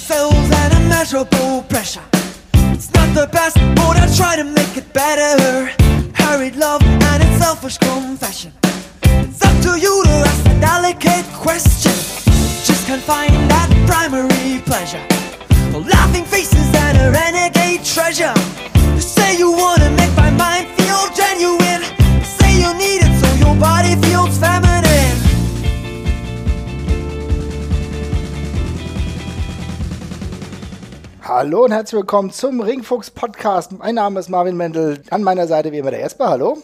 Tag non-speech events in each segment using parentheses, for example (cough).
yourselves an immeasurable pressure. It's not the best, but I try to make it better. Hurried love and its selfish confession. It's up to you to ask a delicate question. Just can't find that primary pleasure. Laughing faces and a renegade treasure. You say you wanna make my mind Hallo und herzlich willkommen zum Ringfuchs Podcast. Mein Name ist Marvin Mendel. An meiner Seite wie immer der Esper. Hallo.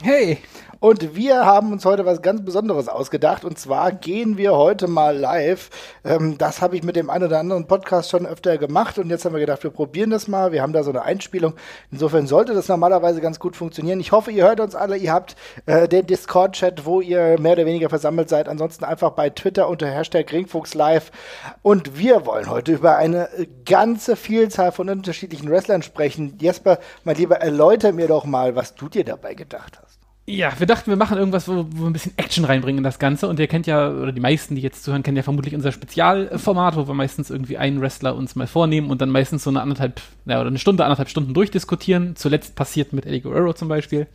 Hey, Und wir haben uns heute was ganz Besonderes ausgedacht. Und zwar gehen wir heute mal live. Ähm, das habe ich mit dem einen oder anderen Podcast schon öfter gemacht. Und jetzt haben wir gedacht, wir probieren das mal. Wir haben da so eine Einspielung. Insofern sollte das normalerweise ganz gut funktionieren. Ich hoffe, ihr hört uns alle. Ihr habt äh, den Discord-Chat, wo ihr mehr oder weniger versammelt seid. Ansonsten einfach bei Twitter unter Hashtag Ringfuchs live. Und wir wollen heute über eine ganze Vielzahl von unterschiedlichen Wrestlern sprechen. Jesper, mein Lieber, erläuter mir doch mal, was du dir dabei gedacht hast. Ja, wir dachten, wir machen irgendwas, wo, wo wir ein bisschen Action reinbringen in das Ganze. Und ihr kennt ja, oder die meisten, die jetzt zuhören, kennen ja vermutlich unser Spezialformat, wo wir meistens irgendwie einen Wrestler uns mal vornehmen und dann meistens so eine anderthalb, ja, oder eine Stunde, anderthalb Stunden durchdiskutieren. Zuletzt passiert mit Eddie Guerrero zum Beispiel,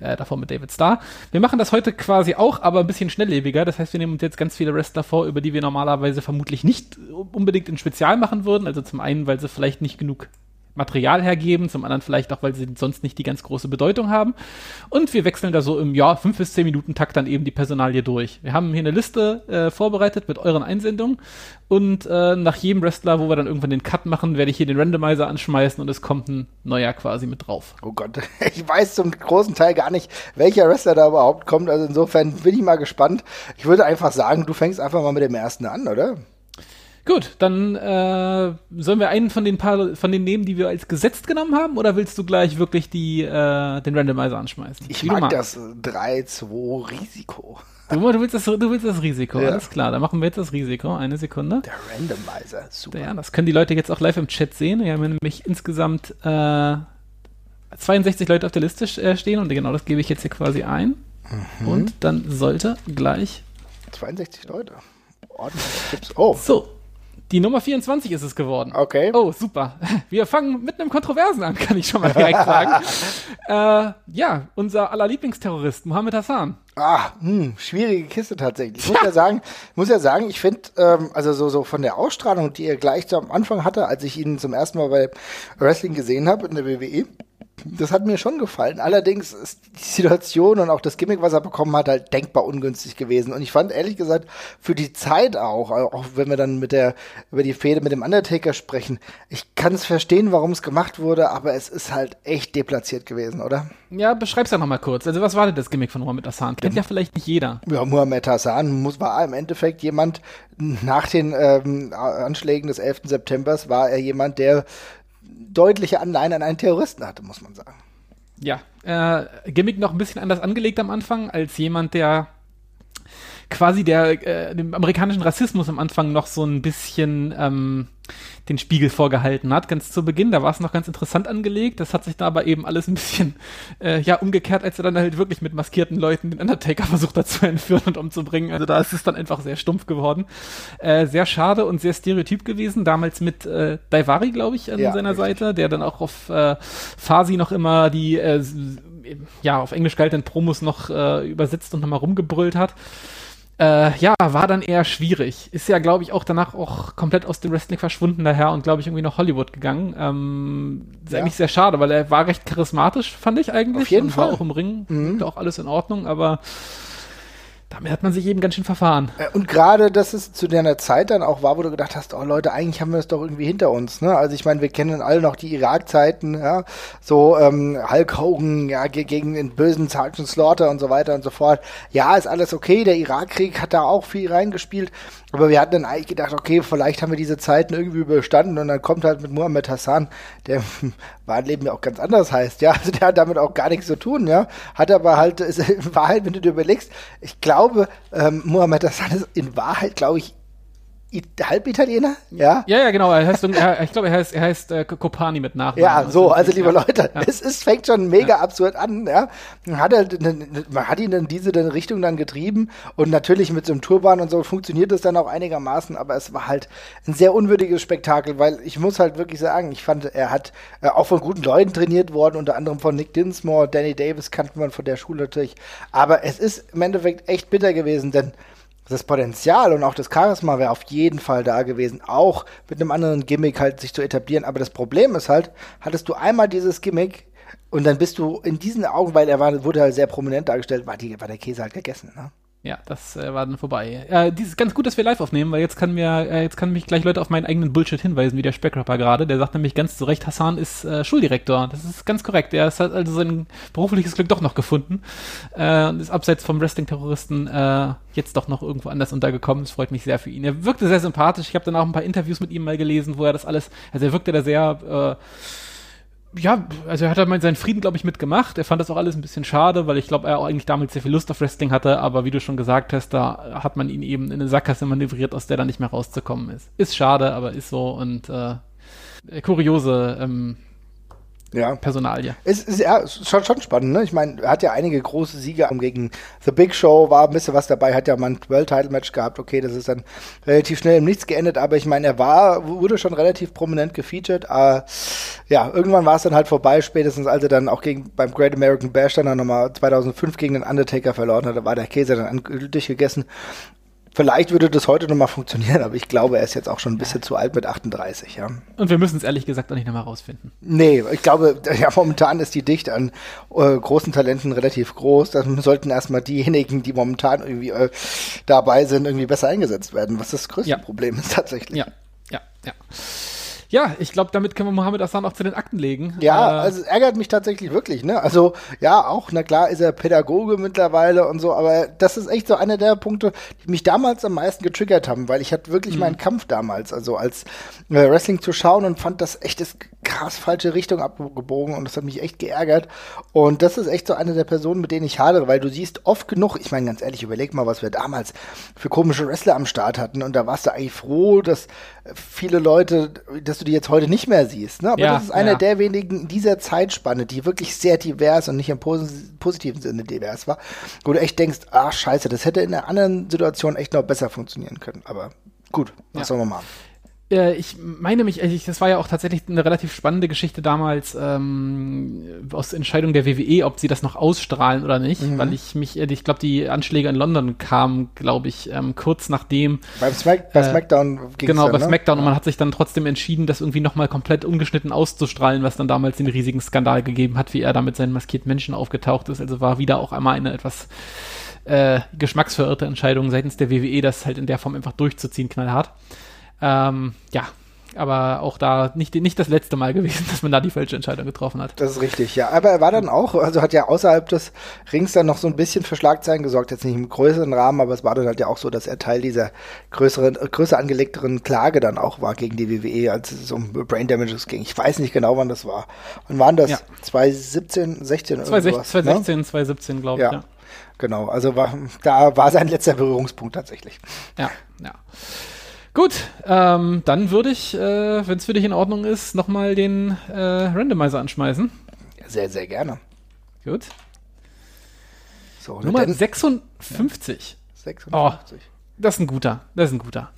äh, davor mit David Starr. Wir machen das heute quasi auch, aber ein bisschen schnelllebiger. Das heißt, wir nehmen uns jetzt ganz viele Wrestler vor, über die wir normalerweise vermutlich nicht unbedingt in Spezial machen würden. Also zum einen, weil sie vielleicht nicht genug Material hergeben, zum anderen vielleicht auch, weil sie sonst nicht die ganz große Bedeutung haben. Und wir wechseln da so im Jahr fünf bis zehn Minuten Takt dann eben die Personalie durch. Wir haben hier eine Liste äh, vorbereitet mit euren Einsendungen und äh, nach jedem Wrestler, wo wir dann irgendwann den Cut machen, werde ich hier den Randomizer anschmeißen und es kommt ein neuer quasi mit drauf. Oh Gott, (laughs) ich weiß zum großen Teil gar nicht, welcher Wrestler da überhaupt kommt. Also insofern bin ich mal gespannt. Ich würde einfach sagen, du fängst einfach mal mit dem ersten an, oder? Gut, dann äh, sollen wir einen von den paar von den nehmen, die wir als gesetzt genommen haben, oder willst du gleich wirklich die äh, den Randomizer anschmeißen? Ich Wie mag das 3-2 Risiko. Du, du, willst das, du willst das Risiko, Ja. alles klar. Dann machen wir jetzt das Risiko. Eine Sekunde. Der Randomizer, super. Ja, das können die Leute jetzt auch live im Chat sehen. Wir haben nämlich insgesamt äh, 62 Leute auf der Liste äh, stehen und genau das gebe ich jetzt hier quasi ein. Mhm. Und dann sollte gleich. 62 Leute. Ordentlich. Oh, So, die Nummer 24 ist es geworden. okay. Oh, super. (laughs) Wir fangen mit einem Kontroversen an, (laughs) kann ich schon mal direkt sagen. (laughs) äh, ja, unser aller Lieblingsterrorist, Mohammed Hassan. Ah, hm, schwierige Kiste tatsächlich. Ich muss ja sagen, ich muss ja sagen, ich finde, ähm, also so, so von der Ausstrahlung, die er gleich so am Anfang hatte, als ich ihn zum ersten Mal bei Wrestling gesehen habe in der WWE, das hat mir schon gefallen. Allerdings ist die Situation und auch das Gimmick, was er bekommen hat, halt denkbar ungünstig gewesen. Und ich fand ehrlich gesagt, für die Zeit auch, auch wenn wir dann mit der, über die Fehde mit dem Undertaker sprechen, ich kann es verstehen, warum es gemacht wurde, aber es ist halt echt deplatziert gewesen, oder? Ja, beschreib's ja nochmal kurz. Also, was war denn das Gimmick von Mohammed Hassan? Kennt ja vielleicht nicht jeder. Ja, Muhammad Hassan muss, war im Endeffekt jemand, nach den ähm, Anschlägen des 11. Septembers war er jemand, der deutliche Anleihen an einen Terroristen hatte, muss man sagen. Ja, äh, Gimmick noch ein bisschen anders angelegt am Anfang, als jemand, der quasi der äh, dem amerikanischen Rassismus am Anfang noch so ein bisschen ähm, den Spiegel vorgehalten hat, ganz zu Beginn. Da war es noch ganz interessant angelegt. Das hat sich da aber eben alles ein bisschen äh, ja umgekehrt, als er dann halt wirklich mit maskierten Leuten den Undertaker versucht hat zu entführen und umzubringen. Also da ist es dann einfach sehr stumpf geworden. Äh, sehr schade und sehr stereotyp gewesen. Damals mit äh, Daivari, glaube ich, an Ja, seiner richtig. Seite, der dann auch auf äh, Farsi noch immer die äh, ja, auf Englisch galtenden Promos noch äh, übersetzt und nochmal rumgebrüllt hat. Äh, ja, war dann eher schwierig. Ist ja, glaube ich, auch danach auch komplett aus dem Wrestling verschwunden daher und, glaube ich, irgendwie nach Hollywood gegangen. Ähm, ist Ja. eigentlich sehr schade, weil er war recht charismatisch, fand ich eigentlich. Auf jeden und war Fall. auch im Ring, Mhm. auch alles in Ordnung, aber damit hat man sich eben ganz schön verfahren. Äh, Und gerade, dass es zu deiner Zeit dann auch war, wo du gedacht hast, oh Leute, eigentlich haben wir das doch irgendwie hinter uns. Ne? Also ich meine, wir kennen alle noch die Irak-Zeiten, ja, so ähm, Hulk Hogan, ja, ge gegen den bösen Sergeant Slaughter und so weiter und so fort. Ja, ist alles okay. Der Irakkrieg hat da auch viel reingespielt. Aber wir hatten dann eigentlich gedacht, okay, vielleicht haben wir diese Zeiten irgendwie überstanden und dann kommt halt mit Muhammad Hassan, der (laughs) wahren Leben ja auch ganz anders heißt, ja. Also der hat damit auch gar nichts zu tun, ja. Hat aber halt, (laughs) ist in Wahrheit, wenn du dir überlegst, ich glaube, ähm, Muhammad Hassan ist in Wahrheit, glaube ich, Halbitaliener? Ja. Ja, ja, genau. Er heißt, er, ich glaube, er heißt, er heißt äh, Kopani mit Nachnamen. Ja, so, also liebe ja. Leute, ja. es ist, fängt schon mega absurd an, ja. Hat er, man hat ihn in diese Richtung dann getrieben und natürlich mit so einem Turban und so funktioniert es dann auch einigermaßen, aber es war halt ein sehr unwürdiges Spektakel, weil ich muss halt wirklich sagen, ich fand, er hat äh, auch von guten Leuten trainiert worden, unter anderem von Nick Dinsmore, Danny Davis kannte man von der Schule natürlich, aber es ist im Endeffekt echt bitter gewesen, denn das Potenzial und auch das Charisma wäre auf jeden Fall da gewesen, auch mit einem anderen Gimmick halt sich zu etablieren. Aber das Problem ist halt, hattest du einmal dieses Gimmick und dann bist du in diesen Augen, weil er war, wurde halt sehr prominent dargestellt, war, die, war der Käse halt gegessen. Ne? Ja, das äh, war dann vorbei. Äh, dies ist ganz gut, dass wir live aufnehmen, weil jetzt kann mir, äh, jetzt kann mich gleich Leute auf meinen eigenen Bullshit hinweisen, wie der Speckrapper gerade. Der sagt nämlich ganz zu Recht, Hassan ist äh, Schuldirektor. Das ist ganz korrekt. Er hat also sein berufliches Glück doch noch gefunden äh, und ist abseits vom Wrestling-Terroristen äh, jetzt doch noch irgendwo anders untergekommen. Das freut mich sehr für ihn. Er wirkte sehr sympathisch. Ich habe dann auch ein paar Interviews mit ihm mal gelesen, wo er das alles, also er wirkte da sehr äh, ja, also er hat halt seinen Frieden, glaube ich, mitgemacht. Er fand das auch alles ein bisschen schade, weil ich glaube, er auch eigentlich damals sehr viel Lust auf Wrestling hatte, aber wie du schon gesagt hast, da hat man ihn eben in eine Sackgasse manövriert, aus der dann nicht mehr rauszukommen ist. Ist schade, aber ist so und äh, kuriose ähm, ja. Personalie. Es ist ja schon, schon spannend, ne? Ich meine, er hat ja einige große Siege gegen The Big Show, war ein bisschen was dabei, hat ja mal ein World Title Match gehabt. Okay, das ist dann relativ schnell im Nichts geendet, aber ich meine, er war, wurde schon relativ prominent gefeatured. Aber ja, irgendwann war es dann halt vorbei, spätestens als er dann auch gegen beim Great American Bash dann nochmal 2005 gegen den Undertaker verloren hat, da war der Käse dann endgültig gegessen. Vielleicht würde das heute nochmal funktionieren, aber ich glaube, er ist jetzt auch schon ein bisschen zu alt mit 38, ja. Und wir müssen es ehrlich gesagt auch nicht nochmal rausfinden. Nee, ich glaube, (laughs) ja, momentan ist die Dichte an äh, großen Talenten relativ groß. Da sollten erstmal diejenigen, die momentan irgendwie äh, dabei sind, irgendwie besser eingesetzt werden, was das größte ja. Problem ist tatsächlich. Ja, ja, ja. Ja, ich glaube, damit können wir Mohammed Hassan auch zu den Akten legen. Ja, äh, also es ärgert mich tatsächlich wirklich, ne? Also, ja, auch, na klar, ist er Pädagoge mittlerweile und so, aber das ist echt so einer der Punkte, die mich damals am meisten getriggert haben, weil ich hatte wirklich mhm. meinen Kampf damals, also als äh, Wrestling zu schauen und fand das echt das krass falsche Richtung abgebogen und das hat mich echt geärgert. Und das ist echt so eine der Personen, mit denen ich hadere, weil du siehst oft genug, ich meine ganz ehrlich, überleg mal, was wir damals für komische Wrestler am Start hatten und da warst du eigentlich froh, dass viele Leute, dass du die jetzt heute nicht mehr siehst. Ne? Aber ja, das ist einer ja. der wenigen in dieser Zeitspanne, die wirklich sehr divers und nicht im pos positiven Sinne divers war, wo du echt denkst, ach scheiße, das hätte in einer anderen Situation echt noch besser funktionieren können. Aber gut, was ja. sollen wir machen? Äh, ich meine mich, ich, das war ja auch tatsächlich eine relativ spannende Geschichte damals ähm, aus Entscheidung der WWE, ob sie das noch ausstrahlen oder nicht, mhm. weil ich mich, äh, ich glaube, die Anschläge in London kamen, glaube ich, ähm, kurz nachdem. Beim Smack, bei äh, SmackDown ging Genau, dann, bei ne? SmackDown ja. und man hat sich dann trotzdem entschieden, das irgendwie nochmal komplett ungeschnitten auszustrahlen, was dann damals den riesigen Skandal gegeben hat, wie er da mit seinen maskierten Menschen aufgetaucht ist. Also war wieder auch einmal eine etwas äh, geschmacksverirrte Entscheidung seitens der WWE, das halt in der Form einfach durchzuziehen, knallhart. Ähm, ja, aber auch da nicht, nicht das letzte Mal gewesen, (laughs) dass man da die falsche Entscheidung getroffen hat. Das ist richtig, ja. Aber er war dann auch, also hat ja außerhalb des Rings dann noch so ein bisschen für Schlagzeilen gesorgt, jetzt nicht im größeren Rahmen, aber es war dann halt ja auch so, dass er Teil dieser größeren, größer angelegteren Klage dann auch war gegen die WWE, als es um Brain Damages ging. Ich weiß nicht genau, wann das war. Und waren das ja. 2017, 16 oder 2016, 2016, ne? 2017, glaube ich, ja. ja. Genau, also war, da war sein letzter Berührungspunkt tatsächlich. Ja, ja. Gut, ähm, dann würde ich, äh, wenn es für dich in Ordnung ist, nochmal den äh, Randomizer anschmeißen. Sehr, sehr gerne. Gut. So, Nummer 56. Ja. 56. Oh, das ist ein guter. Das ist ein guter.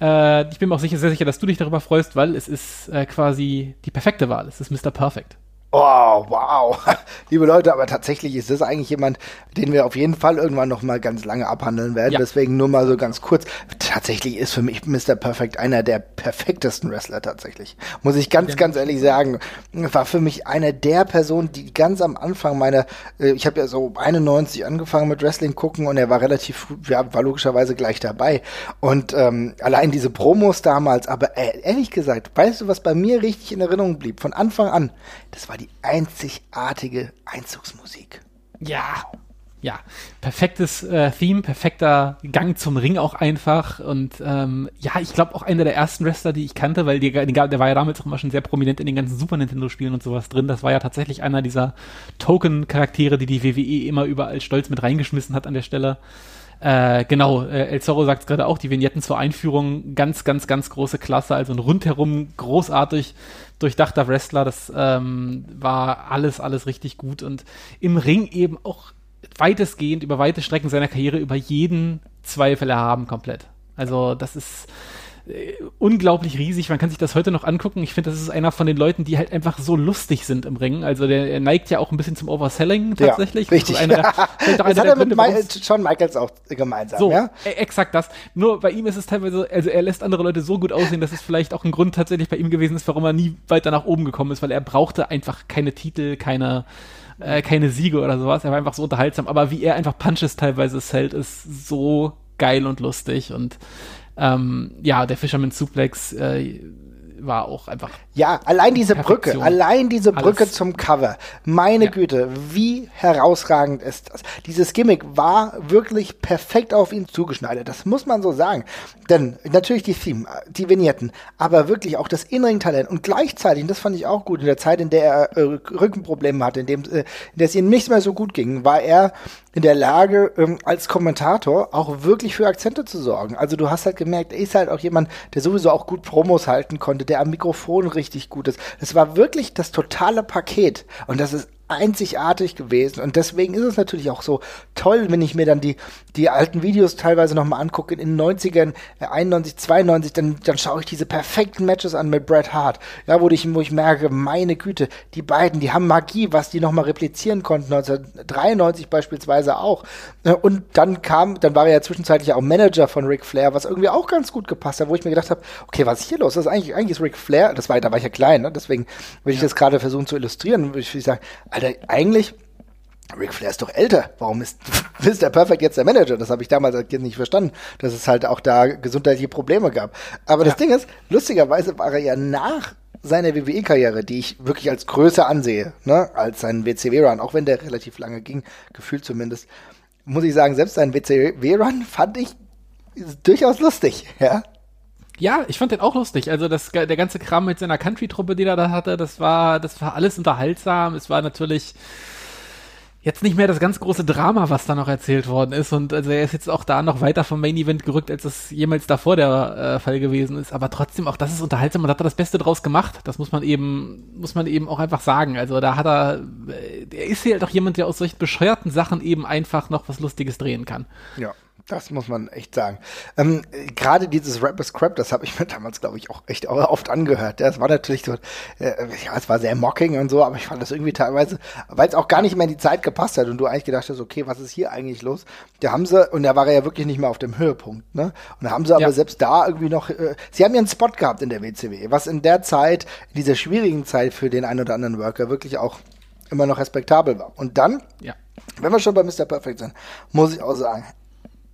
Äh, ich bin mir auch sicher, sehr sicher, dass du dich darüber freust, weil es ist äh, quasi die perfekte Wahl. Es ist Mr. Perfect. Oh, wow. (laughs) Liebe Leute, aber tatsächlich ist das eigentlich jemand, den wir auf jeden Fall irgendwann noch mal ganz lange abhandeln werden. Ja. Deswegen nur mal so ganz kurz. Tatsächlich ist für mich Mr. Perfect einer der perfektesten Wrestler tatsächlich. Muss ich ganz, ja. ganz ehrlich sagen. War für mich einer der Personen, die ganz am Anfang meiner, äh, ich habe ja so 91 angefangen mit Wrestling gucken und er war relativ, ja, war logischerweise gleich dabei. Und ähm, allein diese Promos damals, aber äh, ehrlich gesagt, weißt du, was bei mir richtig in Erinnerung blieb? Von Anfang an, das war die einzigartige Einzugsmusik. Ja, ja, perfektes äh, Theme, perfekter Gang zum Ring auch einfach. Und ähm, ja, ich glaube auch einer der ersten Wrestler, die ich kannte, weil die, der war ja damals auch immer schon sehr prominent in den ganzen Super Nintendo-Spielen und sowas drin. Das war ja tatsächlich einer dieser Token-Charaktere, die die WWE immer überall stolz mit reingeschmissen hat an der Stelle. Äh, genau, äh, El Zorro sagt es gerade auch, die Vignetten zur Einführung, ganz, ganz, ganz große Klasse, also ein rundherum großartig durchdachter Wrestler, das ähm, war alles, alles richtig gut und im Ring eben auch weitestgehend über weite Strecken seiner Karriere über jeden Zweifel erhaben komplett. Also das ist äh, unglaublich riesig. Man kann sich das heute noch angucken. Ich finde, das ist einer von den Leuten, die halt einfach so lustig sind im Ring. Also der, er neigt ja auch ein bisschen zum Overselling tatsächlich. Ja, richtig. Das, (laughs) einer, das hat er mit Gründe, Shawn Michaels auch gemeinsam. So, ja? E exakt das. Nur bei ihm ist es teilweise, also er lässt andere Leute so gut aussehen, dass es vielleicht auch ein Grund tatsächlich bei ihm gewesen ist, warum er nie weiter nach oben gekommen ist, weil er brauchte einfach keine Titel, keine äh, keine Siege oder sowas. Er war einfach so unterhaltsam. Aber wie er einfach Punches teilweise zählt, ist so geil und lustig. Und ähm, ja, der Fisherman Suplex äh, war auch einfach. Ja, allein diese Perfektion. Brücke, allein diese Brücke Alles. zum Cover. Meine ja. Güte, wie herausragend ist das. Dieses Gimmick war wirklich perfekt auf ihn zugeschneidert. Das muss man so sagen. Denn natürlich die Theme, die Vignetten, aber wirklich auch das Inring-Talent und gleichzeitig, und das fand ich auch gut, in der Zeit, in der er äh, Rückenprobleme hatte, in, dem, äh, in der es ihm nicht mehr so gut ging, war er in der Lage, ähm, als Kommentator auch wirklich für Akzente zu sorgen. Also du hast halt gemerkt, er ist halt auch jemand, der sowieso auch gut Promos halten konnte, der am Mikrofon richtig gut ist. Es war wirklich das totale Paket. Und das ist einzigartig gewesen. Und deswegen ist es natürlich auch so toll, wenn ich mir dann die, die alten Videos teilweise nochmal angucke, in den 90ern, 91, 92, dann, dann schaue ich diese perfekten Matches an mit Bret Hart. Ja, wo ich, wo ich merke, meine Güte, die beiden, die haben Magie, was die nochmal replizieren konnten, 1993 beispielsweise auch. Und dann kam, dann war er ja zwischenzeitlich auch Manager von Ric Flair, was irgendwie auch ganz gut gepasst hat, wo ich mir gedacht habe, okay, was ist hier los? Das ist eigentlich, eigentlich ist Ric Flair, das war, da war ich ja klein, ne? deswegen würde ich ja. das gerade versuchen zu illustrieren, würde ich sagen, Alter, eigentlich, Ric Flair ist doch älter. Warum ist (laughs) Mr. Perfect jetzt der Manager? Das habe ich damals als Kind nicht verstanden, dass es halt auch da gesundheitliche Probleme gab. Aber ja. das Ding ist, lustigerweise war er ja nach seiner WWE-Karriere, die ich wirklich als größer ansehe, ne, als seinen WCW-Run, auch wenn der relativ lange ging, gefühlt zumindest, muss ich sagen, selbst seinen WCW-Run fand ich durchaus lustig, ja. Ja, ich fand den auch lustig. Also das, der ganze Kram mit seiner Country-Truppe, die er da hatte, das war, das war alles unterhaltsam. Es war natürlich jetzt nicht mehr das ganz große Drama, was da noch erzählt worden ist. Und also er ist jetzt auch da noch weiter vom Main Event gerückt, als es jemals davor der äh, Fall gewesen ist. Aber trotzdem, auch das ist unterhaltsam und hat er das Beste draus gemacht. Das muss man eben, muss man eben auch einfach sagen. Also da hat er, äh, er ist hier halt auch jemand, der aus solchen bescheuerten Sachen eben einfach noch was Lustiges drehen kann. Ja. Das muss man echt sagen. Ähm, Gerade dieses Rap is Crap, das habe ich mir damals, glaube ich, auch echt oft angehört. Das war natürlich so, äh, ja, es war sehr mocking und so, aber ich fand das irgendwie teilweise, weil es auch gar nicht mehr in die Zeit gepasst hat und du eigentlich gedacht hast, okay, was ist hier eigentlich los? Da haben sie, und da war er ja wirklich nicht mehr auf dem Höhepunkt, ne? Und da haben sie aber ja. selbst da irgendwie noch, äh, sie haben ja einen Spot gehabt in der WCW, was in der Zeit, in dieser schwierigen Zeit für den einen oder anderen Worker wirklich auch immer noch respektabel war. Und dann, ja. wenn wir schon bei Mr. Perfect sind, muss ich auch sagen,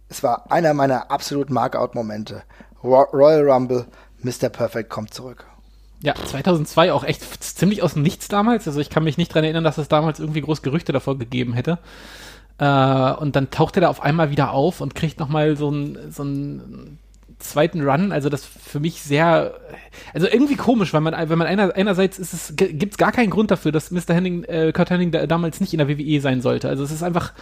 es war einer meiner absoluten Markout-Momente. Royal Rumble, Mr. Perfect kommt zurück. Ja, 2002 auch echt ziemlich aus dem Nichts damals. Also ich kann mich nicht dran erinnern, dass es damals irgendwie groß Gerüchte davor gegeben hätte. Äh, und dann taucht er da auf einmal wieder auf und kriegt nochmal so ein, so ein zweiten Run, also das für mich sehr, also irgendwie komisch, weil man, wenn man einer, einerseits ist es, gibt es gar keinen Grund dafür, dass Mr. Henning, äh, Kurt Henning da, damals nicht in der WWE sein sollte. Also es ist einfach,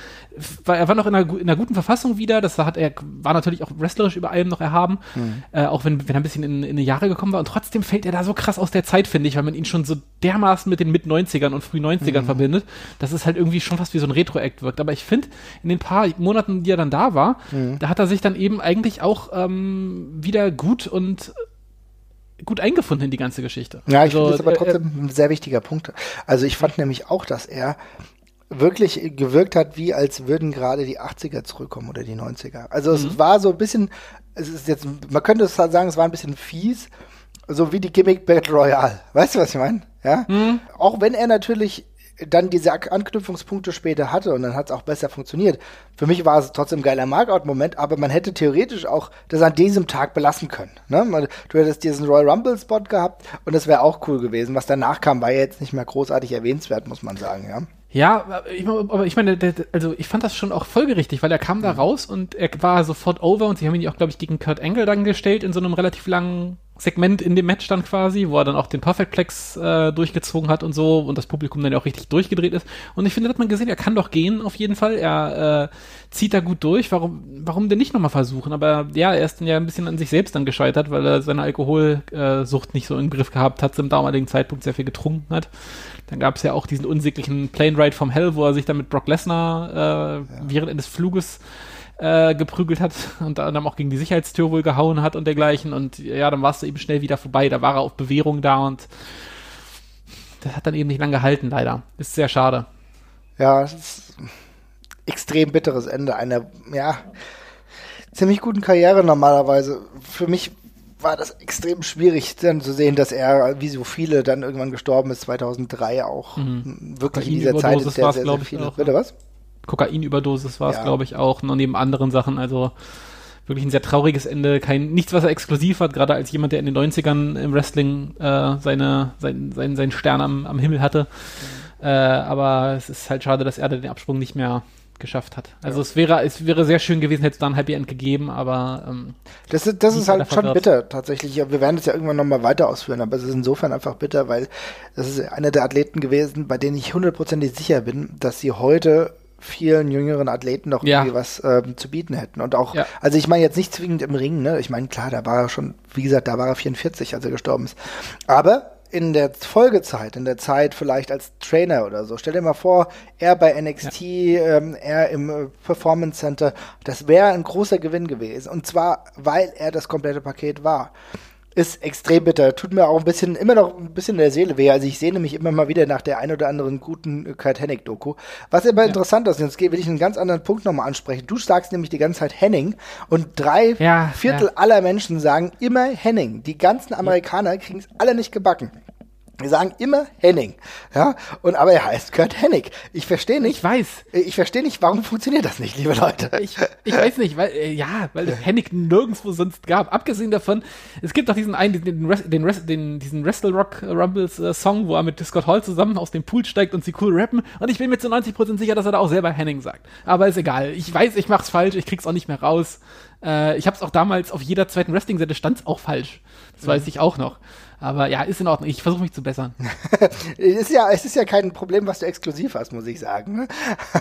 war, er war noch in einer, in einer guten Verfassung wieder, das hat er, war natürlich auch wrestlerisch über allem noch erhaben, mhm. äh, auch wenn, wenn er ein bisschen in, in die Jahre gekommen war und trotzdem fällt er da so krass aus der Zeit, finde ich, weil man ihn schon so dermaßen mit den Mit-90ern und Früh-90ern mhm. verbindet, dass es halt irgendwie schon fast wie so ein Retro-Act wirkt. Aber ich finde, in den paar Monaten, die er dann da war, mhm. da hat er sich dann eben eigentlich auch ähm, wieder gut und gut eingefunden in die ganze Geschichte. Ja, ich also, finde das aber trotzdem äh, ein sehr wichtiger Punkt. Also ich fand nämlich auch, dass er wirklich gewirkt hat, wie als würden gerade die 80er zurückkommen oder die 90er. Also mhm. es war so ein bisschen, es ist jetzt, man könnte es sagen, es war ein bisschen fies, so wie die Gimmick Battle Royale. Weißt du, was ich meine? Ja. Mhm. Auch wenn er natürlich dann diese Anknüpfungspunkte später hatte und dann hat es auch besser funktioniert. Für mich war es trotzdem ein geiler Markout-Moment, aber man hätte theoretisch auch das an diesem Tag belassen können. Ne? Du hättest diesen Royal Rumble-Spot gehabt und das wäre auch cool gewesen. Was danach kam, war ja jetzt nicht mehr großartig erwähnenswert, muss man sagen, ja. Ja, ich, aber ich meine, also ich fand das schon auch folgerichtig, weil er kam da mhm. raus und er war sofort over und sie haben ihn auch, glaube ich, gegen Kurt Angle dann gestellt in so einem relativ langen Segment in dem Match dann quasi, wo er dann auch den Perfect Plex äh, durchgezogen hat und so und das Publikum dann ja auch richtig durchgedreht ist. Und ich finde, da hat man gesehen, er kann doch gehen auf jeden Fall. Er äh, zieht da gut durch. Warum, warum denn nicht nochmal versuchen? Aber ja, er ist dann ja ein bisschen an sich selbst dann gescheitert, weil er seine Alkoholsucht nicht so im Griff gehabt hat, zum damaligen Zeitpunkt sehr viel getrunken hat. Dann gab es ja auch diesen unsäglichen Plane Ride vom Hell, wo er sich dann mit Brock Lesnar äh, ja. während eines Fluges äh, geprügelt hat (laughs) und dann auch gegen die Sicherheitstür wohl gehauen hat und dergleichen. Und ja, dann war es eben schnell wieder vorbei. Da war er auf Bewährung da und das hat dann eben nicht lange gehalten, leider. Ist sehr schade. Ja, es ist extrem bitteres Ende einer, ja, ziemlich guten Karriere normalerweise. Für mich war das extrem schwierig dann zu sehen, dass er, wie so viele, dann irgendwann gestorben ist, 2003 auch. Mhm. Wirklich in dieser Zeit ist sehr, sehr, sehr viele. Auch, Bitte was? Kokainüberdosis war es, ja. glaube ich, auch, noch neben anderen Sachen. Also wirklich ein sehr trauriges Ende. Kein, nichts, was er exklusiv hat, gerade als jemand, der in den 90ern im Wrestling äh, seine, sein, sein, seinen Stern am, am Himmel hatte. Mhm. Äh, aber es ist halt schade, dass er den Absprung nicht mehr geschafft hat. Also ja. es wäre es wäre sehr schön gewesen, hätte es da ein Happy End gegeben, aber ähm, das ist das ist halt schon wird. bitter tatsächlich. Wir werden es ja irgendwann noch mal weiter ausführen, aber es ist insofern einfach bitter, weil das ist einer der Athleten gewesen, bei denen ich hundertprozentig sicher bin, dass sie heute vielen jüngeren Athleten noch ja. irgendwie was ähm, zu bieten hätten. Und auch, ja. also ich meine jetzt nicht zwingend im Ring, ne? Ich meine, klar, da war er schon, wie gesagt, da war er 44, als er gestorben ist. Aber in der Folgezeit, in der Zeit vielleicht als Trainer oder so, stell dir mal vor, er bei NXT, ja. ähm, er im äh, Performance Center, das wäre ein großer Gewinn gewesen. Und zwar, weil er das komplette Paket war ist extrem bitter. Tut mir auch ein bisschen, immer noch ein bisschen in der Seele weh. Also ich sehne mich immer mal wieder nach der ein oder anderen guten Kurt Hennig-Doku. Was aber ja. interessant ist, jetzt will ich einen ganz anderen Punkt nochmal ansprechen. Du sagst nämlich die ganze Zeit Henning und drei ja, Viertel ja. aller Menschen sagen immer Henning. Die ganzen Amerikaner kriegen es alle nicht gebacken. Wir sagen immer Henning, ja, und aber er heißt Kurt Hennig. Ich verstehe nicht. Ich weiß. Ich verstehe nicht, warum funktioniert das nicht, liebe Leute. Ich, ich weiß nicht, weil äh, ja, weil es Hennig nirgendwo sonst gab. Abgesehen davon, es gibt doch diesen einen, den, den, den, den diesen Wrestle Rock Rumbles äh, Song, wo er mit Scott Hall zusammen aus dem Pool steigt und sie cool rappen. Und ich bin mir zu 90% sicher, dass er da auch selber Henning sagt. Aber ist egal. Ich weiß, ich mach's falsch. Ich krieg's auch nicht mehr raus. Äh, ich hab's auch damals auf jeder zweiten Wrestling-Seite stand's auch falsch. Das mhm. weiß ich auch noch. Aber ja, ist in Ordnung. Ich versuche mich zu bessern. (laughs) ist ja, es ist ja kein Problem, was du exklusiv hast, muss ich sagen. Ne?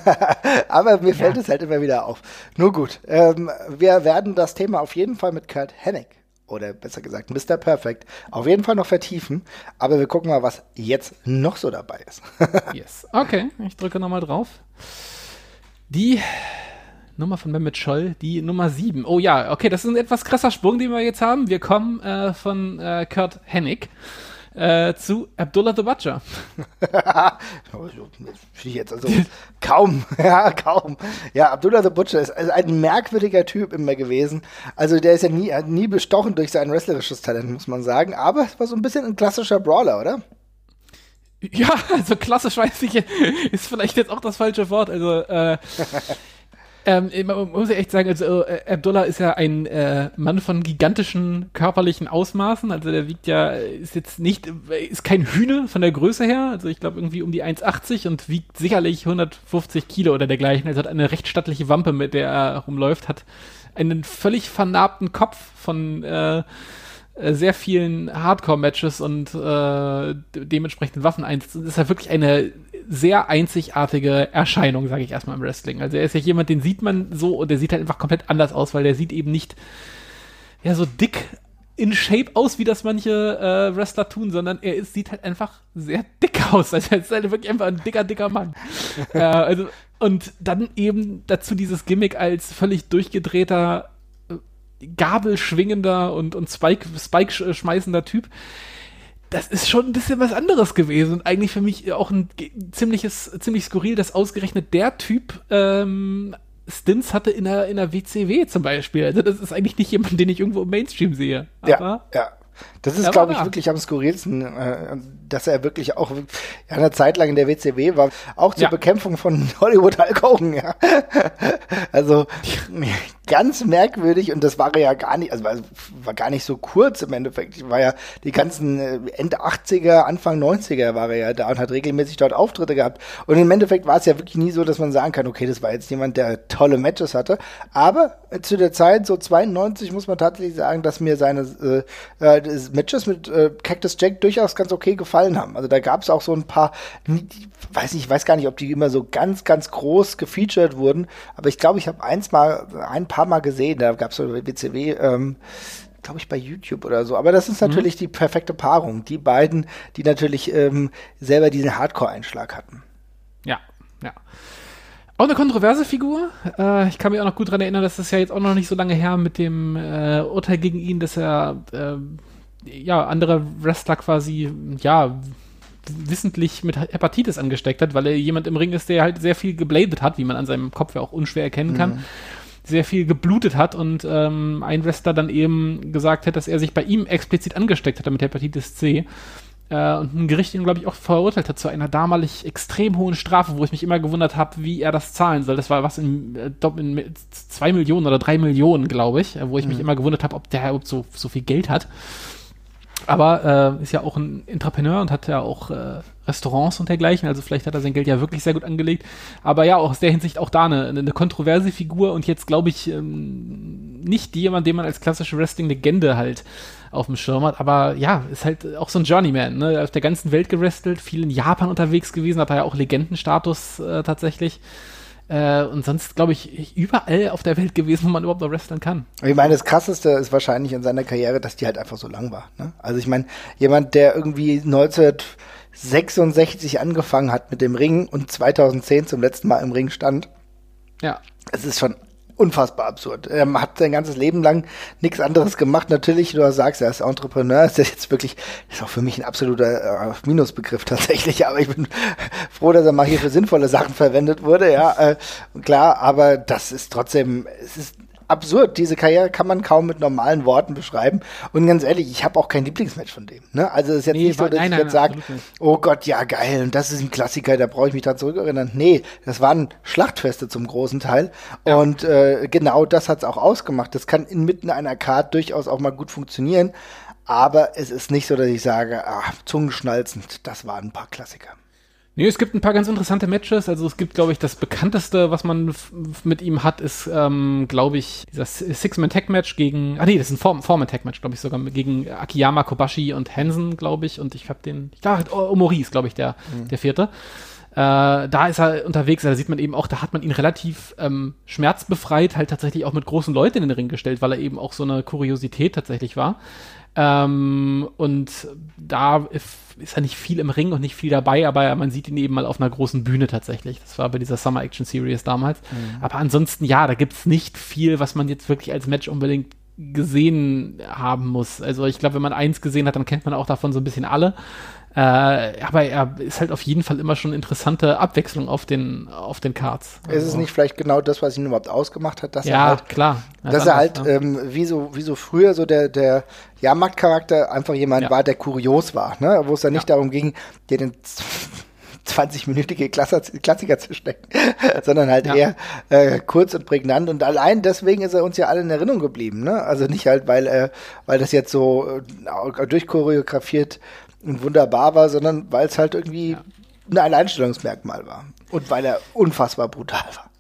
(laughs) Aber mir ja. fällt es halt immer wieder auf. Nur gut. Ähm, wir werden das Thema auf jeden Fall mit Kurt Hennig oder besser gesagt Mr. Perfect auf jeden Fall noch vertiefen. Aber wir gucken mal, was jetzt noch so dabei ist. (laughs) yes. Okay, ich drücke nochmal drauf. Die Nummer von Mehmet Scholl, die Nummer 7. Oh ja, okay, das ist ein etwas krasser Sprung, den wir jetzt haben. Wir kommen äh, von äh, Kurt Hennig äh, zu Abdullah the (laughs) Butcher. jetzt also kaum, (laughs) ja, kaum. Ja, Abdullah the Butcher ist, ist ein merkwürdiger Typ immer gewesen. Also der ist ja nie, nie bestochen durch sein wrestlerisches Talent, muss man sagen. Aber es war so ein bisschen ein klassischer Brawler, oder? Ja, also klassisch weiß ich, (laughs) ist vielleicht jetzt auch das falsche Wort. Also äh, Ähm, man muss ja echt sagen, also äh, Abdullah ist ja ein äh, Mann von gigantischen körperlichen Ausmaßen. Also der wiegt ja, ist jetzt nicht, ist kein Hühne von der Größe her. Also ich glaube irgendwie um die 1,80 und wiegt sicherlich 150 Kilo oder dergleichen. Also hat eine recht stattliche Wampe, mit der er rumläuft, hat einen völlig vernarbten Kopf von äh, äh, sehr vielen Hardcore-Matches und äh, dementsprechend Waffen einsetzt. Das ist ja wirklich eine sehr einzigartige Erscheinung, sage ich erstmal im Wrestling. Also er ist ja jemand, den sieht man so und der sieht halt einfach komplett anders aus, weil der sieht eben nicht ja so dick in Shape aus, wie das manche äh, Wrestler tun, sondern er ist, sieht halt einfach sehr dick aus. Also er ist halt wirklich einfach ein dicker, dicker Mann. (laughs) äh, also, und dann eben dazu dieses Gimmick als völlig durchgedrehter gabelschwingender und, und Spike, Spike schmeißender Typ. Das ist schon ein bisschen was anderes gewesen und eigentlich für mich auch ein ziemliches, ziemlich skurril, dass ausgerechnet der Typ ähm, Stints hatte in der, in der WCW zum Beispiel. Also das ist eigentlich nicht jemand, den ich irgendwo im Mainstream sehe. Aber ja, ja. Das ist, glaube ich, da. wirklich am skurrilsten, äh, dass er wirklich auch eine Zeit lang in der WCW war, auch zur ja. Bekämpfung von (laughs) Hollywood Hulk Hogan, ja. (laughs) Also ganz merkwürdig und das war ja gar nicht, also war gar nicht so kurz im Endeffekt. Ich war ja die ganzen äh, Ende 80er, Anfang 90er war er ja da und hat regelmäßig dort Auftritte gehabt. Und im Endeffekt war es ja wirklich nie so, dass man sagen kann, okay, das war jetzt jemand, der tolle Matches hatte. Aber zu der Zeit, so 92, muss man tatsächlich sagen, dass mir seine äh, äh Matches mit äh, Cactus Jack durchaus ganz okay gefallen haben. Also da gab es auch so ein paar, weiß nicht, ich weiß gar nicht, ob die immer so ganz, ganz groß gefeatured wurden, aber ich glaube, ich habe eins mal, ein paar Mal gesehen, da gab es so WCW, ähm, glaube ich, bei YouTube oder so. Aber das ist mhm. natürlich mhm. die perfekte Paarung. Die beiden, die natürlich ähm, selber diesen Hardcore-Einschlag hatten. Ja, ja. Auch eine kontroverse Figur. Äh, ich kann mich auch noch gut daran erinnern, dass das ja jetzt auch noch nicht so lange her mit dem äh, Urteil gegen ihn, dass er äh, ja andere Wrestler quasi ja wissentlich mit Hepatitis angesteckt hat, weil er jemand im Ring ist, der halt sehr viel gebladet hat, wie man an seinem Kopf ja auch unschwer erkennen kann. Mhm. Sehr viel geblutet hat und ähm, ein Wrestler dann eben gesagt hat, dass er sich bei ihm explizit angesteckt hat mit Hepatitis C. Äh, und ein Gericht ihn, glaube ich, auch verurteilt hat zu einer damalig extrem hohen Strafe, wo ich mich immer gewundert habe, wie er das zahlen soll. Das war was in, äh, in zwei Millionen oder drei Millionen, glaube ich, wo ich mhm. mich immer gewundert habe, ob der überhaupt so, so viel Geld hat. Aber äh, ist ja auch ein Entrepreneur und hat ja auch äh, Restaurants und dergleichen, also vielleicht hat er sein Geld ja wirklich sehr gut angelegt. Aber ja, aus der Hinsicht auch da eine, eine kontroverse Figur und jetzt glaube ich ähm, nicht jemand, den man als klassische Wrestling-Legende halt auf dem Schirm hat. Aber ja, ist halt auch so ein Journeyman, ne? Auf der ganzen Welt gewrestelt, viel in Japan unterwegs gewesen, hat er ja auch Legendenstatus äh, tatsächlich. Äh, und sonst, glaube ich, überall auf der Welt gewesen, wo man überhaupt noch wresteln kann. Ich meine, das Krasseste ist wahrscheinlich in seiner Karriere, dass die halt einfach so lang war. Ne? Also ich meine, jemand, der irgendwie 1966 angefangen hat mit dem Ring und 2010 zum letzten Mal im Ring stand. Ja. Es ist schon unfassbar absurd. Er hat sein ganzes Leben lang nichts anderes gemacht. Natürlich, du sagst, er ist Entrepreneur, ist jetzt wirklich, ist auch für mich ein absoluter äh, Minusbegriff tatsächlich, aber ich bin (laughs) froh, dass er mal hier für sinnvolle Sachen verwendet wurde, ja, äh, klar, aber das ist trotzdem, es ist absurd. Diese Karriere kann man kaum mit normalen Worten beschreiben. Und ganz ehrlich, ich habe auch kein Lieblingsmatch von dem. Ne? Also es ist jetzt nee, nicht so, dass nein, ich jetzt sage, oh Gott, ja geil, und das ist ein Klassiker, da brauche ich mich dran zurückerinnern. Nee, das waren Schlachtfeste zum großen Teil. Ja. Und äh, genau das hat's auch ausgemacht. Das kann inmitten einer Card durchaus auch mal gut funktionieren. Aber es ist nicht so, dass ich sage, ach, zungenschnalzend, das waren ein paar Klassiker. Nee, es gibt ein paar ganz interessante Matches. Also es gibt, glaube ich, das bekannteste, was man mit ihm hat, ist, ähm, glaube ich, dieser Six-Man-Tag-Match gegen, ah nee, das ist ein Four-Man-Tag-Match, glaube ich, sogar gegen Akiyama, Kobashi und Hansen, glaube ich. Und ich habe den, ich dachte, oh, Omori ist, glaube ich, der, mhm. der vierte. Äh, da ist er unterwegs, da sieht man eben auch, da hat man ihn relativ ähm, schmerzbefreit, halt tatsächlich auch mit großen Leuten in den Ring gestellt, weil er eben auch so eine Kuriosität tatsächlich war. Ähm, und da ist er nicht viel im Ring und nicht viel dabei, aber man sieht ihn eben mal auf einer großen Bühne tatsächlich. Das war bei dieser Summer Action Series damals. Mhm. Aber ansonsten, ja, da gibt's nicht viel, was man jetzt wirklich als Match unbedingt gesehen haben muss. Also ich glaube, wenn man eins gesehen hat, dann kennt man auch davon so ein bisschen alle. Äh, aber er ist halt auf jeden Fall immer schon eine interessante Abwechslung auf den, auf den Cards. Also. Ist es nicht vielleicht genau das, was ihn überhaupt ausgemacht hat, dass ja, er halt, klar. dass er halt, ähm, wie so, wie so früher so der, der Jahrmarktcharakter einfach jemand ja. war, der kurios war, ne? Wo es dann nicht ja. darum ging, dir den (laughs) 20-minütige Klassiker zu stecken, (laughs) sondern halt ja. eher äh, kurz und prägnant. Und allein deswegen ist er uns ja alle in Erinnerung geblieben. Ne? Also nicht halt, weil, äh, weil das jetzt so äh, durchchoreografiert und wunderbar war, sondern weil es halt irgendwie ja. ein Alleinstellungsmerkmal war. Und weil er unfassbar brutal war.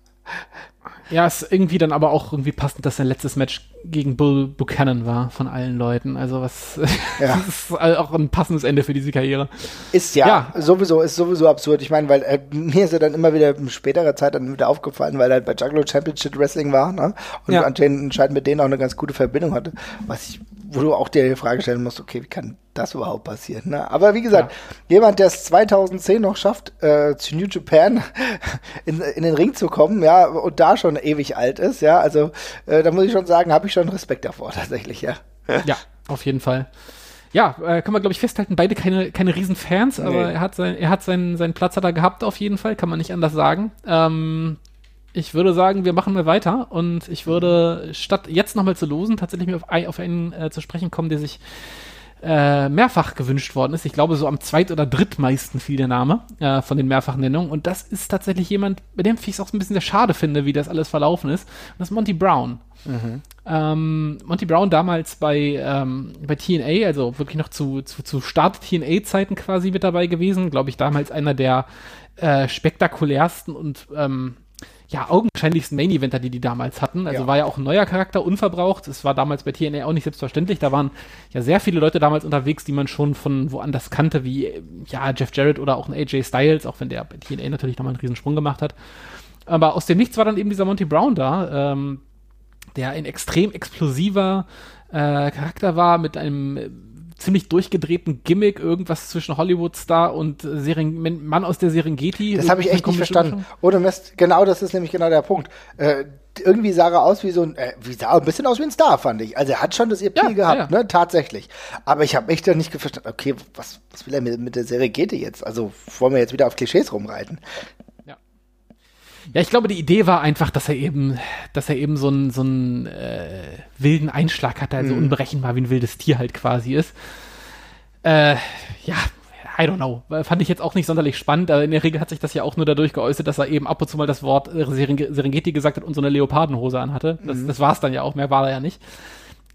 Ja, ist irgendwie dann aber auch irgendwie passend, dass sein letztes Match gegen Bull Buchanan war von allen Leuten. Also was (laughs) ja. das ist auch ein passendes Ende für diese Karriere. Ist ja, ja. sowieso, ist sowieso absurd. Ich meine, weil äh, mir ist er dann immer wieder in späterer Zeit dann wieder aufgefallen, weil er halt bei Juggalo Championship Wrestling war, ne? Und ja. anscheinend mit denen auch eine ganz gute Verbindung hatte. Was ich wo du auch dir die Frage stellen musst, okay, wie kann das überhaupt passieren? Ne? Aber wie gesagt, ja. jemand, der es 2010 noch schafft, äh, zu New Japan (laughs) in, in den Ring zu kommen, ja, und da schon ewig alt ist, ja, also äh, da muss ich schon sagen, habe ich schon Respekt davor (laughs) tatsächlich, ja. Ja, auf jeden Fall. Ja, äh, kann man glaube ich festhalten, beide keine keine Riesenfans, nee. aber er hat sein er hat seinen seinen Platz hat er gehabt auf jeden Fall, kann man nicht anders sagen. Ähm, ich würde sagen, wir machen mal weiter und ich würde, statt jetzt nochmal zu losen, tatsächlich auf, auf einen äh, zu sprechen kommen, der sich äh, mehrfach gewünscht worden ist. Ich glaube, so am zweit- oder drittmeisten fiel der Name äh, von den Mehrfachnennungen. Und das ist tatsächlich jemand, bei dem ich es auch ein bisschen sehr schade finde, wie das alles verlaufen ist. Und das ist Monty Brown. Mhm. Ähm, Monty Brown damals bei, ähm, bei TNA, also wirklich noch zu, zu, zu Start-TNA-Zeiten quasi mit dabei gewesen. Glaube ich, damals einer der äh, spektakulärsten und ähm, ja, augenscheinlichsten Main-Eventer, die die damals hatten. Also ja. war ja auch ein neuer Charakter, unverbraucht. Es war damals bei TNA auch nicht selbstverständlich. Da waren ja sehr viele Leute damals unterwegs, die man schon von woanders kannte, wie ja, Jeff Jarrett oder auch ein AJ Styles, auch wenn der bei TNA natürlich nochmal einen Riesensprung gemacht hat. Aber aus dem Nichts war dann eben dieser Monty Brown da, ähm, der ein extrem explosiver äh, Charakter war mit einem ziemlich durchgedrehten Gimmick, irgendwas zwischen Hollywood-Star und Seren Mann aus der Serengeti. Das habe ich echt nicht verstanden. Ohne Mist, genau das ist nämlich genau der Punkt. Äh, irgendwie sah er aus wie so ein, äh, wie sah ein bisschen aus wie ein Star, fand ich. Also er hat schon das EP ja, gehabt, ja. ne, tatsächlich. Aber ich habe echt dann nicht verstanden, okay, was, was will er mit, mit der Serengeti jetzt? Also wollen wir jetzt wieder auf Klischees rumreiten? Ja, ich glaube, die Idee war einfach, dass er eben, dass er eben so einen so einen äh, wilden Einschlag hatte, also mhm. unberechenbar wie ein wildes Tier halt quasi ist. Äh, ja, I don't know. Fand ich jetzt auch nicht sonderlich spannend, aber in der Regel hat sich das ja auch nur dadurch geäußert, dass er eben ab und zu mal das Wort Serengeti gesagt hat und so eine Leopardenhose anhatte. Das, mhm. das war es dann ja auch, mehr war er ja nicht.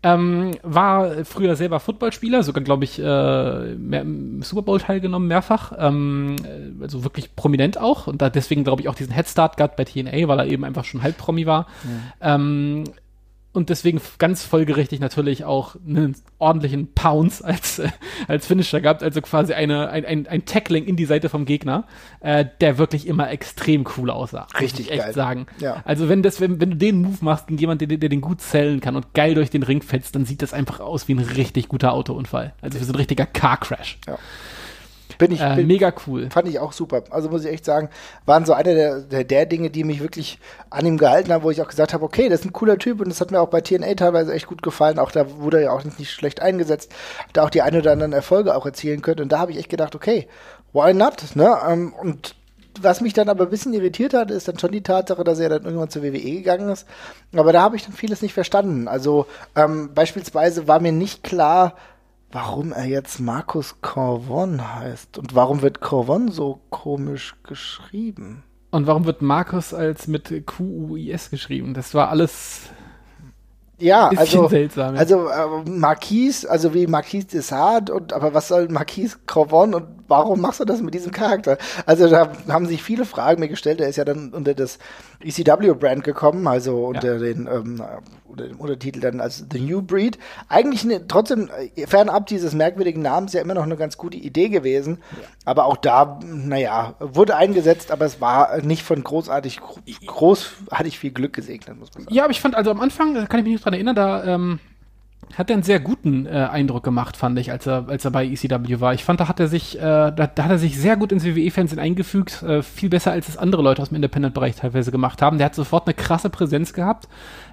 Ähm, war früher selber Footballspieler, sogar, glaube ich, äh, mehr, im Super Bowl teilgenommen, mehrfach. Ähm, also wirklich prominent auch. Und da deswegen, glaube ich, auch diesen Headstart gehabt bei TNA, weil er eben einfach schon halb Promi war. Ja. Ähm, und deswegen ganz folgerichtig natürlich auch einen ordentlichen Pounce als, äh, als Finisher gehabt, also quasi eine, ein, ein, ein Tackling in die Seite vom Gegner, äh, der wirklich immer extrem cool aussah. Richtig echt geil. sagen. Ja. Also wenn das, wenn, wenn du den Move machst gegen jemanden, der, der den gut zählen kann und geil durch den Ring fetzt, dann sieht das einfach aus wie ein richtig guter Autounfall. Also wie so ein richtiger Car Crash. Ja. Bin ich, äh, bin, mega cool. Fand ich auch super. Also muss ich echt sagen, waren so eine der, der, der, Dinge, die mich wirklich an ihm gehalten haben, wo ich auch gesagt habe, okay, das ist ein cooler Typ und das hat mir auch bei TNA teilweise echt gut gefallen. Auch da wurde er ja auch nicht, nicht schlecht eingesetzt, da auch die ein oder anderen Erfolge auch erzielen könnte. Und da habe ich echt gedacht, okay, why not? Ne? Ähm, und was mich dann aber ein bisschen irritiert hat, ist dann schon die Tatsache, dass er dann irgendwann zur WWE gegangen ist. Aber da habe ich dann vieles nicht verstanden. Also ähm, beispielsweise war mir nicht klar, warum er jetzt Markus Corvon heißt und warum wird Corvon so komisch geschrieben. Und warum wird Markus als mit Q-U-I-S geschrieben? Das war alles ja, also, seltsam, ja. also äh, Marquis, also wie Marquis de Sade und aber was soll Marquis Corvon und warum machst du das mit diesem Charakter? Also da haben sich viele Fragen mir gestellt. Er ist ja dann unter das ECW-Brand gekommen, also unter ja. den ähm, unter dem Untertitel dann als The New Breed. Eigentlich ne, trotzdem äh, fernab dieses merkwürdigen Namens ja immer noch eine ganz gute Idee gewesen. Ja. Aber auch da, naja, wurde eingesetzt, aber es war nicht von großartig groß, hatte ich viel Glück gesegnet, muss man sagen. Ja, aber ich fand also am Anfang, da kann ich mich nicht dran erinnern, da ähm hat er einen sehr guten äh, Eindruck gemacht, fand ich, als er, als er bei ECW war. Ich fand, da hat er sich, äh, da, da, hat er sich sehr gut ins WWE-Fernsehen eingefügt, äh, viel besser als es andere Leute aus dem Independent-Bereich teilweise gemacht haben. Der hat sofort eine krasse Präsenz gehabt.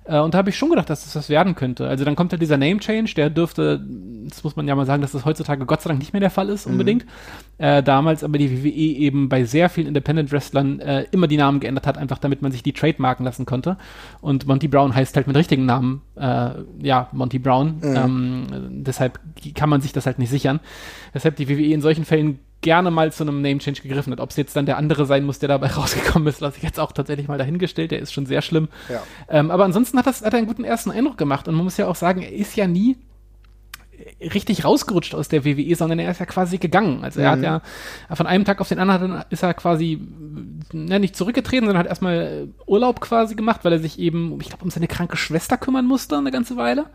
Äh, und da habe ich schon gedacht, dass das was werden könnte. Also dann kommt ja dieser Name-Change, der dürfte, das muss man ja mal sagen, dass das heutzutage Gott sei Dank nicht mehr der Fall ist, mhm. unbedingt. Mhm. Äh, damals aber die WWE eben bei sehr vielen Independent-Wrestlern äh, immer die Namen geändert hat, einfach damit man sich die trademarken lassen konnte. Und Monty Brown heißt halt mit richtigen Namen, äh, ja, Monty Brown. Mhm. Ähm, deshalb kann man sich das halt nicht sichern. Deshalb die WWE in solchen Fällen gerne mal zu einem Name Change gegriffen hat. Ob es jetzt dann der andere sein muss, der dabei (laughs) rausgekommen ist, lasse ich jetzt auch tatsächlich mal dahingestellt. Der ist schon sehr schlimm. Ja. Ähm, aber ansonsten hat, das, hat er einen guten ersten Eindruck gemacht. Und man muss ja auch sagen, er ist ja nie richtig rausgerutscht aus der WWE, sondern er ist ja quasi gegangen. Also er mhm. hat ja von einem Tag auf den anderen ist er quasi ja, nicht zurückgetreten, sondern hat erstmal Urlaub quasi gemacht, weil er sich eben, ich glaube, um seine kranke Schwester kümmern musste eine ganze Weile.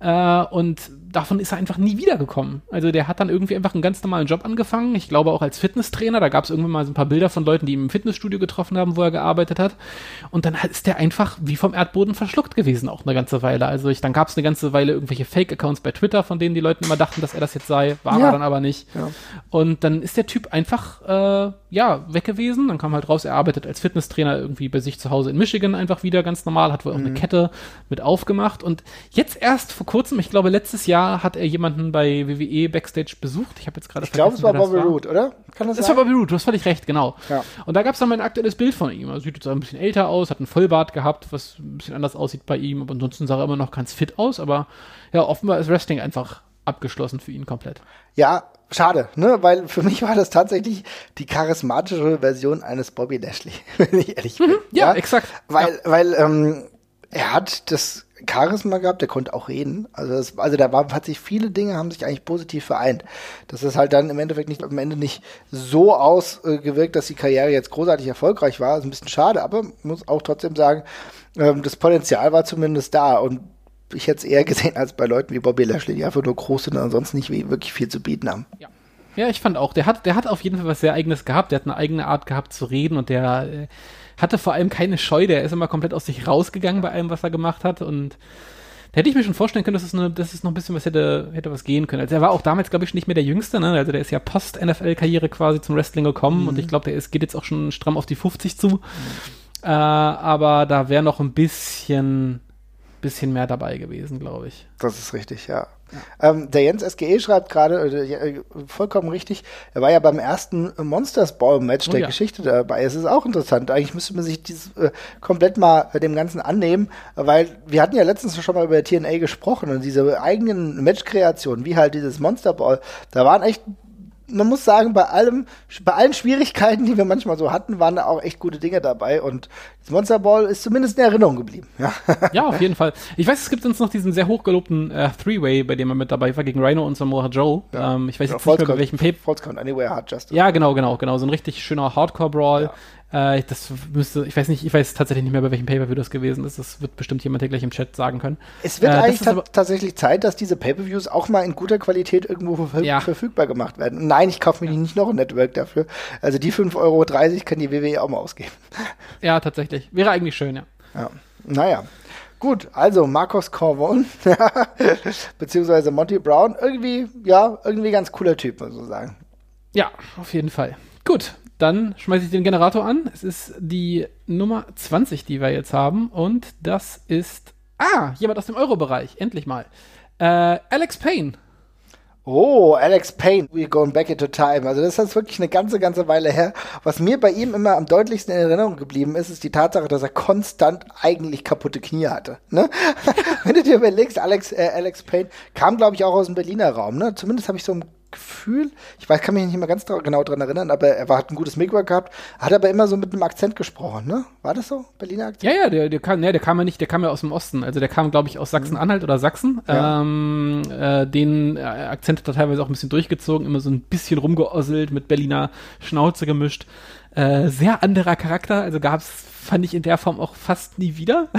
Äh, und davon ist er einfach nie wiedergekommen. Also der hat dann irgendwie einfach einen ganz normalen Job angefangen. Ich glaube auch als Fitnesstrainer. Da gab es irgendwann mal so ein paar Bilder von Leuten, die ihn im Fitnessstudio getroffen haben, wo er gearbeitet hat. Und dann ist der einfach wie vom Erdboden verschluckt gewesen, auch eine ganze Weile. Also ich, dann gab es eine ganze Weile irgendwelche Fake-Accounts bei Twitter, von denen die Leute immer dachten, dass er das jetzt sei. War ja. er dann aber nicht. Ja. Und dann ist der Typ einfach, äh, ja, weg gewesen. Dann kam halt raus, er arbeitet als Fitnesstrainer irgendwie bei sich zu Hause in Michigan einfach wieder ganz normal, hat wohl auch mhm. eine Kette mit aufgemacht. Und jetzt erst vor kurzem, ich glaube letztes Jahr, hat er jemanden bei WWE Backstage besucht. Ich habe jetzt gerade Ich glaube, es war Bobby Root, oder? Kann das, das sein? war Bobby Root, du hast völlig recht, genau. Ja. Und da gab es dann mal ein aktuelles Bild von ihm. Er sieht jetzt ein bisschen älter aus, hat einen Vollbart gehabt, was ein bisschen anders aussieht bei ihm, aber ansonsten sah er immer noch ganz fit aus. Aber ja, offenbar ist Wrestling einfach abgeschlossen für ihn komplett. Ja, schade, ne? Weil für mich war das tatsächlich die charismatische Version eines Bobby Lashley, (laughs) wenn ich ehrlich bin. Mhm, ja, exakt. Weil, weil ähm, er hat das Charisma gehabt, der konnte auch reden. Also, das, also da war, hat sich viele Dinge haben sich eigentlich positiv vereint. Das ist halt dann im Endeffekt nicht am Ende nicht so ausgewirkt, dass die Karriere jetzt großartig erfolgreich war. Ist ein bisschen schade, aber muss auch trotzdem sagen, ähm, das Potenzial war zumindest da und ich hätte es eher gesehen als bei Leuten wie Bobby Lashley, die einfach nur groß sind und ansonsten nicht wirklich viel zu bieten haben. Ja. Ja, ich fand auch, der hat, der hat auf jeden Fall was sehr eigenes gehabt, der hat eine eigene Art gehabt zu reden und der äh, hatte vor allem keine Scheu, der ist immer komplett aus sich rausgegangen bei allem, was er gemacht hat und da hätte ich mir schon vorstellen können, dass es, eine, dass es noch ein bisschen was hätte, hätte was gehen können. Also er war auch damals, glaube ich, nicht mehr der Jüngste, ne? Also der ist ja Post-NFL-Karriere quasi zum Wrestling gekommen mhm. und ich glaube, der ist, geht jetzt auch schon stramm auf die 50 zu. Mhm. Äh, aber da wäre noch ein bisschen, bisschen mehr dabei gewesen, glaube ich. Das ist richtig, ja. Ja. Ähm, der Jens SGE schreibt gerade, äh, vollkommen richtig, er war ja beim ersten Monsters Ball Match oh, der ja. Geschichte dabei. Es ist auch interessant. Eigentlich müsste man sich dieses äh, komplett mal dem Ganzen annehmen, weil wir hatten ja letztens schon mal über TNA gesprochen und diese eigenen Matchkreationen, wie halt dieses Monster Ball, da waren echt man muss sagen, bei allem, bei allen Schwierigkeiten, die wir manchmal so hatten, waren da auch echt gute Dinge dabei und das Monster Ball ist zumindest in Erinnerung geblieben. Ja, (laughs) ja auf jeden Fall. Ich weiß, es gibt uns noch diesen sehr hochgelobten äh, Three-Way, bei dem er mit dabei war, gegen Rhino und Samoa Joe. Ja. Ähm, ich weiß ja, jetzt nicht mehr, bei welchem Paper. Falls Anywhere Hard Justice. Ja, genau, genau, genau. So ein richtig schöner Hardcore-Brawl. Ja. Äh, das müsste, ich weiß nicht, ich weiß tatsächlich nicht mehr, bei welchem Pay-Per-View das gewesen ist. Das wird bestimmt jemand hier gleich im Chat sagen können. Es wird äh, eigentlich ta tatsächlich Zeit, dass diese Pay-Per-Views auch mal in guter Qualität irgendwo ver ja. verfügbar gemacht werden. Nein, ich kaufe mir nicht noch ein Network dafür. Also die 5,30 Euro kann die WWE auch mal ausgeben. (laughs) Ja, tatsächlich. Wäre eigentlich schön, ja. Ja, naja. Gut, also Marcos Corvon, (laughs) beziehungsweise Monty Brown, irgendwie, ja, irgendwie ganz cooler Typ, muss man sagen. Ja, auf jeden Fall. Gut, dann schmeiße ich den Generator an. Es ist die Nummer 20, die wir jetzt haben. Und das ist. Ah, jemand aus dem Euro-Bereich. Endlich mal. Äh, Alex Payne. Oh, Alex Payne, we're going back into time. Also das ist wirklich eine ganze, ganze Weile her. Was mir bei ihm immer am deutlichsten in Erinnerung geblieben ist, ist die Tatsache, dass er konstant eigentlich kaputte Knie hatte. Ne? (laughs) Wenn du dir überlegst, Alex, äh, Alex Payne kam, glaube ich, auch aus dem Berliner Raum. Ne? Zumindest habe ich so im Gefühl, ich weiß, kann mich nicht mehr ganz genau dran erinnern, aber er war, hat ein gutes Mikro gehabt, hat aber immer so mit einem Akzent gesprochen, ne? War das so? Berliner Akzent? Ja, ja, der, der kam, ne, der kam ja nicht, der kam ja aus dem Osten, also der kam, glaube ich, aus Sachsen-Anhalt oder Sachsen. Ja. Ähm, äh, den äh, Akzent hat er teilweise auch ein bisschen durchgezogen, immer so ein bisschen rumgeosselt, mit Berliner Schnauze gemischt. Äh, sehr anderer Charakter, also gab es fand ich in der Form auch fast nie wieder. (laughs)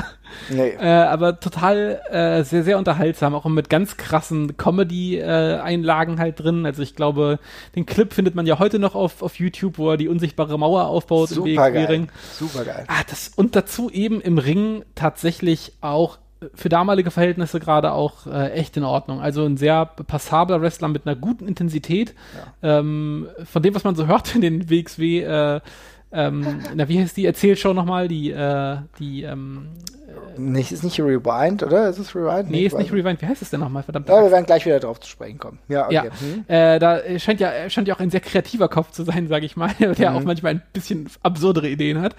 Nee. äh, aber total äh, sehr, sehr unterhaltsam, auch mit ganz krassen Comedy-Einlagen halt drin. Also ich glaube, den Clip findet man ja heute noch auf, auf YouTube, wo er die unsichtbare Mauer aufbaut Super im geil. Super geil. Ah, das, und dazu eben im Ring tatsächlich auch für damalige Verhältnisse gerade auch äh, echt in Ordnung. Also ein sehr passabler Wrestler mit einer guten Intensität. Ja. Ähm, von dem, was man so hört in den WXW äh, ähm, na, wie heißt die Erzählshow nochmal? Die, äh, die, ähm, nicht, ist nicht Rewind, oder? Ist es Rewind? Nee, ist nicht Rewind. Wie heißt es denn nochmal? Verdammt. Ja, wir werden gleich wieder drauf zu sprechen kommen. Ja, okay. ja. Hm. Äh, da scheint ja, scheint ja auch ein sehr kreativer Kopf zu sein, sage ich mal, (laughs) der mhm. auch manchmal ein bisschen absurdere Ideen hat.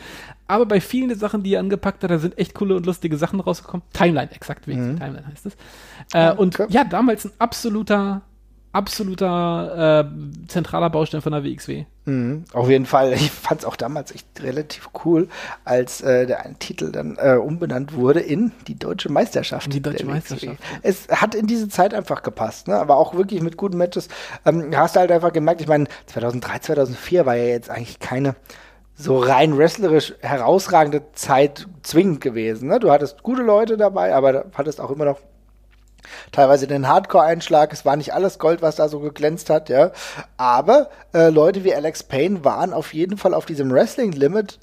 Aber bei vielen der Sachen, die er angepackt hat, da sind echt coole und lustige Sachen rausgekommen. Timeline, exakt, wie mhm. Timeline heißt es. Äh, und okay. ja, damals ein absoluter absoluter äh, zentraler Baustein von der WXW. Mhm, auf jeden Fall. Ich fand es auch damals echt relativ cool, als äh, der ein Titel dann äh, umbenannt wurde in die Deutsche Meisterschaft. Die Deutsche Meisterschaft. Es hat in diese Zeit einfach gepasst, ne? aber auch wirklich mit guten Matches. Ähm, hast du halt einfach gemerkt, ich meine, 2003, 2004 war ja jetzt eigentlich keine so rein wrestlerisch herausragende Zeit zwingend gewesen. Ne? Du hattest gute Leute dabei, aber du hattest auch immer noch teilweise den Hardcore-Einschlag. Es war nicht alles Gold, was da so geglänzt hat, ja. Aber äh, Leute wie Alex Payne waren auf jeden Fall auf diesem Wrestling-Limit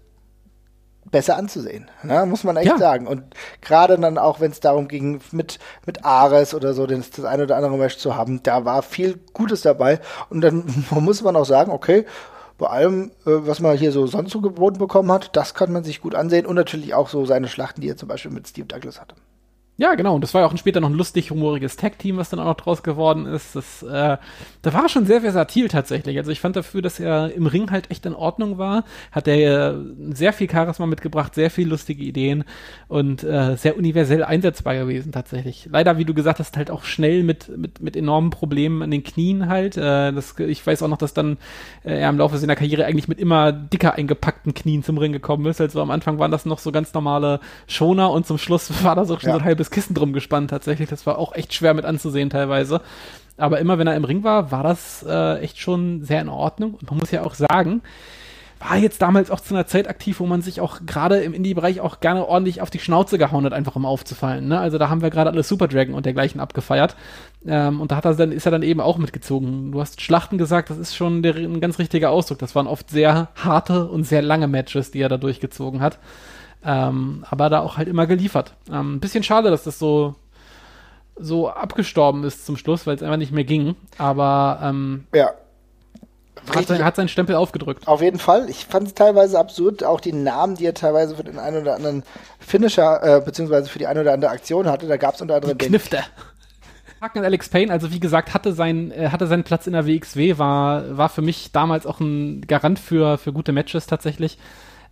besser anzusehen, ne? muss man echt ja. sagen. Und gerade dann auch, wenn es darum ging, mit, mit Ares oder so das, das eine oder andere Match zu haben, da war viel Gutes dabei. Und dann (laughs) muss man auch sagen, okay, bei allem, äh, was man hier so sonst so geboten bekommen hat, das kann man sich gut ansehen. Und natürlich auch so seine Schlachten, die er zum Beispiel mit Steve Douglas hatte. Ja, genau. Und das war ja auch später noch ein lustig, humoriges Tag-Team, was dann auch noch draus geworden ist. Das, äh, da war er schon sehr versatil tatsächlich. Also ich fand dafür, dass er im Ring halt echt in Ordnung war, hat er äh, sehr viel Charisma mitgebracht, sehr viel lustige Ideen und äh, sehr universell einsetzbar gewesen tatsächlich. Leider, wie du gesagt hast, halt auch schnell mit, mit, mit enormen Problemen an den Knien halt. Äh, das, ich weiß auch noch, dass dann äh, er im Laufe seiner Karriere eigentlich mit immer dicker eingepackten Knien zum Ring gekommen ist. Also am Anfang waren das noch so ganz normale Schoner und zum Schluss (laughs) war das auch schon ja. so ein halbes Kissen drum gespannt tatsächlich. Das war auch echt schwer mit anzusehen teilweise. Aber immer wenn er im Ring war, war das äh, echt schon sehr in Ordnung. Und man muss ja auch sagen, war jetzt damals auch zu einer Zeit aktiv, wo man sich auch gerade im Indie-Bereich auch gerne ordentlich auf die Schnauze gehauen hat, einfach um aufzufallen. Ne? Also da haben wir gerade alle Super Dragon und dergleichen abgefeiert. Ähm, und da hat er dann, ist er dann eben auch mitgezogen. Du hast Schlachten gesagt, das ist schon der, ein ganz richtiger Ausdruck. Das waren oft sehr harte und sehr lange Matches, die er da durchgezogen hat. Ähm, aber da auch halt immer geliefert. Ähm, ein bisschen schade, dass das so, so abgestorben ist zum Schluss, weil es einfach nicht mehr ging. Aber ähm, ja. Hat, sein, hat seinen Stempel aufgedrückt. Auf jeden Fall. Ich fand es teilweise absurd, auch die Namen, die er teilweise für den einen oder anderen Finisher, äh, beziehungsweise für die eine oder andere Aktion hatte. Da gab es unter anderem den. Knifte. Hacken Alex Payne, also wie gesagt, hatte, sein, äh, hatte seinen Platz in der WXW, war, war für mich damals auch ein Garant für, für gute Matches tatsächlich.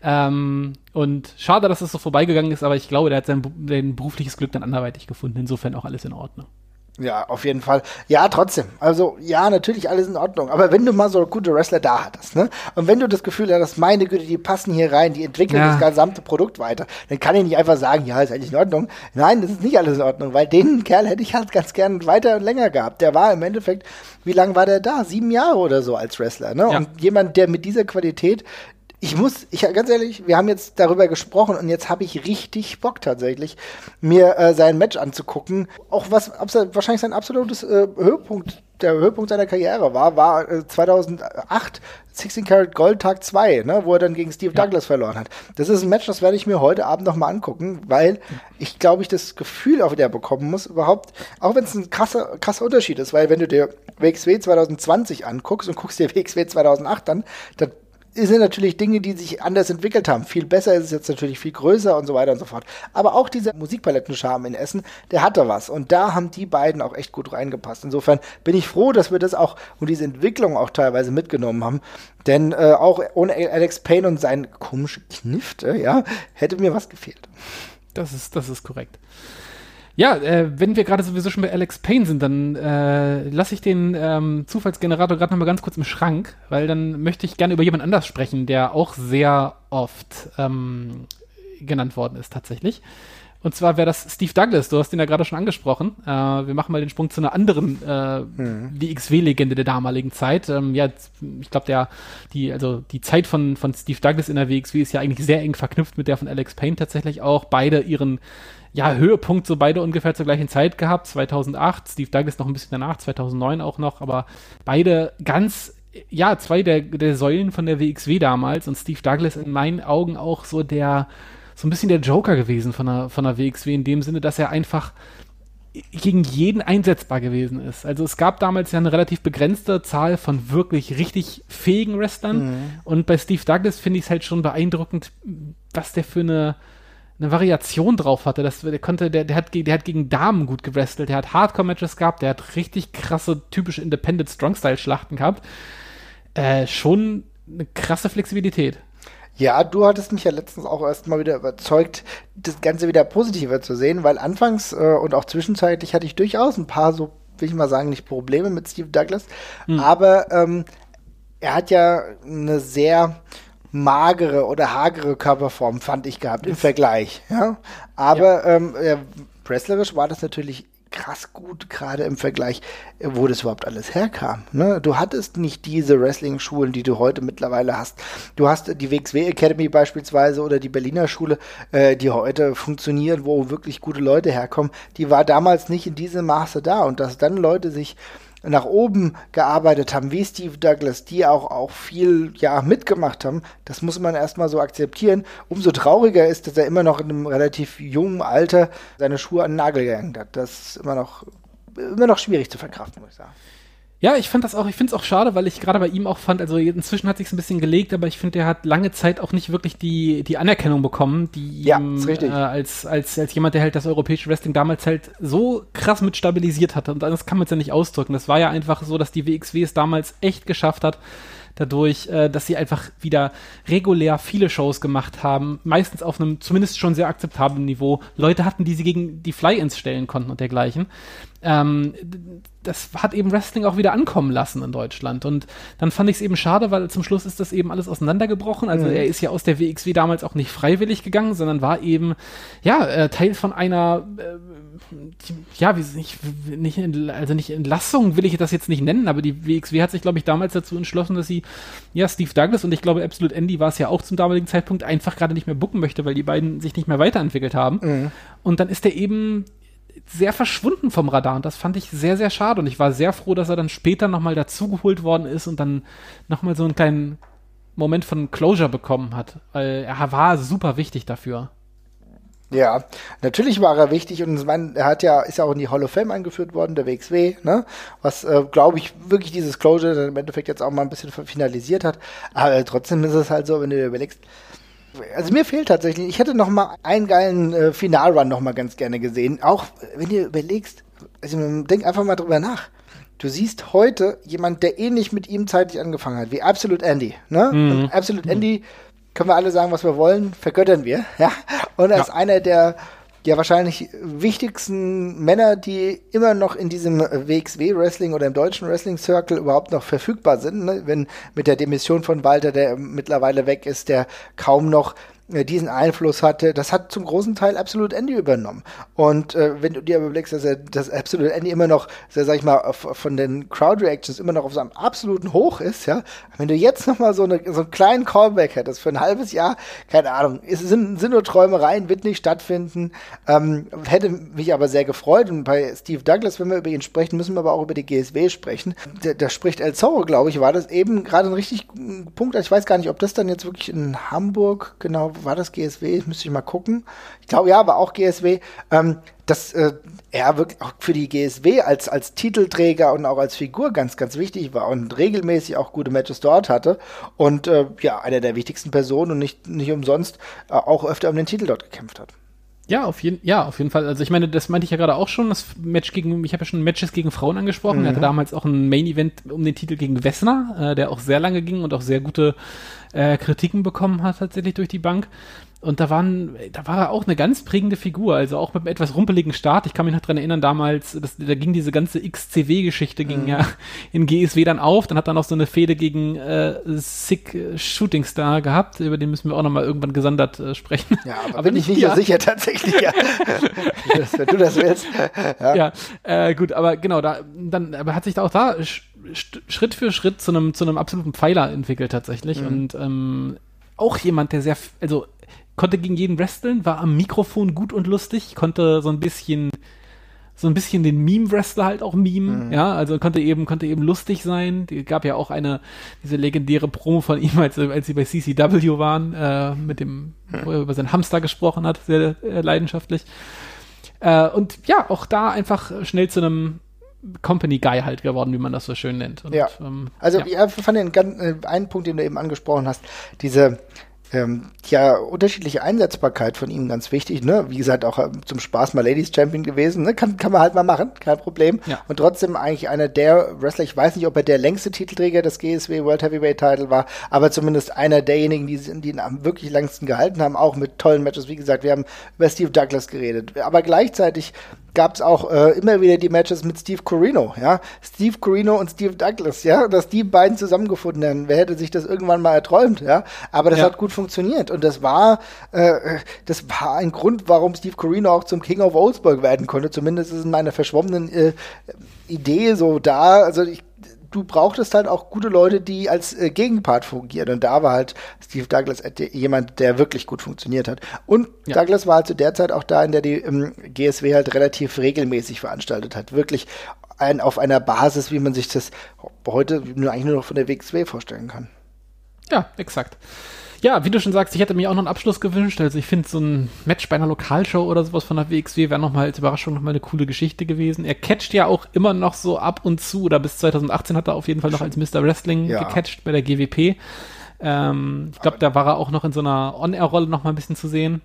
Ähm, und schade, dass es so vorbeigegangen ist, aber ich glaube, der hat sein, sein berufliches Glück dann anderweitig gefunden. Insofern auch alles in Ordnung. Ja, auf jeden Fall. Ja, trotzdem. Also, ja, natürlich alles in Ordnung. Aber wenn du mal so gute Wrestler da hattest, ne? Und wenn du das Gefühl hast, meine Güte, die passen hier rein, die entwickeln ja. das gesamte Produkt weiter, dann kann ich nicht einfach sagen, ja, ist eigentlich in Ordnung. Nein, das ist nicht alles in Ordnung, weil den Kerl hätte ich halt ganz gern weiter und länger gehabt. Der war im Endeffekt, wie lange war der da? Sieben Jahre oder so als Wrestler, ne? Ja. Und jemand, der mit dieser Qualität ich muss, ich ganz ehrlich, wir haben jetzt darüber gesprochen und jetzt habe ich richtig Bock tatsächlich, mir äh, sein Match anzugucken. Auch was wahrscheinlich sein absolutes äh, Höhepunkt, der Höhepunkt seiner Karriere war, war äh, 2008 16 Karat Gold Tag 2, ne, wo er dann gegen Steve ja. Douglas verloren hat. Das ist ein Match, das werde ich mir heute Abend nochmal angucken, weil ich glaube, ich das Gefühl auch wieder bekommen muss, überhaupt, auch wenn es ein krasser, krasser Unterschied ist, weil wenn du dir WXW 2020 anguckst und guckst dir WXW 2008 an, dann sind natürlich Dinge, die sich anders entwickelt haben. Viel besser ist es jetzt natürlich viel größer und so weiter und so fort. Aber auch dieser Musikpalettenscharme in Essen, der hatte was. Und da haben die beiden auch echt gut reingepasst. Insofern bin ich froh, dass wir das auch und diese Entwicklung auch teilweise mitgenommen haben. Denn äh, auch ohne Alex Payne und seinen komischen Knifte, ja, hätte mir was gefehlt. Das ist, das ist korrekt. Ja, äh, wenn wir gerade sowieso schon bei Alex Payne sind, dann äh, lasse ich den ähm, Zufallsgenerator gerade nochmal ganz kurz im Schrank, weil dann möchte ich gerne über jemand anders sprechen, der auch sehr oft ähm, genannt worden ist tatsächlich. Und zwar wäre das Steve Douglas, du hast ihn ja gerade schon angesprochen. Äh, wir machen mal den Sprung zu einer anderen äh, mhm. WXW-Legende der damaligen Zeit. Ähm, ja, ich glaube, der, die, also die Zeit von, von Steve Douglas in der WXW ist ja eigentlich sehr eng verknüpft mit der von Alex Payne tatsächlich auch. Beide ihren ja, Höhepunkt so beide ungefähr zur gleichen Zeit gehabt, 2008, Steve Douglas noch ein bisschen danach, 2009 auch noch, aber beide ganz, ja, zwei der, der Säulen von der WXW damals und Steve Douglas in meinen Augen auch so der, so ein bisschen der Joker gewesen von der, von der WXW in dem Sinne, dass er einfach gegen jeden einsetzbar gewesen ist. Also es gab damals ja eine relativ begrenzte Zahl von wirklich richtig fähigen Wrestlern mhm. und bei Steve Douglas finde ich es halt schon beeindruckend, was der für eine eine Variation drauf hatte. Das, der konnte, der, der, hat, der hat gegen Damen gut gewrestelt, der hat Hardcore-Matches gehabt, der hat richtig krasse, typische Independent Strong-Style-Schlachten gehabt. Äh, schon eine krasse Flexibilität. Ja, du hattest mich ja letztens auch erstmal wieder überzeugt, das Ganze wieder positiver zu sehen, weil anfangs äh, und auch zwischenzeitlich hatte ich durchaus ein paar so, will ich mal sagen, nicht Probleme mit Steve Douglas, hm. aber ähm, er hat ja eine sehr magere oder hagere Körperform, fand ich gehabt im Vergleich. Ja? Aber ja. Ähm, ja, wrestlerisch war das natürlich krass gut, gerade im Vergleich, wo das überhaupt alles herkam. Ne? Du hattest nicht diese Wrestling-Schulen, die du heute mittlerweile hast. Du hast die WXW Academy beispielsweise oder die Berliner Schule, äh, die heute funktionieren, wo wirklich gute Leute herkommen. Die war damals nicht in diesem Maße da und dass dann Leute sich nach oben gearbeitet haben, wie Steve Douglas, die auch, auch viel ja, mitgemacht haben, das muss man erstmal so akzeptieren. Umso trauriger ist, dass er immer noch in einem relativ jungen Alter seine Schuhe an den Nagel gehängt hat. Das ist immer noch, immer noch schwierig zu verkraften, muss ich sagen. Ja, ich fand das auch, ich finde es auch schade, weil ich gerade bei ihm auch fand, also inzwischen hat sich ein bisschen gelegt, aber ich finde, er hat lange Zeit auch nicht wirklich die, die Anerkennung bekommen, die Ja, ihm. Äh, als, als, als jemand, der halt das europäische Wrestling damals halt so krass mit stabilisiert hatte. Und das kann man jetzt ja nicht ausdrücken. Das war ja einfach so, dass die WXW es damals echt geschafft hat, dadurch, äh, dass sie einfach wieder regulär viele Shows gemacht haben, meistens auf einem zumindest schon sehr akzeptablen Niveau, Leute hatten, die sie gegen die Fly-Ins stellen konnten und dergleichen. Ähm, das hat eben Wrestling auch wieder ankommen lassen in Deutschland. Und dann fand ich es eben schade, weil zum Schluss ist das eben alles auseinandergebrochen. Also er ist ja aus der WXW damals auch nicht freiwillig gegangen, sondern war eben, ja, äh, Teil von einer äh, ja, wie nicht, nicht, also nicht Entlassung will ich das jetzt nicht nennen, aber die WXW hat sich, glaube ich, damals dazu entschlossen, dass sie, ja, Steve Douglas und ich glaube, Absolute Andy war es ja auch zum damaligen Zeitpunkt einfach gerade nicht mehr bucken möchte, weil die beiden sich nicht mehr weiterentwickelt haben. Und dann ist er eben sehr verschwunden vom Radar und das fand ich sehr, sehr schade und ich war sehr froh, dass er dann später nochmal dazugeholt worden ist und dann nochmal so einen kleinen Moment von Closure bekommen hat, weil er war super wichtig dafür. Ja, natürlich war er wichtig und ich er hat ja, ist ja auch in die Hall of Fame eingeführt worden, der WXW, ne? Was, äh, glaube ich, wirklich dieses Closure dann im Endeffekt jetzt auch mal ein bisschen finalisiert hat. Aber trotzdem ist es halt so, wenn du dir überlegst, also mir fehlt tatsächlich, ich hätte noch mal einen geilen äh, Finalrun noch mal ganz gerne gesehen. Auch wenn du überlegst, also denk einfach mal drüber nach. Du siehst heute jemand, der ähnlich mit ihm zeitlich angefangen hat, wie Absolute Andy. Ne? Und Absolute Andy, können wir alle sagen, was wir wollen, vergöttern wir. (laughs) Ja? Und er ist einer der ja wahrscheinlich wichtigsten Männer, die immer noch in diesem WXW-Wrestling oder im deutschen Wrestling-Circle überhaupt noch verfügbar sind. Ne? Wenn mit der Demission von Walter, der mittlerweile weg ist, der kaum noch diesen Einfluss hatte, das hat zum großen Teil Absolute Andy übernommen. Und äh, wenn du dir überlegst, dass er das Absolute Andy immer noch, so, sag ich mal, von den Crowd Reactions immer noch auf seinem absoluten Hoch ist, ja, wenn du jetzt noch mal so, eine, so einen kleinen Callback hättest für ein halbes Jahr, keine Ahnung, es sind, sind nur Träumereien, wird nicht stattfinden, ähm, hätte mich aber sehr gefreut und bei Steve Douglas, wenn wir über ihn sprechen, müssen wir aber auch über die GSW sprechen. Da, spricht El Zorro, glaube ich, war das eben gerade ein richtig Punkt, ich weiß gar nicht, ob das dann jetzt wirklich in Hamburg genau war das GSW? Müsste ich mal gucken. Ich glaube, ja, aber auch GSW. Ähm, dass äh, er wirklich auch für die GSW als, als Titelträger und auch als Figur ganz, ganz wichtig war und regelmäßig auch gute Matches dort hatte. Und äh, ja, einer der wichtigsten Personen und nicht, nicht umsonst äh, auch öfter um den Titel dort gekämpft hat. Ja, auf jeden, ja, auf jeden Fall. Also ich meine, das meinte ich ja gerade auch schon, das Match gegen, ich habe ja schon Matches gegen Frauen angesprochen. Mhm. Er hatte damals auch ein Main-Event um den Titel gegen Wessner, äh, der auch sehr lange ging und auch sehr gute äh, Kritiken bekommen hat tatsächlich durch die Bank. Und da waren, da war er auch eine ganz prägende Figur, also auch mit einem etwas rumpeligen Start. Ich kann mich noch dran erinnern, damals, das, da ging diese ganze XCW-Geschichte, ging Mhm. ja in GSW dann auf. Dann hat er noch so eine Fehde gegen äh, Sick Shooting Star gehabt, über den müssen wir auch noch mal irgendwann gesondert äh, sprechen. Ja, (laughs) aber, bin ich nicht so sicher tatsächlich. Ja. das, (laughs) wenn du das willst. Ja. ja, äh, gut, aber genau, da dann aber hat sich da auch da sch, sch, Schritt für Schritt zu einem zu einem absoluten Pfeiler entwickelt tatsächlich Mhm. und ähm, auch jemand, der sehr, also konnte gegen jeden wresteln, war am Mikrofon gut und lustig, konnte so ein bisschen so ein bisschen den Meme-Wrestler halt auch meme, ja, also konnte eben, konnte eben lustig sein. Die gab ja auch eine, diese legendäre Promo von ihm, als, als sie bei CCW waren, äh, mit dem, wo er über seinen Hamster gesprochen hat, sehr äh, leidenschaftlich. Äh, und ja, auch da einfach schnell zu einem Company Guy halt geworden, wie man das so schön nennt. Und, Ja. ähm, Also ja. ich fand den äh, einen Punkt, den du eben angesprochen hast, diese ähm, ja unterschiedliche Einsetzbarkeit von ihm ganz wichtig. Ne? Wie gesagt, auch ähm, zum Spaß mal Ladies Champion gewesen. Ne? Kann, kann man halt mal machen, kein Problem. Ja. Und trotzdem eigentlich einer der Wrestler, ich weiß nicht, ob er der längste Titelträger des GSW World Heavyweight Title war, aber zumindest einer derjenigen, die, die ihn am wirklich längsten gehalten haben, auch mit tollen Matches. Wie gesagt, wir haben über Steve Douglas geredet. Aber gleichzeitig gab es auch äh, immer wieder die Matches mit Steve Corino, ja. Steve Corino und Steve Douglas, ja, dass die beiden zusammengefunden haben. Wer hätte sich das irgendwann mal erträumt, ja? Aber das Ja. hat gut funktioniert und das war, äh, das war ein Grund, warum Steve Corino auch zum King of Oldsburg werden konnte. Zumindest ist in meiner verschwommenen äh, Idee so da. Also ich, du brauchtest halt auch gute Leute, die als äh, Gegenpart fungieren. Und da war halt Steve Douglas et- jemand, der wirklich gut funktioniert hat. Und Ja. Douglas war halt zu der Zeit auch da, in der die ähm, GSW halt relativ regelmäßig veranstaltet hat. Wirklich ein, auf einer Basis, wie man sich das heute nur, eigentlich nur noch von der WXW vorstellen kann. Ja, exakt. Ja, wie du schon sagst, ich hätte mir auch noch einen Abschluss gewünscht. Also ich finde so ein Match bei einer Lokalshow oder sowas von der WXW wäre nochmal als Überraschung nochmal eine coole Geschichte gewesen. Er catcht ja auch immer noch so ab und zu, oder bis 2018 hat er auf jeden Fall noch als Mr. Wrestling Ja. gecatcht bei der GWP. Ähm, ich glaube, da war er auch noch in so einer On-Air-Rolle nochmal ein bisschen zu sehen.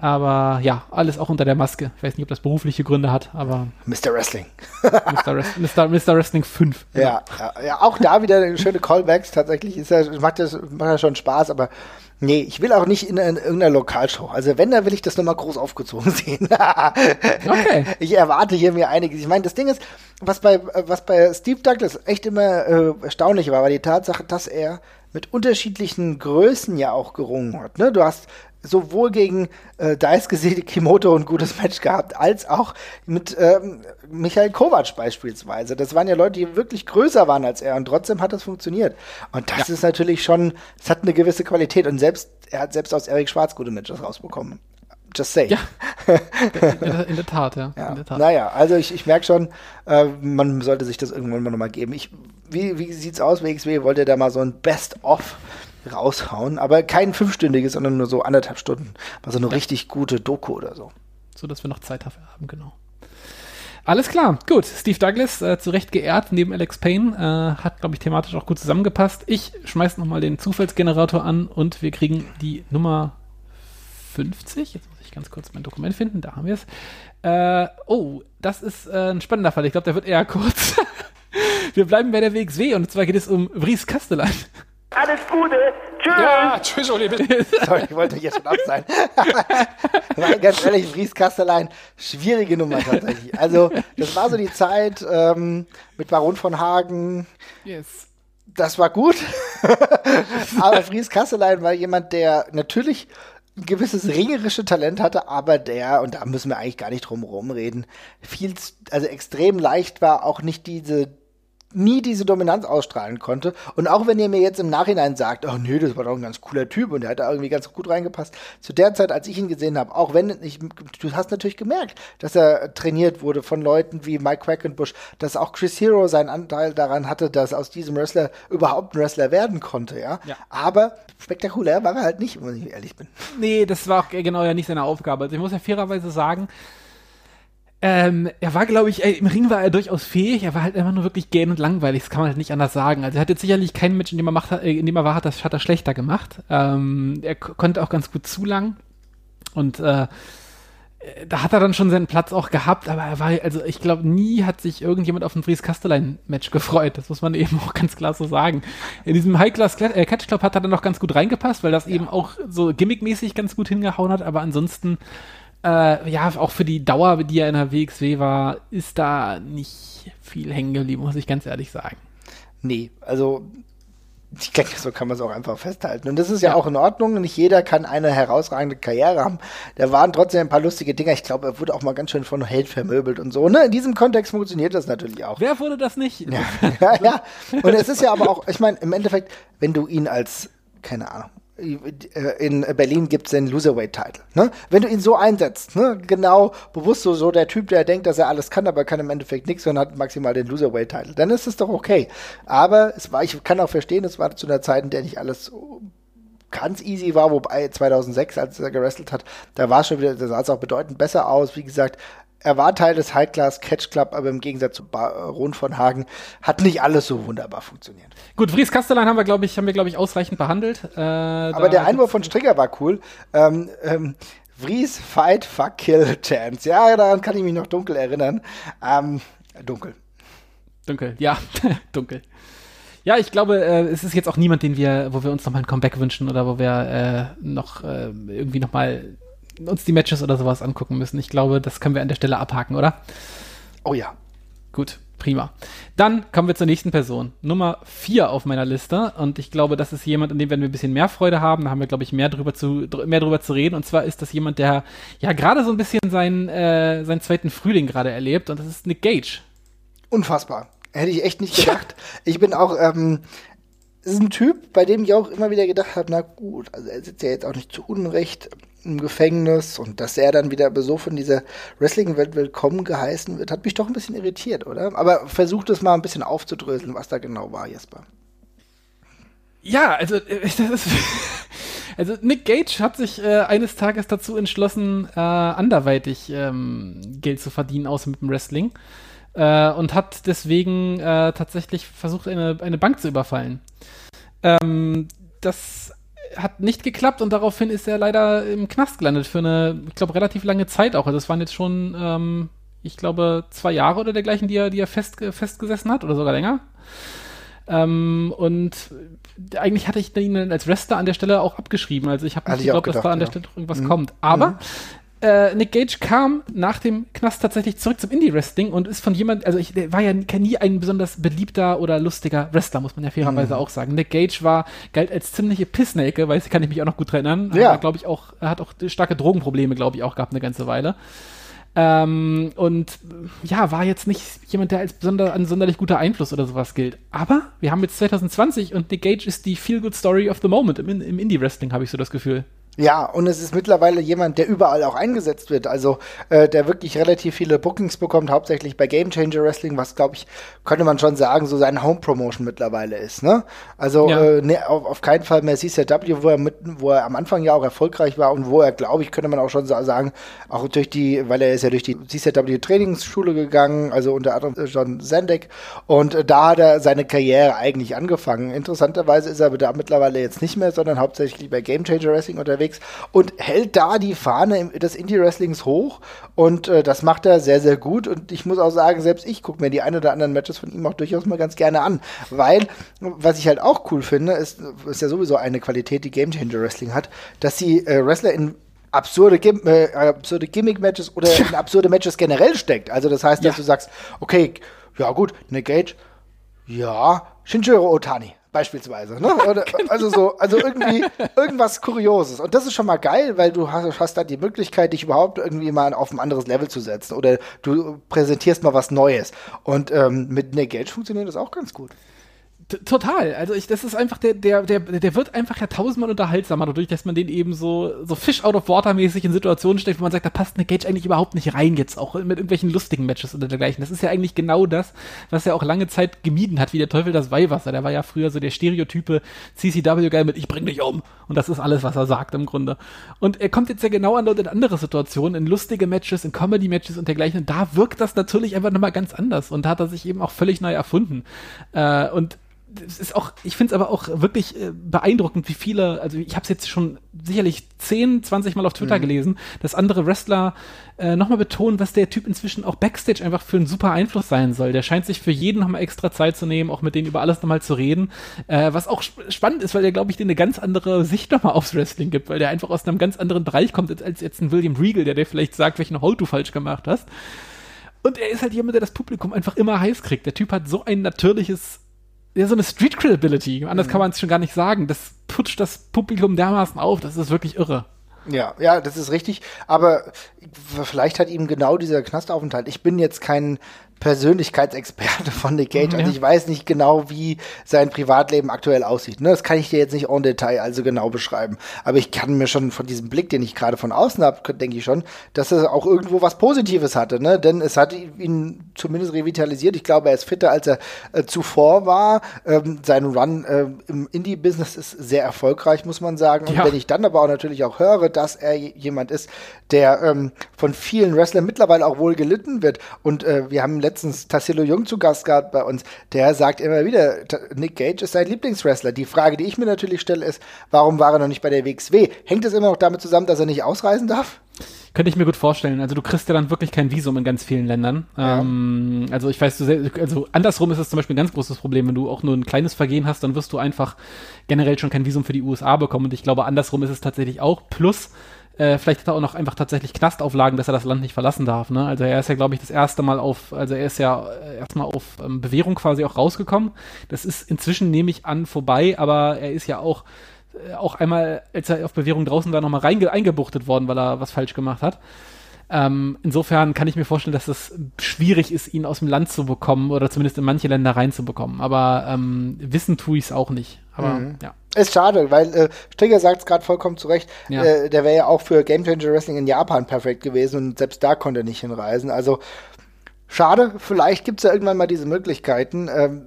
Aber ja, alles auch unter der Maske. Ich weiß nicht, ob das berufliche Gründe hat, aber Mr. Wrestling. (laughs) Mr. Wrest Mr. Mr. Wrestling 5. Ja, ja, ja, auch da wieder schöne Callbacks. Tatsächlich ist ja, macht das macht ja schon Spaß, aber nee, ich will auch nicht in, in irgendeiner Lokalshow. Also wenn, dann will ich das nochmal groß aufgezogen (laughs) sehen. Okay. Ich erwarte hier mir einiges. Ich meine, das Ding ist, was bei, was bei Steve Douglas echt immer äh, erstaunlich war, war die Tatsache, dass er mit unterschiedlichen Größen ja auch gerungen hat. Ne? Du hast sowohl gegen äh, Daisuke Kimoto ein gutes Match gehabt, als auch mit ähm, Michael Kovac beispielsweise. Das waren ja Leute, die wirklich größer waren als er und trotzdem hat das funktioniert. Und das ist natürlich schon, es hat eine gewisse Qualität und selbst, er hat selbst aus Erik Schwarz gute Matches rausbekommen. Just say. Ja. (laughs) In der, in der Tat, ja. Ja. In der Tat. Naja, also ich, ich merke schon, äh, man sollte sich das irgendwann mal nochmal geben. Ich, wie, wie sieht's aus, WXW? Wollt ihr da mal so ein Best-of raushauen? Aber kein fünfstündiges, sondern nur so anderthalb Stunden. Mal so eine richtig gute Doku oder so. so dass wir noch Zeit dafür haben, genau. Alles klar, gut. Steve Douglas, äh, zu Recht geehrt neben Alex Payne, äh, hat, glaube ich, thematisch auch gut zusammengepasst. Ich schmeiß nochmal den Zufallsgenerator an und wir kriegen die Nummer 50. Jetzt muss ich ganz kurz mein Dokument finden, da haben wir es. Äh, oh, das ist äh, ein spannender Fall. Ich glaube, der wird eher kurz. (laughs) wir bleiben bei der WXW und zwar geht es um Vries Kastelan. Alles Gute. Tschüss. Ja, tschüss, Uli, bitte. (laughs) Sorry, ich wollte jetzt schon ab sein. (laughs) Weil ganz ehrlich, Fries Kastelein, schwierige Nummer tatsächlich. Also, das war so die Zeit ähm, mit Baron von Hagen, Yes. das war gut. (laughs) aber Fries Kasselein war jemand, der natürlich ein gewisses ringerische Talent hatte, aber der, und da müssen wir eigentlich gar nicht drum rumreden, viel, z- also extrem leicht war, auch nicht diese, nie diese Dominanz ausstrahlen konnte. Und auch wenn ihr mir jetzt im Nachhinein sagt, oh nee, das war doch ein ganz cooler Typ und der hat da irgendwie ganz gut reingepasst. Zu der Zeit, als ich ihn gesehen habe, auch wenn ich, du hast natürlich gemerkt, dass er trainiert wurde von Leuten wie Mike Quackenbush, dass auch Chris Hero seinen Anteil daran hatte, dass aus diesem Wrestler überhaupt ein Wrestler werden konnte, ja. Ja. Aber spektakulär war er halt nicht, wenn ich ehrlich bin. Nee, das war auch genau ja nicht seine Aufgabe. Also ich muss ja fairerweise sagen, ähm, er war, glaube ich, ey, im Ring war er durchaus fähig, er war halt einfach nur wirklich gähn und langweilig, das kann man halt nicht anders sagen. Also er hat jetzt sicherlich kein Match, in dem er, macht, äh, in dem er war, hat das hat er schlechter gemacht. Ähm, er konnte auch ganz gut zulangen und äh, da hat er dann schon seinen Platz auch gehabt, aber er war, also ich glaube, nie hat sich irgendjemand auf ein Fries Kastelein-Match gefreut. Das muss man (laughs) eben auch ganz klar so sagen. In diesem High-Class äh, hat er dann noch ganz gut reingepasst, weil das eben auch so gimmickmäßig ganz gut hingehauen hat, aber ansonsten, äh, ja, auch für die Dauer, die er in der WXW war, ist da nicht viel hängen geblieben, muss ich ganz ehrlich sagen. Nee, also ich denke, so kann man es auch einfach festhalten. Und das ist ja, auch in Ordnung. Nicht jeder kann eine herausragende Karriere haben. Da waren trotzdem ein paar lustige Dinger. Ich glaube, er wurde auch mal ganz schön von Held vermöbelt und so. Ne? In diesem Kontext funktioniert das natürlich auch. Wer wurde das nicht? ja, (laughs) ja. Und es ist ja aber auch, ich meine, im Endeffekt, wenn du ihn als, keine Ahnung, in Berlin gibt's den Loserweight-Title. Ne? Wenn du ihn so einsetzt, ne? genau bewusst so, so der Typ, der denkt, dass er alles kann, aber kann im Endeffekt nichts und hat maximal den Loserweight-Title, dann ist es doch okay. Aber es war, ich kann auch verstehen, es war zu einer Zeit, in der nicht alles ganz easy war, wobei 2006, als er gewrestelt hat, da war es schon wieder, da sah es auch bedeutend besser aus. Wie gesagt, er war Teil des High Class Catch Club, aber im Gegensatz zu Baron von Hagen hat nicht alles so wunderbar funktioniert. Gut, Fries Kastellan haben wir, glaube ich, haben wir, glaube ich, ausreichend behandelt. Äh, Aber der Einwurf von Strigger war cool. Ähm, ähm, Vries Fight Fuck Kill Chance. Ja, daran kann ich mich noch dunkel erinnern. Ähm, dunkel. Dunkel, ja, (laughs) dunkel. Ja, ich glaube, äh, es ist jetzt auch niemand, den wir, wo wir uns nochmal ein Comeback wünschen oder wo wir äh, noch äh, irgendwie nochmal uns die Matches oder sowas angucken müssen. Ich glaube, das können wir an der Stelle abhaken, oder? Oh ja. Gut, prima. Dann kommen wir zur nächsten Person. Nummer vier auf meiner Liste. Und ich glaube, das ist jemand, an dem werden wir ein bisschen mehr Freude haben. Da haben wir, glaube ich, mehr drüber zu, mehr drüber zu reden. Und zwar ist das jemand, der ja gerade so ein bisschen seinen, äh, seinen zweiten Frühling gerade erlebt. Und das ist Nick Gage. Unfassbar. Hätte ich echt nicht gedacht. Ich bin auch, ähm, ist ein Typ, bei dem ich auch immer wieder gedacht habe, na gut, also er sitzt ja jetzt auch nicht zu Unrecht im Gefängnis und dass er dann wieder so von dieser Wrestling-Welt willkommen geheißen wird, hat mich doch ein bisschen irritiert, oder? Aber versucht es mal ein bisschen aufzudröseln, was da genau war, Jesper. Ja, also äh, (laughs) das ist Also Nick Gage hat sich äh, eines Tages dazu entschlossen, äh, anderweitig ähm, Geld zu verdienen, außer mit dem Wrestling. Äh, und hat deswegen äh, tatsächlich versucht, eine, eine Bank zu überfallen. Ähm, das hat nicht geklappt und daraufhin ist er leider im Knast gelandet für eine, ich glaube, relativ lange Zeit auch. Also es waren jetzt schon, ähm, ich glaube, zwei Jahre oder dergleichen, die er, die er fest, festgesessen hat oder sogar länger. Ähm, und eigentlich hatte ich ihn als Wrestler an der Stelle auch abgeschrieben. Also ich habe nicht geglaubt, dass da an der Stelle irgendwas mhm. kommt. Aber mhm. Äh, Nick Gage kam nach dem Knast tatsächlich zurück zum Indie-Wrestling und ist von jemand, also ich, der war ja nie ein besonders beliebter oder lustiger Wrestler, muss man ja fairerweise mhm. auch sagen. Nick Gage war, galt als ziemliche Pissnake, weil kann ich mich auch noch gut erinnern. Ja. glaube ich auch, er hat auch starke Drogenprobleme, glaube ich, auch gehabt eine ganze Weile. Ähm, und ja, war jetzt nicht jemand, der als besonder, ein sonderlich guter Einfluss oder sowas gilt. Aber wir haben jetzt 2020 und Nick Gage ist die Feel-Good-Story of the Moment im, im Indie-Wrestling, habe ich so das Gefühl. Ja, und es ist mittlerweile jemand, der überall auch eingesetzt wird. Also äh, der wirklich relativ viele Bookings bekommt, hauptsächlich bei Game Changer Wrestling, was glaube ich, könnte man schon sagen, so sein Home Promotion mittlerweile ist. Ne? Also ja. äh, ne, auf, auf keinen Fall mehr CCW, wo er mit, wo er am Anfang ja auch erfolgreich war und wo er, glaube ich, könnte man auch schon so sagen, auch durch die, weil er ist ja durch die CCW Trainingsschule gegangen, also unter anderem John Zendek, und äh, da hat er seine Karriere eigentlich angefangen. Interessanterweise ist er da mittlerweile jetzt nicht mehr, sondern hauptsächlich bei Game Changer Wrestling unterwegs unterwegs und hält da die Fahne des Indie-Wrestlings hoch und äh, das macht er sehr, sehr gut und ich muss auch sagen, selbst ich gucke mir die ein oder anderen Matches von ihm auch durchaus mal ganz gerne an, weil, was ich halt auch cool finde, ist, ist ja sowieso eine Qualität, die Game Changer Wrestling hat, dass sie äh, Wrestler in absurde, Gim äh, absurde Gimmick-Matches oder in absurde Matches generell steckt. Also das heißt, dass ja. du sagst, okay, ja gut, Nick Gage, ja, Shinjiro Otani beispielsweise. Ne? Oder, (laughs) genau. Also so, also irgendwie irgendwas Kurioses. Und das ist schon mal geil, weil du hast, hast da die Möglichkeit, dich überhaupt irgendwie mal auf ein anderes Level zu setzen. Oder du präsentierst mal was Neues. Und ähm, mit Negate funktioniert das auch ganz gut. Total. Also ich, das ist einfach, der, der, der, der wird einfach ja tausendmal unterhaltsamer, dadurch, dass man den eben so, so Fish out of water mäßig in Situationen steckt, wo man sagt, da passt eine Gage eigentlich überhaupt nicht rein jetzt, auch mit irgendwelchen lustigen Matches oder dergleichen. Das ist ja eigentlich genau das, was er auch lange Zeit gemieden hat, wie der Teufel das Weihwasser. Der war ja früher so der Stereotype CCW-Guy mit Ich bring dich um. Und das ist alles, was er sagt im Grunde. Und er kommt jetzt ja genau an in andere Situationen, in lustige Matches, in Comedy-Matches und dergleichen. Und da wirkt das natürlich einfach nochmal ganz anders. Und da hat er sich eben auch völlig neu erfunden. Äh, und es ist auch, ich finde es aber auch wirklich äh, beeindruckend, wie viele, also ich habe es jetzt schon sicherlich 10, 20 Mal auf Twitter mhm. gelesen, dass andere Wrestler äh, nochmal betonen, was der Typ inzwischen auch Backstage einfach für einen super Einfluss sein soll. Der scheint sich für jeden nochmal extra Zeit zu nehmen, auch mit denen über alles nochmal zu reden. Äh, was auch sp spannend ist, weil der, glaube ich, denen eine ganz andere Sicht nochmal aufs Wrestling gibt, weil der einfach aus einem ganz anderen Bereich kommt als jetzt ein William Regal, der dir vielleicht sagt, welchen Hold du falsch gemacht hast. Und er ist halt jemand, der das Publikum einfach immer heiß kriegt. Der Typ hat so ein natürliches ja, so eine Street Credibility. Anders mhm. kann man es schon gar nicht sagen. Das putscht das Publikum dermaßen auf. Das ist wirklich irre. Ja, ja, das ist richtig. Aber vielleicht hat ihm genau dieser Knastaufenthalt. Ich bin jetzt kein Persönlichkeitsexperte von Nick Cage. Also ich weiß nicht genau, wie sein Privatleben aktuell aussieht. Ne? Das kann ich dir jetzt nicht en Detail also genau beschreiben. Aber ich kann mir schon von diesem Blick, den ich gerade von außen habe, denke ich schon, dass er auch irgendwo was Positives hatte. Ne? Denn es hat ihn zumindest revitalisiert. Ich glaube, er ist fitter, als er äh, zuvor war. Ähm, sein Run äh, im Indie-Business ist sehr erfolgreich, muss man sagen. Und ja. wenn ich dann aber auch natürlich auch höre, dass er jemand ist, der ähm, von vielen Wrestlern mittlerweile auch wohl gelitten wird. Und äh, wir haben letztens Tassilo Jung zu Gast gehabt bei uns, der sagt immer wieder, Nick Gage ist sein Lieblingswrestler. Die Frage, die ich mir natürlich stelle, ist, warum war er noch nicht bei der WXW? Hängt es immer noch damit zusammen, dass er nicht ausreisen darf? Könnte ich mir gut vorstellen. Also du kriegst ja dann wirklich kein Visum in ganz vielen Ländern. Ja. Ähm, also ich weiß, du, also andersrum ist es zum Beispiel ein ganz großes Problem. Wenn du auch nur ein kleines Vergehen hast, dann wirst du einfach generell schon kein Visum für die USA bekommen. Und ich glaube, andersrum ist es tatsächlich auch. Plus, äh, vielleicht hat er auch noch einfach tatsächlich Knastauflagen, dass er das Land nicht verlassen darf. Ne? Also er ist ja, glaube ich, das erste Mal auf, also er ist ja äh, erstmal auf ähm, Bewährung quasi auch rausgekommen. Das ist inzwischen, nehme ich an, vorbei, aber er ist ja auch äh, auch einmal, als er auf Bewährung draußen war, nochmal eingebuchtet worden, weil er was falsch gemacht hat. Ähm, insofern kann ich mir vorstellen, dass es schwierig ist, ihn aus dem Land zu bekommen oder zumindest in manche Länder reinzubekommen. Aber ähm, wissen tue ich es auch nicht. Aber mhm. ja. Ist schade, weil äh, Strigger sagt es gerade vollkommen zu Recht. Ja. Äh, der wäre ja auch für Game Changer Wrestling in Japan perfekt gewesen und selbst da konnte er nicht hinreisen. Also schade, vielleicht gibt es ja irgendwann mal diese Möglichkeiten. Ähm,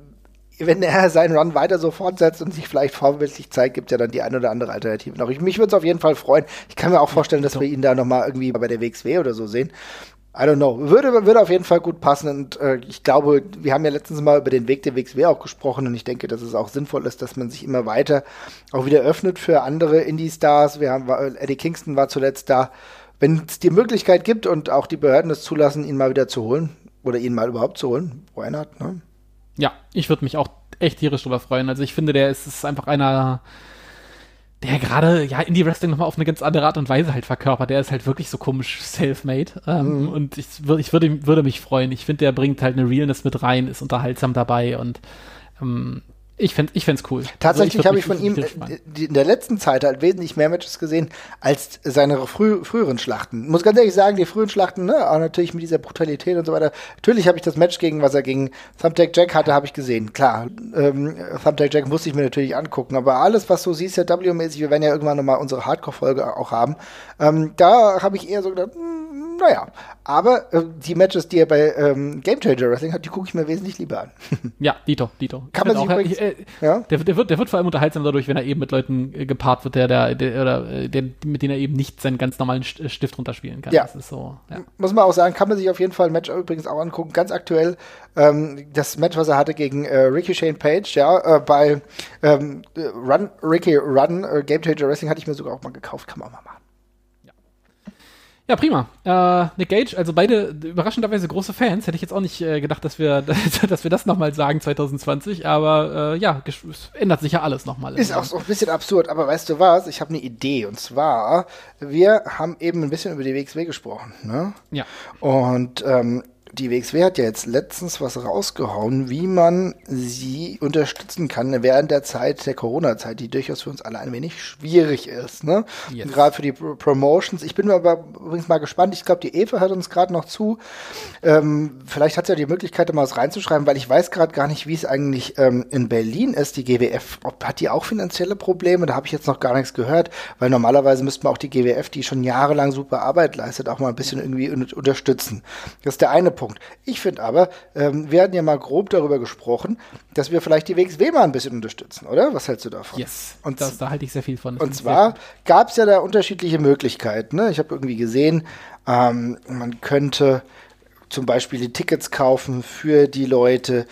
wenn er seinen Run weiter so fortsetzt und sich vielleicht vorbildlich zeigt, gibt es ja dann die eine oder andere Alternative noch. Ich, mich würde es auf jeden Fall freuen. Ich kann mir auch vorstellen, dass wir ihn da nochmal irgendwie bei der WXW oder so sehen. I don't know. Würde, würde auf jeden Fall gut passen und äh, ich glaube, wir haben ja letztens mal über den Weg der WXW auch gesprochen und ich denke, dass es auch sinnvoll ist, dass man sich immer weiter auch wieder öffnet für andere Indie-Stars. Wir haben, Eddie Kingston war zuletzt da. Wenn es die Möglichkeit gibt und auch die Behörden es zulassen, ihn mal wieder zu holen oder ihn mal überhaupt zu holen, not, ne? Ja, ich würde mich auch echt tierisch drüber freuen. Also ich finde, der ist, ist einfach einer der gerade ja Indie-Wrestling nochmal auf eine ganz andere Art und Weise halt verkörpert. Der ist halt wirklich so komisch self-made. Ähm, mhm. Und ich, ich würde, würde mich freuen. Ich finde, der bringt halt eine Realness mit rein, ist unterhaltsam dabei und ähm, ich fände ich cool. Tatsächlich also habe ich von ihm in der letzten Zeit halt wesentlich mehr Matches gesehen als seine frü früheren Schlachten. Muss ganz ehrlich sagen, die frühen Schlachten, ne, auch natürlich mit dieser Brutalität und so weiter. Natürlich habe ich das Match gegen, was er gegen Thumbtack Jack hatte, habe ich gesehen. Klar, ähm, Thumbtack Jack musste ich mir natürlich angucken. Aber alles, was so CCW-mäßig, wir werden ja irgendwann nochmal unsere Hardcore-Folge auch haben, ähm, da habe ich eher so gedacht, mh, hm, naja, aber äh, die Matches, die er bei ähm, Game Changer Wrestling hat, die gucke ich mir wesentlich lieber an. (laughs) ja, Dito, Dito. Kann man sich auch, übrigens, äh, ja? der, der, wird, der wird vor allem unterhaltsam dadurch, wenn er eben mit Leuten äh, gepaart wird, der, der, der, oder, äh, der, mit denen er eben nicht seinen ganz normalen äh, Stift runterspielen kann. Ja. Das ist so, ja. Muss man auch sagen, kann man sich auf jeden Fall ein Match übrigens auch angucken. Ganz aktuell ähm, das Match, was er hatte gegen äh, Ricky Shane Page, ja, äh, bei ähm, Run, Ricky Run, äh, Game Changer Wrestling hatte ich mir sogar auch mal gekauft, kann man auch mal machen. Ja, prima. Äh, Nick Gage, also beide überraschenderweise große Fans. Hätte ich jetzt auch nicht äh, gedacht, dass wir, (laughs) dass wir das nochmal sagen 2020. Aber äh, ja, es ändert sich ja alles nochmal. Ist auch so ein bisschen absurd. Aber weißt du was? Ich habe eine Idee. Und zwar, wir haben eben ein bisschen über die WXW gesprochen. Ne? Ja. Und ähm, die WXW hat ja jetzt letztens was rausgehauen, wie man sie unterstützen kann während der Zeit der Corona-Zeit, die durchaus für uns alle ein wenig schwierig ist. Ne? Yes. Gerade für die Promotions. Ich bin aber übrigens mal gespannt. Ich glaube, die Eva hört uns gerade noch zu. Ähm, vielleicht hat sie ja die Möglichkeit, da mal was reinzuschreiben, weil ich weiß gerade gar nicht, wie es eigentlich ähm, in Berlin ist, die GWF. Ob, hat die auch finanzielle Probleme? Da habe ich jetzt noch gar nichts gehört, weil normalerweise müsste man auch die GWF, die schon jahrelang super Arbeit leistet, auch mal ein bisschen irgendwie unterstützen. Das ist der eine Punkt. Punkt. Ich finde aber, ähm, wir hatten ja mal grob darüber gesprochen, dass wir vielleicht die WXW mal ein bisschen unterstützen, oder? Was hältst du davon? Yes, und das, da halte ich sehr viel von. Das und zwar gab es ja da unterschiedliche Möglichkeiten. Ne? Ich habe irgendwie gesehen, ähm, man könnte zum Beispiel die Tickets kaufen für die Leute,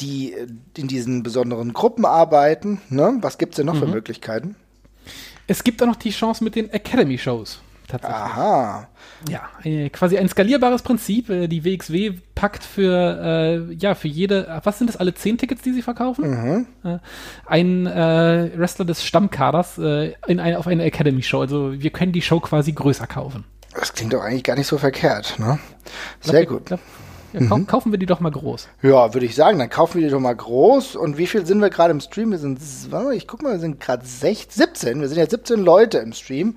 die in diesen besonderen Gruppen arbeiten. Ne? Was gibt es denn noch mhm. für Möglichkeiten? Es gibt auch noch die Chance mit den Academy-Shows tatsächlich. Aha. Ja, äh, quasi ein skalierbares Prinzip. Äh, die WXW packt für, äh, ja, für jede, was sind das, alle zehn Tickets, die sie verkaufen? Mhm. Äh, ein äh, Wrestler des Stammkaders äh, in eine, auf eine Academy-Show. Also wir können die Show quasi größer kaufen. Das klingt doch eigentlich gar nicht so verkehrt, ne? Sehr glaub, gut. Glaub, ja, mhm. Kaufen wir die doch mal groß. Ja, würde ich sagen, dann kaufen wir die doch mal groß. Und wie viel sind wir gerade im Stream? Wir sind, ich guck mal, wir sind gerade 17. Wir sind jetzt 17 Leute im Stream.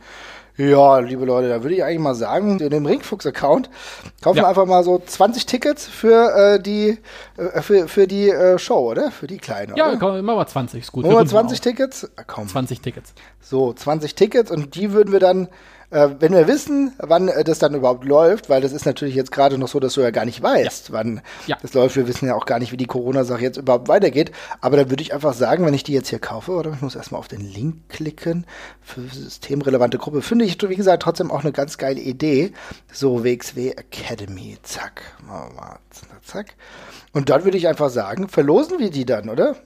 Ja, liebe Leute, da würde ich eigentlich mal sagen, in dem Ringfuchs-Account kaufen ja. wir einfach mal so 20 Tickets für äh, die äh, für, für die äh, Show, oder? Für die kleine. Ja, komm, machen wir 20, ist gut. Machen wir 20 Tickets? Ah, komm. 20 Tickets. So, 20 Tickets und die würden wir dann äh, wenn wir wissen, wann äh, das dann überhaupt läuft, weil das ist natürlich jetzt gerade noch so, dass du ja gar nicht weißt, ja. wann ja. das läuft. Wir wissen ja auch gar nicht, wie die Corona-Sache jetzt überhaupt weitergeht. Aber dann würde ich einfach sagen, wenn ich die jetzt hier kaufe, oder ich muss erstmal auf den Link klicken für systemrelevante Gruppe, finde ich, wie gesagt, trotzdem auch eine ganz geile Idee. So, WXW Academy, zack, zack. Und dann würde ich einfach sagen, verlosen wir die dann, oder?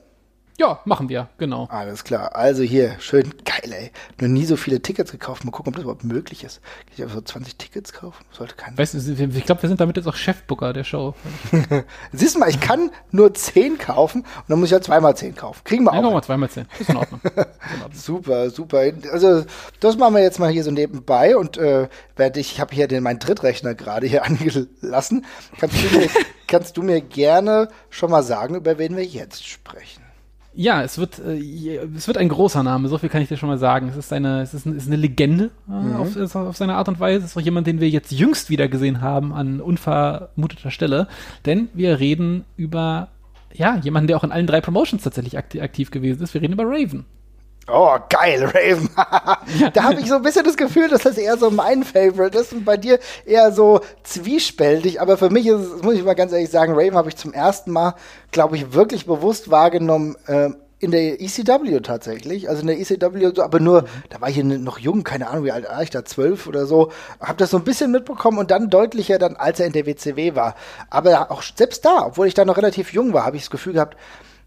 Ja, machen wir, genau. Alles klar. Also hier, schön geil, ey. Noch nie so viele Tickets gekauft. Mal gucken, ob das überhaupt möglich ist. Kann ich einfach so 20 Tickets kaufen? Sollte keiner. Weißt du, ich glaube, wir sind damit jetzt auch Chefbooker der Show. (laughs) Siehst du mal, ich kann nur 10 kaufen und dann muss ich ja zweimal 10 kaufen. Kriegen wir auch. Ja, mal zweimal 10. Ist in Ordnung. (laughs) Ist in Ordnung. super, super. Also, das machen wir jetzt mal hier so nebenbei und äh, werde ich, ich habe hier den, meinen Drittrechner gerade hier (laughs) angelassen. Kannst du, mir, kannst du mir gerne schon mal sagen, über wen wir jetzt sprechen? Ja, es wird, äh, es wird ein großer Name, so viel kann ich dir schon mal sagen. Es ist eine, es ist, ein, ist eine Legende äh, mhm. auf, auf seine Art und Weise. Es ist auch jemand, den wir jetzt jüngst wieder gesehen haben an unvermuteter Stelle. Denn wir reden über, ja, jemanden, der auch in allen drei Promotions tatsächlich aktiv gewesen ist. Wir reden über Raven. Oh, geil, Raven. (laughs) da habe ich so ein bisschen das Gefühl, dass das eher so mein Favorite ist und bei dir eher so zwiespältig. Aber für mich ist es, muss ich mal ganz ehrlich sagen, Raven habe ich zum ersten Mal, glaube ich, wirklich bewusst wahrgenommen äh, in der ECW tatsächlich. Also in der ECW, aber nur, da war ich noch jung, keine Ahnung, wie alt war ich da, zwölf oder so. Habe das so ein bisschen mitbekommen und dann deutlicher dann, als er in der WCW war. Aber auch selbst da, obwohl ich da noch relativ jung war, habe ich das Gefühl gehabt,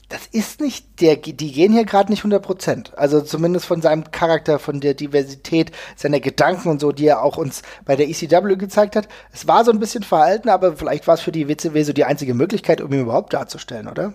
das ist nicht, der, die gehen hier gerade nicht 100 Prozent. Also zumindest von seinem Charakter, von der Diversität, seiner Gedanken und so, die er auch uns bei der ECW gezeigt hat. Es war so ein bisschen verhalten, aber vielleicht war es für die WCW so die einzige Möglichkeit, um ihn überhaupt darzustellen, oder?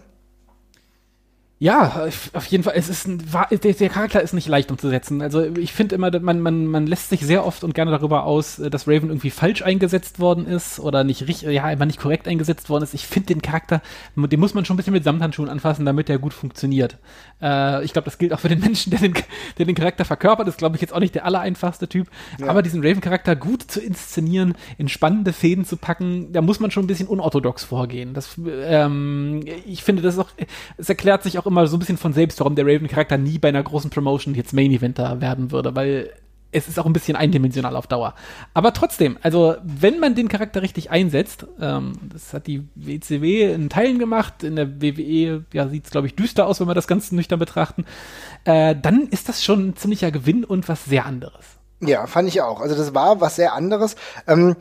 Ja, auf jeden Fall. Es ist ein, der, Charakter ist nicht leicht umzusetzen. Also ich finde immer, man, man, man lässt sich sehr oft und gerne darüber aus, dass Raven irgendwie falsch eingesetzt worden ist oder nicht richtig, ja, einfach nicht korrekt eingesetzt worden ist. Ich finde den Charakter, den muss man schon ein bisschen mit Samthandschuhen anfassen, damit der gut funktioniert. Äh, ich glaube, das gilt auch für den Menschen, der den, der den Charakter verkörpert. Das ist, glaube ich, jetzt auch nicht der allereinfachste Typ. Ja. Aber diesen Raven-Charakter gut zu inszenieren, in spannende Fäden zu packen, da muss man schon ein bisschen unorthodox vorgehen. Das, ähm, ich finde, das ist auch, es erklärt sich auch immer immer so ein bisschen von selbst, warum der Raven-Charakter nie bei einer großen Promotion jetzt Main-Eventer werden würde, weil es ist auch ein bisschen eindimensional auf Dauer. Aber trotzdem, also wenn man den Charakter richtig einsetzt, ähm, das hat die WCW in Teilen gemacht, in der WWE ja, sieht es, glaube ich, düster aus, wenn wir das Ganze nüchtern betrachten, äh, dann ist das schon ein ziemlicher Gewinn und was sehr anderes. Ja, fand ich auch. Also das war was sehr anderes. Ähm,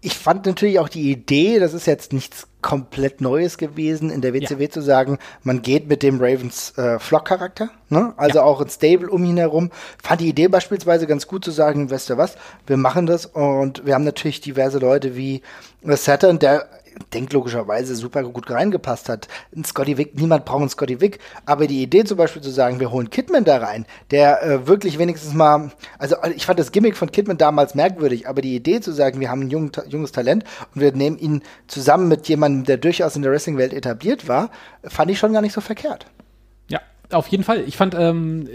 ich fand natürlich auch die Idee, das ist jetzt nichts komplett Neues gewesen, in der WCW ja. zu sagen, man geht mit dem Ravens äh, Flock-Charakter, ne? also ja. auch ein Stable um ihn herum. Fand die Idee beispielsweise ganz gut zu sagen, weißt du was, wir machen das und wir haben natürlich diverse Leute wie Saturn, der denkt logischerweise super gut reingepasst hat. Ein Scotty Wick, niemand braucht einen Scotty Wick, aber die Idee zum Beispiel zu sagen, wir holen Kidman da rein, der äh, wirklich wenigstens mal, also ich fand das Gimmick von Kidman damals merkwürdig, aber die Idee zu sagen, wir haben ein jung, junges Talent und wir nehmen ihn zusammen mit jemandem, der durchaus in der Wrestling-Welt etabliert war, fand ich schon gar nicht so verkehrt. Ja, auf jeden Fall. Ich fand, ähm,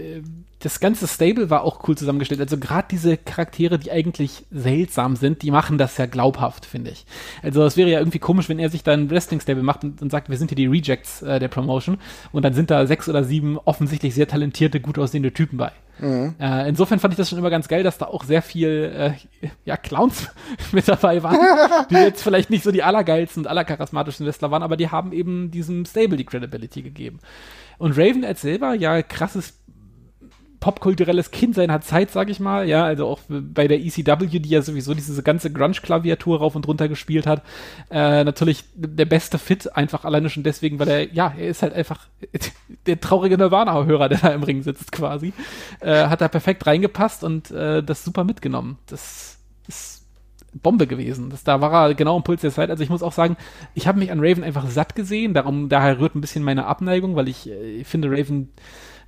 das ganze Stable war auch cool zusammengestellt. Also gerade diese Charaktere, die eigentlich seltsam sind, die machen das ja glaubhaft, finde ich. Also es wäre ja irgendwie komisch, wenn er sich dann Wrestling-Stable macht und, und, sagt, wir sind hier die Rejects äh, der Promotion und dann sind da sechs oder sieben offensichtlich sehr talentierte, gut aussehende Typen bei. Mhm. Äh, insofern fand ich das schon immer ganz geil, dass da auch sehr viel äh, ja, Clowns (laughs) mit dabei waren, die (laughs) jetzt vielleicht nicht so die allergeilsten und allercharismatischsten Wrestler waren, aber die haben eben diesem Stable die Credibility gegeben. Und Raven als selber, ja, krasses popkulturelles Kind seiner Zeit, sag ich mal. Ja, also auch bei der ECW, die ja sowieso diese ganze Grunge-Klaviatur rauf und runter gespielt hat. Äh, natürlich der beste Fit, einfach alleine schon deswegen, weil er, ja, er ist halt einfach (laughs) der traurige Nirvana-Hörer, der da im Ring sitzt quasi. Äh, hat da perfekt reingepasst und äh, das super mitgenommen. Das ist Bombe gewesen. Das, da war er genau im Puls der Zeit. Also ich muss auch sagen, ich habe mich an Raven einfach satt gesehen. Darum, daher rührt ein bisschen meine Abneigung, weil ich, äh, ich finde Raven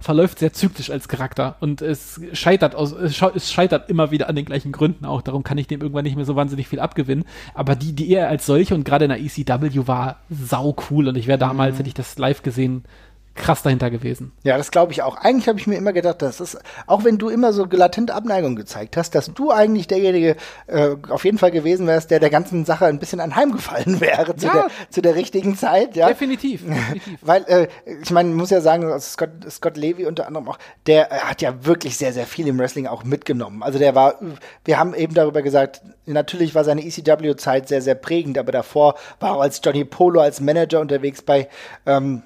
verläuft sehr zyklisch als Charakter und es scheitert aus, es scheitert immer wieder an den gleichen Gründen auch. Darum kann ich dem irgendwann nicht mehr so wahnsinnig viel abgewinnen. Aber die, die er als solche und gerade in der ECW war sau cool und ich wäre damals, mhm. hätte ich das live gesehen, krass dahinter gewesen. Ja, das glaube ich auch. Eigentlich habe ich mir immer gedacht, dass es, auch wenn du immer so latente Abneigung gezeigt hast, dass du eigentlich derjenige äh, auf jeden Fall gewesen wärst, der der ganzen Sache ein bisschen anheimgefallen (laughs) wäre zu, ja, der, zu der richtigen Zeit. Ja? Definitiv. (laughs) definitiv. Weil, äh, ich meine, muss ja sagen, Scott, Scott Levy unter anderem auch, der äh, hat ja wirklich sehr, sehr viel im Wrestling auch mitgenommen. Also der war, wir haben eben darüber gesagt, natürlich war seine ECW-Zeit sehr, sehr prägend, aber davor war er als Johnny Polo, als Manager unterwegs bei ähm,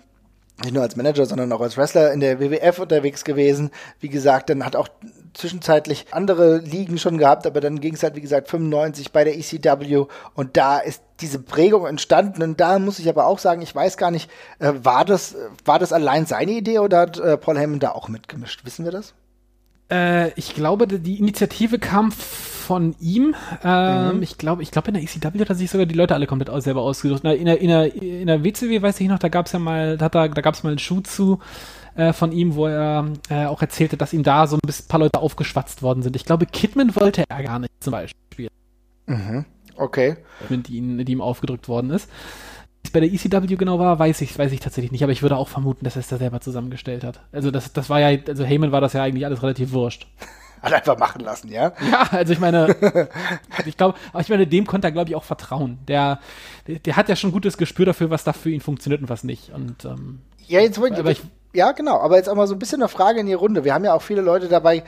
nicht nur als Manager, sondern auch als Wrestler in der WWF unterwegs gewesen. Wie gesagt, dann hat auch zwischenzeitlich andere Ligen schon gehabt, aber dann ging es halt, wie gesagt, 95 bei der ECW und da ist diese Prägung entstanden und da muss ich aber auch sagen, ich weiß gar nicht, äh, war das, war das allein seine Idee oder hat äh, Paul Heyman da auch mitgemischt? Wissen wir das? Äh, ich glaube, die Initiative kam von ihm. Ähm, mhm. Ich glaube, ich glaube in der ECW hat er sich sogar die Leute alle komplett aus, selber ausgesucht. In der, in der, in der WCW weiß ich noch, da gab es ja mal, da, da gab es mal einen Schuh zu äh, von ihm, wo er äh, auch erzählte, dass ihm da so ein paar Leute aufgeschwatzt worden sind. Ich glaube, Kidman wollte er gar nicht zum Beispiel. Mhm. Okay. Die, die ihm aufgedrückt worden ist bei der ECW genau war, weiß ich, weiß ich tatsächlich nicht, aber ich würde auch vermuten, dass er es da selber zusammengestellt hat. Also das, das war ja, also Heyman war das ja eigentlich alles relativ wurscht. (laughs) Hat einfach machen lassen, ja? (laughs) Ja, also ich meine, (laughs) ich glaube, aber ich meine, dem konnte er, glaube ich, auch vertrauen. Der, der, hat ja schon gutes Gespür dafür, was da für ihn funktioniert und was nicht. Und ähm, ja, jetzt wollte aber ich, Ja, genau. Aber jetzt auch mal so ein bisschen eine Frage in die Runde. Wir haben ja auch viele Leute dabei,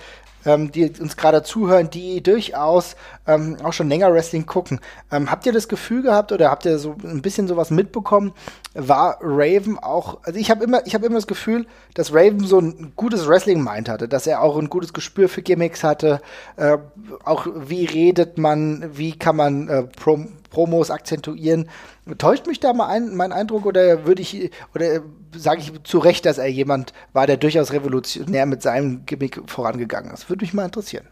ähm, die uns gerade zuhören, die durchaus ähm, auch schon länger Wrestling gucken. Ähm, habt ihr das Gefühl gehabt oder habt ihr so ein bisschen sowas mitbekommen? War Raven auch, also ich habe immer, ich habe immer das Gefühl, dass Raven so ein gutes Wrestling-Mind hatte, dass er auch ein gutes Gespür für Gimmicks hatte, äh, auch wie redet man, wie kann man äh, Prom Promos akzentuieren. Täuscht mich da mal ein, mein Eindruck oder würde ich, oder sage ich zu Recht, dass er jemand war, der durchaus revolutionär mit seinem Gimmick vorangegangen ist? Würde mich mal interessieren.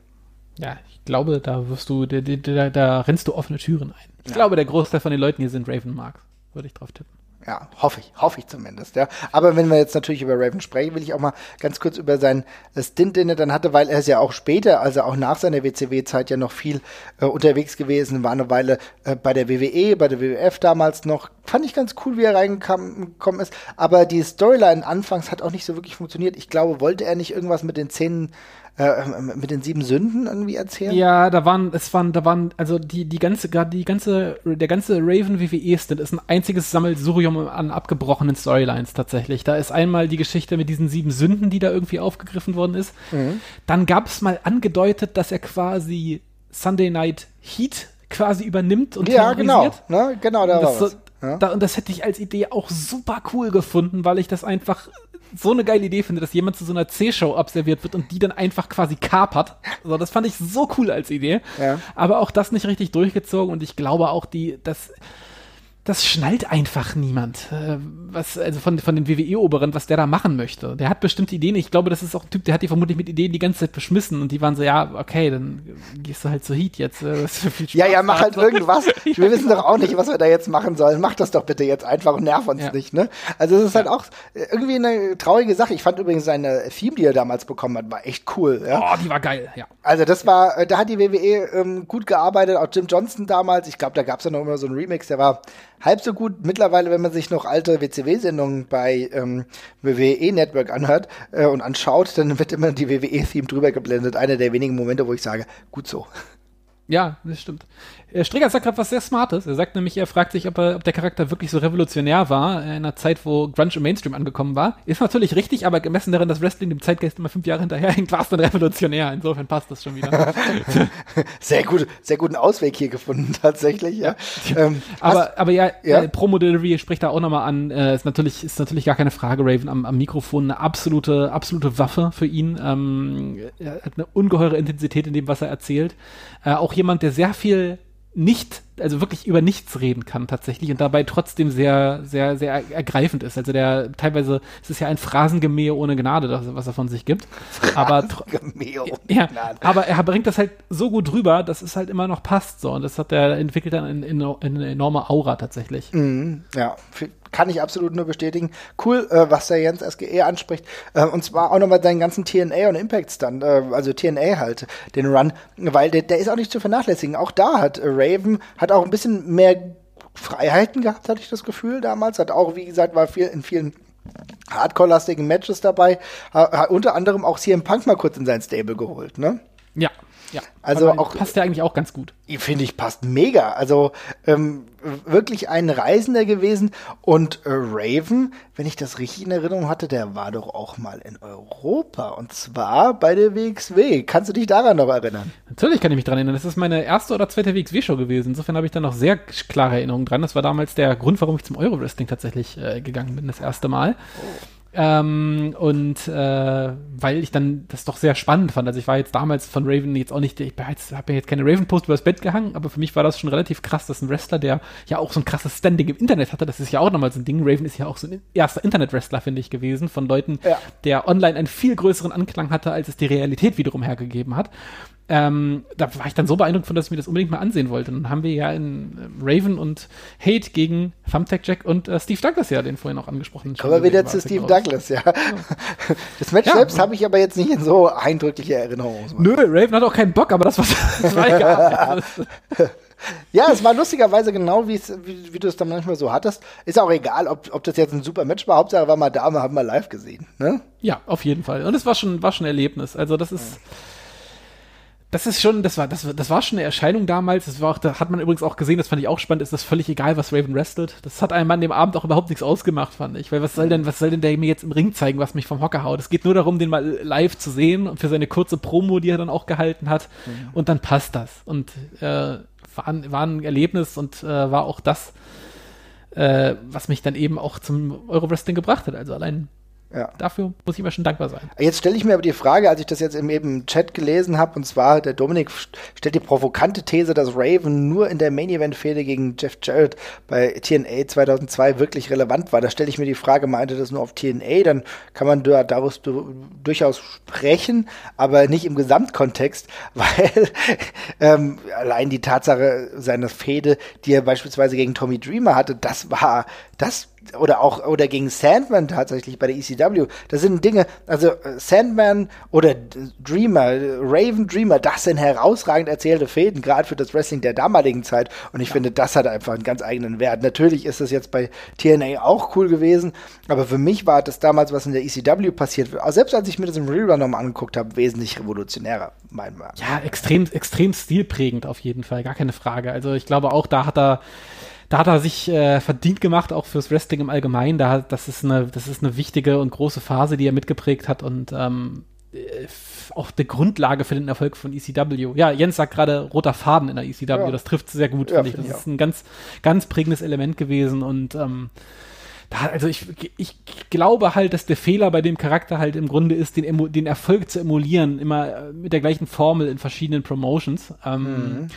Ja, ich glaube, da wirst du, da, da, da rennst du offene Türen ein. Ich ja. glaube, der Großteil von den Leuten hier sind Raven Marks. Würde ich drauf tippen. Ja, hoffe ich, hoffe ich zumindest, ja. Aber wenn wir jetzt natürlich über Raven sprechen, will ich auch mal ganz kurz über seinen Stint, den er dann hatte, weil er ist ja auch später, also auch nach seiner WCW-Zeit ja noch viel äh, unterwegs gewesen, war eine Weile äh, bei der WWE, bei der WWF damals noch. Fand ich ganz cool, wie er reingekommen ist. Aber die Storyline anfangs hat auch nicht so wirklich funktioniert. Ich glaube, wollte er nicht irgendwas mit den Zähnen äh, ähm, mit den sieben Sünden irgendwie erzählen? Ja, da waren, es waren, da waren, also die, die ganze, gerade die ganze, der ganze Raven WWE-Stint ist ein einziges Sammelsurium an abgebrochenen Storylines tatsächlich. Da ist einmal die Geschichte mit diesen sieben Sünden, die da irgendwie aufgegriffen worden ist. Mhm. Dann gab es mal angedeutet, dass er quasi Sunday Night Heat quasi übernimmt und ja, genau, ne? genau, da das, war was. Ja. Da, und das hätte ich als Idee auch super cool gefunden, weil ich das einfach so eine geile Idee finde, dass jemand zu so einer C-Show observiert wird und die dann einfach quasi kapert. So, das fand ich so cool als Idee. Ja. Aber auch das nicht richtig durchgezogen und ich glaube auch die, das, das schnallt einfach niemand. Äh, was, also von, von den WWE-Oberen, was der da machen möchte. Der hat bestimmte Ideen. Ich glaube, das ist auch ein Typ, der hat die vermutlich mit Ideen die ganze Zeit beschmissen und die waren so, ja, okay, dann gehst du halt zu Heat jetzt. Äh, ja, ja, mach halt irgendwas. (laughs) Wir wissen doch auch nicht, was wir da jetzt machen sollen. Mach das doch bitte jetzt einfach und nerv uns ja. nicht, ne? Also es ist halt auch irgendwie eine traurige Sache. Ich fand übrigens seine Theme, die er damals bekommen hat, war echt cool. Ja? Oh, die war geil, ja. Also das war, äh, da hat die WWE ähm, gut gearbeitet, auch Jim Johnson damals. Ich glaube, da gab es ja noch immer so einen Remix, der war halb so gut. Mittlerweile, wenn man sich noch alte WCW-Sendungen bei ähm, WWE Network anhört äh, und anschaut, dann wird immer die WWE-Theme drüber geblendet. Einer der wenigen Momente, wo ich sage, gut so. Ja, das stimmt. Äh, Stricker sagt gerade was sehr Smartes. Er sagt nämlich, er fragt sich, ob, er, ob der Charakter wirklich so revolutionär war in einer Zeit, wo Grunge im Mainstream angekommen war. Ist natürlich richtig, aber gemessen darin, dass Wrestling dem Zeitgeist immer fünf Jahre hinterherhängt, war es dann revolutionär. Insofern passt das schon wieder. (laughs) sehr gut, sehr guten Ausweg hier gefunden, (laughs) tatsächlich, ja. Ähm, aber, aber ja, ja? Äh, Promo Delivery spricht da auch nochmal an. Äh, ist natürlich, ist natürlich gar keine Frage, Raven am, am Mikrofon eine absolute, absolute Waffe für ihn. Ähm, er hat eine ungeheure Intensität in dem, was er erzählt. Äh, auch jemand, der sehr viel nicht, also wirklich über nichts reden kann tatsächlich und dabei trotzdem sehr, sehr, sehr ergreifend ist. Also der teilweise, es ist ja ein Phrasengemähe ohne Gnade, das, was er von sich gibt. Aber, ja, aber er bringt das halt so gut rüber, dass es halt immer noch passt so und das hat er entwickelt dann in, in, in eine enorme Aura tatsächlich. Mhm, ja, kann ich absolut nur bestätigen. Cool, äh, was der Jens SGE anspricht. Äh, und zwar auch nochmal deinen ganzen TNA und Impacts dann, äh, also TNA halt, den Run, weil der, der ist auch nicht zu vernachlässigen. Auch da hat Raven, hat auch ein bisschen mehr Freiheiten gehabt, hatte ich das Gefühl damals. Hat auch, wie gesagt, war viel in vielen Hardcore-lastigen Matches dabei. Hat unter anderem auch CM Punk mal kurz in sein Stable geholt, ne? Ja, ja, also auch passt ja eigentlich auch ganz gut. Finde ich passt mega. Also ähm, wirklich ein Reisender gewesen und äh, Raven, wenn ich das richtig in Erinnerung hatte, der war doch auch mal in Europa und zwar bei der WXW. Kannst du dich daran noch erinnern? Natürlich kann ich mich daran erinnern. Das ist meine erste oder zweite WXW-Show gewesen. Insofern habe ich da noch sehr klare Erinnerungen dran. Das war damals der Grund, warum ich zum Euro-Wrestling tatsächlich äh, gegangen bin, das erste Mal. Oh. Ähm, und äh, weil ich dann das doch sehr spannend fand. Also ich war jetzt damals von Raven jetzt auch nicht, ich habe ja jetzt keine Raven-Post übers Bett gehangen, aber für mich war das schon relativ krass, dass ein Wrestler, der ja auch so ein krasses Standing im Internet hatte, das ist ja auch nochmal so ein Ding. Raven ist ja auch so ein erster Internet-Wrestler, finde ich, gewesen, von Leuten, ja. der online einen viel größeren Anklang hatte, als es die Realität wiederum hergegeben hat ähm, da war ich dann so beeindruckt von, dass ich mir das unbedingt mal ansehen wollte. Dann haben wir ja in äh, Raven und Hate gegen Thumbtack Jack und äh, Steve Douglas ja, den vorhin auch angesprochen. Kommen wir wieder zu Steve Douglas, ja. Das Match ja. selbst habe ich aber jetzt nicht in so eindrückliche Erinnerung. Nö, Raven hat auch keinen Bock, aber das, was, (laughs) das war egal. (laughs) ja, es war lustigerweise genau, wie, wie du es dann manchmal so hattest. Ist auch egal, ob, ob das jetzt ein super Match war. Hauptsache war mal da, wir haben mal live gesehen. Ne? Ja, auf jeden Fall. Und es war schon, war schon ein Erlebnis. Also das ist. Ja das ist schon, das war, das, das war schon eine Erscheinung damals. Das war auch, da hat man übrigens auch gesehen, das fand ich auch spannend, ist das völlig egal, was Raven wrestelt. Das hat einem an dem Abend auch überhaupt nichts ausgemacht, fand ich. Weil was soll denn, was soll denn der mir jetzt im Ring zeigen, was mich vom Hocker haut? Es geht nur darum, den mal live zu sehen und für seine kurze Promo, die er dann auch gehalten hat. Mhm. Und dann passt das. Und äh, war, ein, war ein Erlebnis und äh, war auch das, äh, was mich dann eben auch zum Euro-Wrestling gebracht hat. Also allein ja. Dafür muss ich mir schon dankbar sein. Jetzt stelle ich mir aber die Frage, als ich das jetzt im eben Chat gelesen habe, und zwar der Dominik stellt die provokante These, dass Raven nur in der Main Event Fehde gegen Jeff Jarrett bei TNA 2002 wirklich relevant war. Da stelle ich mir die Frage, meinte das nur auf TNA, dann kann man da, daraus durchaus sprechen, aber nicht im Gesamtkontext, (laughs) weil ähm, allein die Tatsache seiner Fehde, die er beispielsweise gegen Tommy Dreamer hatte, das war, das oder auch oder gegen Sandman tatsächlich bei der ECW. Das sind Dinge, also äh, Sandman oder Dreamer, Raven Dreamer, das sind herausragend erzählte Fäden, gerade für das Wrestling der damaligen Zeit. Und ich ja. finde, das hat einfach einen ganz eigenen Wert. Natürlich ist das jetzt bei TNA auch cool gewesen, aber für mich war das damals, was in der ECW passiert, selbst als ich mir das im Rerun nochmal angeguckt habe, wesentlich revolutionärer, mein Mal. Ja, extrem, extrem stilprägend auf jeden Fall, gar keine Frage. Also ich glaube auch, da hat er da hat er sich äh, verdient gemacht, auch fürs Wrestling im Allgemeinen. Da, das, ist eine, das ist eine wichtige und große Phase, die er mitgeprägt hat und ähm, äh, auch die Grundlage für den Erfolg von ECW. Ja, Jens sagt gerade roter Faden in der ECW, ja. das trifft sehr gut, ja, finde ich. Das ist ein ganz, ganz prägendes Element gewesen und ähm, da, also ich, ich glaube halt, dass der Fehler bei dem Charakter halt im Grunde ist, den, den Erfolg zu emulieren, immer mit der gleichen Formel in verschiedenen Promotions. Ähm, mhm.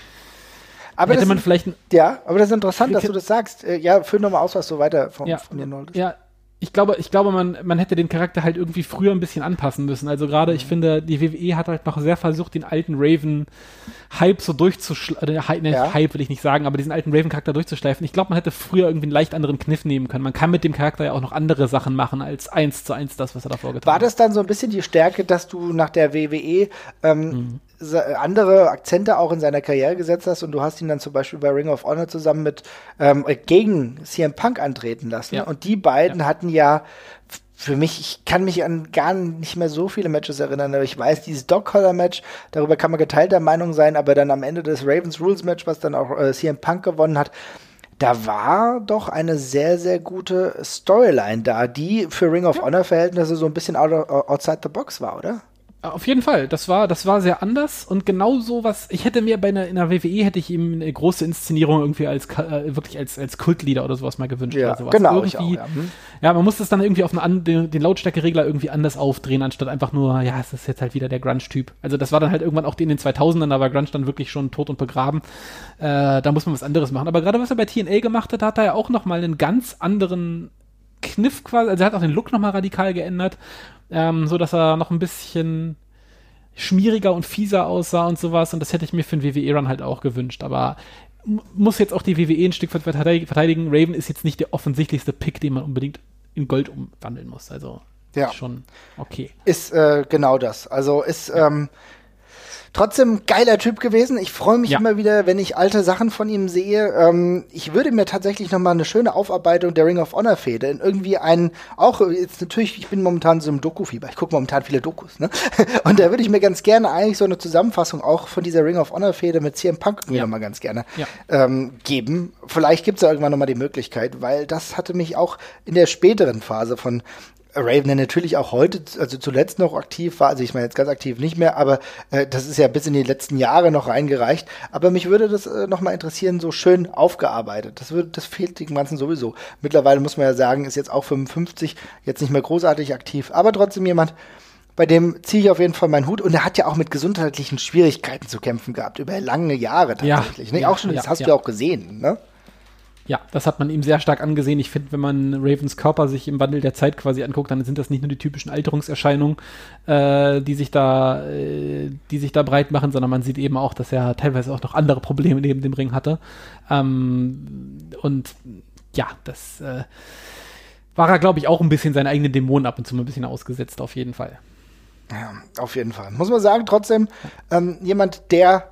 Aber hätte man vielleicht. Ja, aber das ist interessant, dass du das sagst. Äh, ja, führ nochmal aus, was du weiter von, ja, von dir wolltest. Ja, ich glaube, ich glaube, man, man hätte den Charakter halt irgendwie früher ein bisschen anpassen müssen. Also gerade, mhm. ich finde, die WWE hat halt noch sehr versucht, den alten Raven-Hype so durchzuschleifen. Äh, ja. Hype will ich nicht sagen, aber diesen alten Raven-Charakter durchzuschleifen. Ich glaube, man hätte früher irgendwie einen leicht anderen Kniff nehmen können. Man kann mit dem Charakter ja auch noch andere Sachen machen als eins zu eins das, was er davor getan hat. War das dann so ein bisschen die Stärke, dass du nach der WWE ähm, mhm andere Akzente auch in seiner Karriere gesetzt hast und du hast ihn dann zum Beispiel bei Ring of Honor zusammen mit ähm, gegen CM Punk antreten lassen. Ja. Und die beiden ja. hatten ja für mich, ich kann mich an gar nicht mehr so viele Matches erinnern, aber ich weiß, dieses Dog-Collar-Match, darüber kann man geteilter Meinung sein, aber dann am Ende des Ravens Rules-Match, was dann auch äh, CM Punk gewonnen hat, da war doch eine sehr, sehr gute Storyline da, die für Ring of Honor-Verhältnisse so ein bisschen out, outside the box war, oder? Auf jeden Fall, das war, das war sehr anders und genau so was, ich hätte mir bei einer, in einer WWE hätte ich ihm eine große Inszenierung irgendwie als, äh, wirklich als, als Kultlieder oder sowas mal gewünscht. Ja, oder sowas. genau. Irgendwie, auch, ja. Hm. ja. man muss das dann irgendwie auf einen, den, den Lautstärkeregler irgendwie anders aufdrehen, anstatt einfach nur, ja, es ist jetzt halt wieder der Grunge-Typ. Also das war dann halt irgendwann auch in den 2000ern, da war Grunge dann wirklich schon tot und begraben. Äh, da muss man was anderes machen. Aber gerade was er bei TNA gemacht hat, hat er ja auch nochmal einen ganz anderen Kniff quasi, also er hat auch den Look nochmal radikal geändert ähm, so dass er noch ein bisschen schmieriger und fieser aussah und sowas. Und das hätte ich mir für den WWE-Run halt auch gewünscht. Aber muss jetzt auch die WWE ein Stück weit verteidigen. Raven ist jetzt nicht der offensichtlichste Pick, den man unbedingt in Gold umwandeln muss. Also ja. schon okay. Ist äh, genau das. Also ist ähm, Trotzdem geiler Typ gewesen. Ich freue mich ja. immer wieder, wenn ich alte Sachen von ihm sehe. Ähm, ich würde mir tatsächlich noch mal eine schöne Aufarbeitung der Ring of Honor Fehde in irgendwie einen, auch jetzt natürlich, ich bin momentan so im Doku-Fieber. Ich gucke momentan viele Dokus, ne? (laughs) Und da würde ich mir ganz gerne eigentlich so eine Zusammenfassung auch von dieser Ring of Honor Fehde mit CM Punk ja. noch mal ganz gerne ja. ähm, geben. Vielleicht gibt es da irgendwann noch mal die Möglichkeit, weil das hatte mich auch in der späteren Phase von Raven der natürlich auch heute, also zuletzt noch aktiv war, also ich meine jetzt ganz aktiv nicht mehr, aber äh, das ist ja bis in die letzten Jahre noch reingereicht. Aber mich würde das äh, nochmal interessieren, so schön aufgearbeitet. Das würde, das fehlt dem Ganzen sowieso. Mittlerweile muss man ja sagen, ist jetzt auch 55, jetzt nicht mehr großartig aktiv, aber trotzdem jemand, bei dem ziehe ich auf jeden Fall meinen Hut. Und er hat ja auch mit gesundheitlichen Schwierigkeiten zu kämpfen gehabt, über lange Jahre tatsächlich. Ja, ne? ja, auch schon, das ja, hast du ja auch gesehen, ne? Ja, das hat man ihm sehr stark angesehen. Ich finde, wenn man Ravens Körper sich im Wandel der Zeit quasi anguckt, dann sind das nicht nur die typischen Alterungserscheinungen, äh, die sich da, äh, die sich da breit machen, sondern man sieht eben auch, dass er teilweise auch noch andere Probleme neben dem Ring hatte. Ähm, und ja, das äh, war er, glaube ich, auch ein bisschen seine eigenen Dämonen ab und zu mal ein bisschen ausgesetzt, auf jeden Fall. Ja, auf jeden Fall. Muss man sagen, trotzdem ähm, jemand, der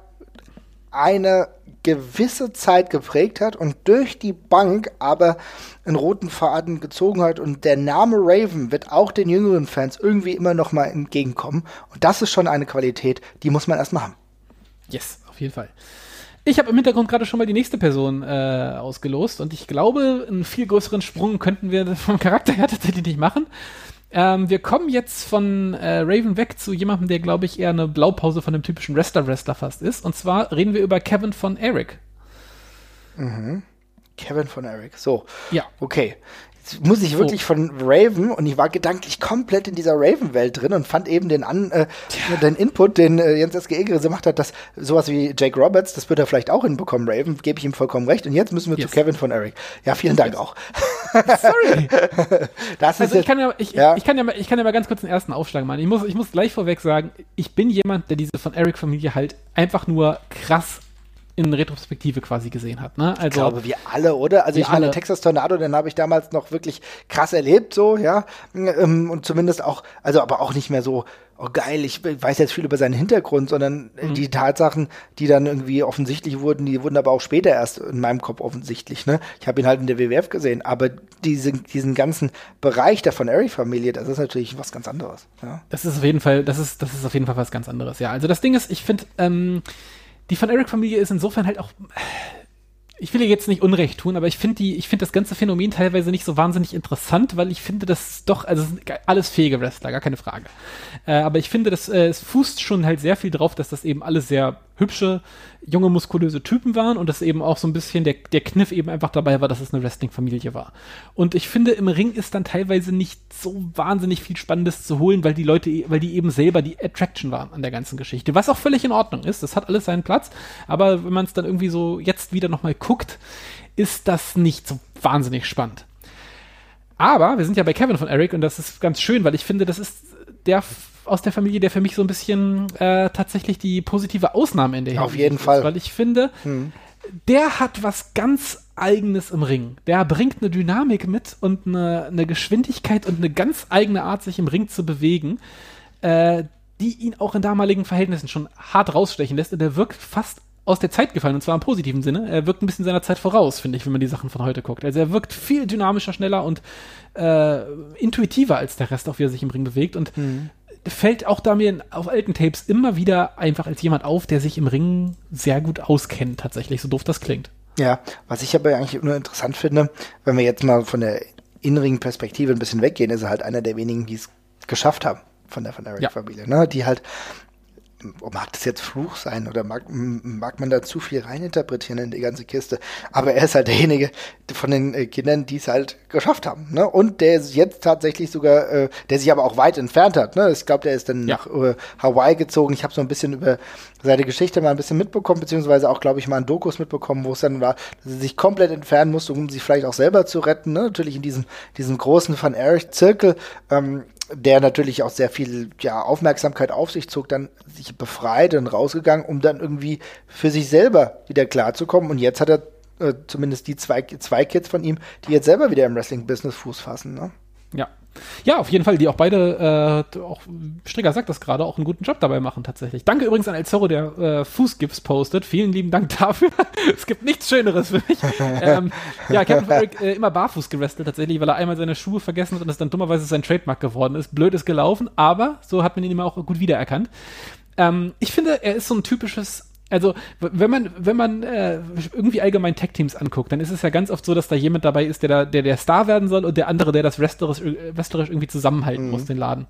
eine gewisse Zeit geprägt hat und durch die Bank aber einen roten Faden gezogen hat und der Name Raven wird auch den jüngeren Fans irgendwie immer noch mal entgegenkommen und das ist schon eine Qualität, die muss man erstmal haben. Yes, auf jeden Fall. Ich habe im Hintergrund gerade schon mal die nächste Person äh, ausgelost und ich glaube, einen viel größeren Sprung könnten wir (laughs) vom Charakter her tatsächlich nicht machen. Ähm, wir kommen jetzt von äh, Raven weg zu jemandem, der, glaube ich, eher eine Blaupause von dem typischen Wrestler-Wrestler fast ist. Und zwar reden wir über Kevin von Eric. Kevin von Eric. So. Ja. Okay. Muss ich wirklich von Raven und ich war gedanklich komplett in dieser Raven-Welt drin und fand eben den, an, äh, den Input, den äh, Jens S.G. Egere gemacht hat, dass sowas wie Jake Roberts, das wird er vielleicht auch hinbekommen, Raven, gebe ich ihm vollkommen recht. Und jetzt müssen wir Yes. zu Kevin von Eric. Ja, vielen Dank auch. Sorry. (laughs) Das ist Also ich kann ja, ich, Ja. ich kann ja, mal, ich kann ja mal ganz kurz den ersten Aufschlag machen. Ich muss, ich muss gleich vorweg sagen, ich bin jemand, der diese von Eric-Familie halt einfach nur krass in Retrospektive quasi gesehen hat. Ne? Also ich glaube, wir alle, oder? Also ich meine, alle. Texas Tornado, den habe ich damals noch wirklich krass erlebt, so, ja. Ähm, Und zumindest auch, also aber auch nicht mehr so, oh geil, ich weiß jetzt viel über seinen Hintergrund, sondern äh, Mhm. die Tatsachen, die dann irgendwie offensichtlich wurden, die wurden aber auch später erst in meinem Kopf offensichtlich, ne? Ich habe ihn halt in der WWF gesehen, aber diese, diesen ganzen Bereich der von Eric-Familie, das ist natürlich was ganz anderes, ja. Das ist auf jeden Fall, das ist, das ist auf jeden Fall was ganz anderes, ja. Also das Ding ist, ich finde, ähm, die von Eric-Familie ist insofern halt auch. Ich will ihr jetzt nicht Unrecht tun, aber ich finde die, ich finde das ganze Phänomen teilweise nicht so wahnsinnig interessant, weil ich finde, das doch, also alles fähige Wrestler, gar keine Frage. Äh, aber ich finde, das, äh, es fußt schon halt sehr viel drauf, dass das eben alles sehr hübsche, junge, muskulöse Typen waren und dass eben auch so ein bisschen der, der Kniff eben einfach dabei war, dass es eine Wrestling-Familie war. Und ich finde, im Ring ist dann teilweise nicht so wahnsinnig viel Spannendes zu holen, weil die Leute, weil die eben selber die Attraction waren an der ganzen Geschichte. Was auch völlig in Ordnung ist. Das hat alles seinen Platz. Aber wenn man es dann irgendwie so jetzt wieder nochmal guckt, ist das nicht so wahnsinnig spannend. Aber wir sind ja bei Kevin von Eric und das ist ganz schön, weil ich finde, das ist der aus der Familie, der für mich so ein bisschen äh, tatsächlich die positive Ausnahme in der Auf jeden ist, Fall. Weil ich finde, der hat was ganz Eigenes im Ring. Der bringt eine Dynamik mit und eine, eine Geschwindigkeit und eine ganz eigene Art, sich im Ring zu bewegen, äh, die ihn auch in damaligen Verhältnissen schon hart rausstechen lässt. Und der wirkt fast aus der Zeit gefallen, und zwar im positiven Sinne. Er wirkt ein bisschen seiner Zeit voraus, finde ich, wenn man die Sachen von heute guckt. Also er wirkt viel dynamischer, schneller und äh, intuitiver als der Rest, auch wie er sich im Ring bewegt. Und fällt auch da mir auf alten Tapes immer wieder einfach als jemand auf, der sich im Ring sehr gut auskennt, tatsächlich, so doof das klingt. Ja, was ich aber eigentlich nur interessant finde, wenn wir jetzt mal von der inneren Perspektive ein bisschen weggehen, ist er halt einer der wenigen, die es geschafft haben von der von Ja. Eric-Familie, ne? Die halt, mag das jetzt Fluch sein oder mag, mag man da zu viel reininterpretieren in die ganze Kiste, aber er ist halt derjenige von den äh, Kindern, die es halt geschafft haben, ne? Und der ist jetzt tatsächlich sogar, äh, der sich aber auch weit entfernt hat, ne? Ich glaube, der ist dann Ja. nach äh, Hawaii gezogen. Ich habe so ein bisschen über seine Geschichte mal ein bisschen mitbekommen, beziehungsweise auch, glaube ich, mal in Dokus mitbekommen, wo es dann war, dass er sich komplett entfernen musste, um sich vielleicht auch selber zu retten. Ne? Natürlich in diesem, diesem großen Van Erich-Zirkel, ähm, der natürlich auch sehr viel ja, Aufmerksamkeit auf sich zog, dann sich befreit und rausgegangen, um dann irgendwie für sich selber wieder klarzukommen. Und jetzt hat er äh, zumindest die zwei, zwei Kids von ihm, die jetzt selber wieder im Wrestling-Business Fuß fassen. Ne? Ja. Ja, auf jeden Fall, die auch beide, äh, auch Strigger sagt das gerade, auch einen guten Job dabei machen tatsächlich. Danke übrigens an El Zorro, der äh, Fußgips postet. Vielen lieben Dank (laughs) dafür. es gibt nichts Schöneres für mich. (laughs) ähm, ja, Captain Eric äh, immer barfuß gewrestelt tatsächlich, weil er einmal seine Schuhe vergessen hat und es dann dummerweise sein Trademark geworden ist. Blöd ist gelaufen, aber so hat man ihn immer auch gut wiedererkannt. Ähm, ich finde, er ist so ein typisches also, wenn man, wenn man äh, irgendwie allgemein Tech-Teams anguckt, dann ist es ja ganz oft so, dass da jemand dabei ist, der da, der, der Star werden soll und der andere, der das wrestlerisch, äh, wrestlerisch irgendwie zusammenhalten muss, den Laden.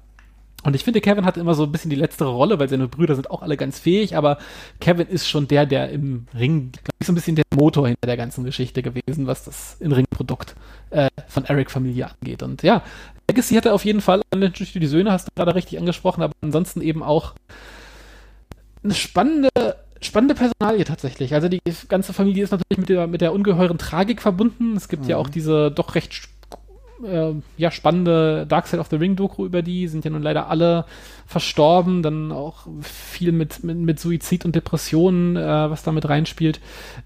Und ich finde, Kevin hat immer so ein bisschen die letztere Rolle, weil seine Brüder sind auch alle ganz fähig, aber Kevin ist schon der, der im Ring, glaube ich, so ein bisschen der Motor hinter der ganzen Geschichte gewesen, was das In-Ring-Produkt äh, von Eric-Familie angeht. Und ja, Legacy hatte auf jeden Fall, natürlich die Söhne hast du gerade richtig angesprochen, aber ansonsten eben auch eine spannende, spannende Personalie tatsächlich. Also die ganze Familie ist natürlich mit der, mit der ungeheuren Tragik verbunden. Es gibt ja auch diese doch recht äh, ja, spannende Dark Side of the Ring Doku über die, sind ja nun leider alle verstorben, dann auch viel mit, mit, mit Suizid und Depressionen, äh, was da mit reinspielt.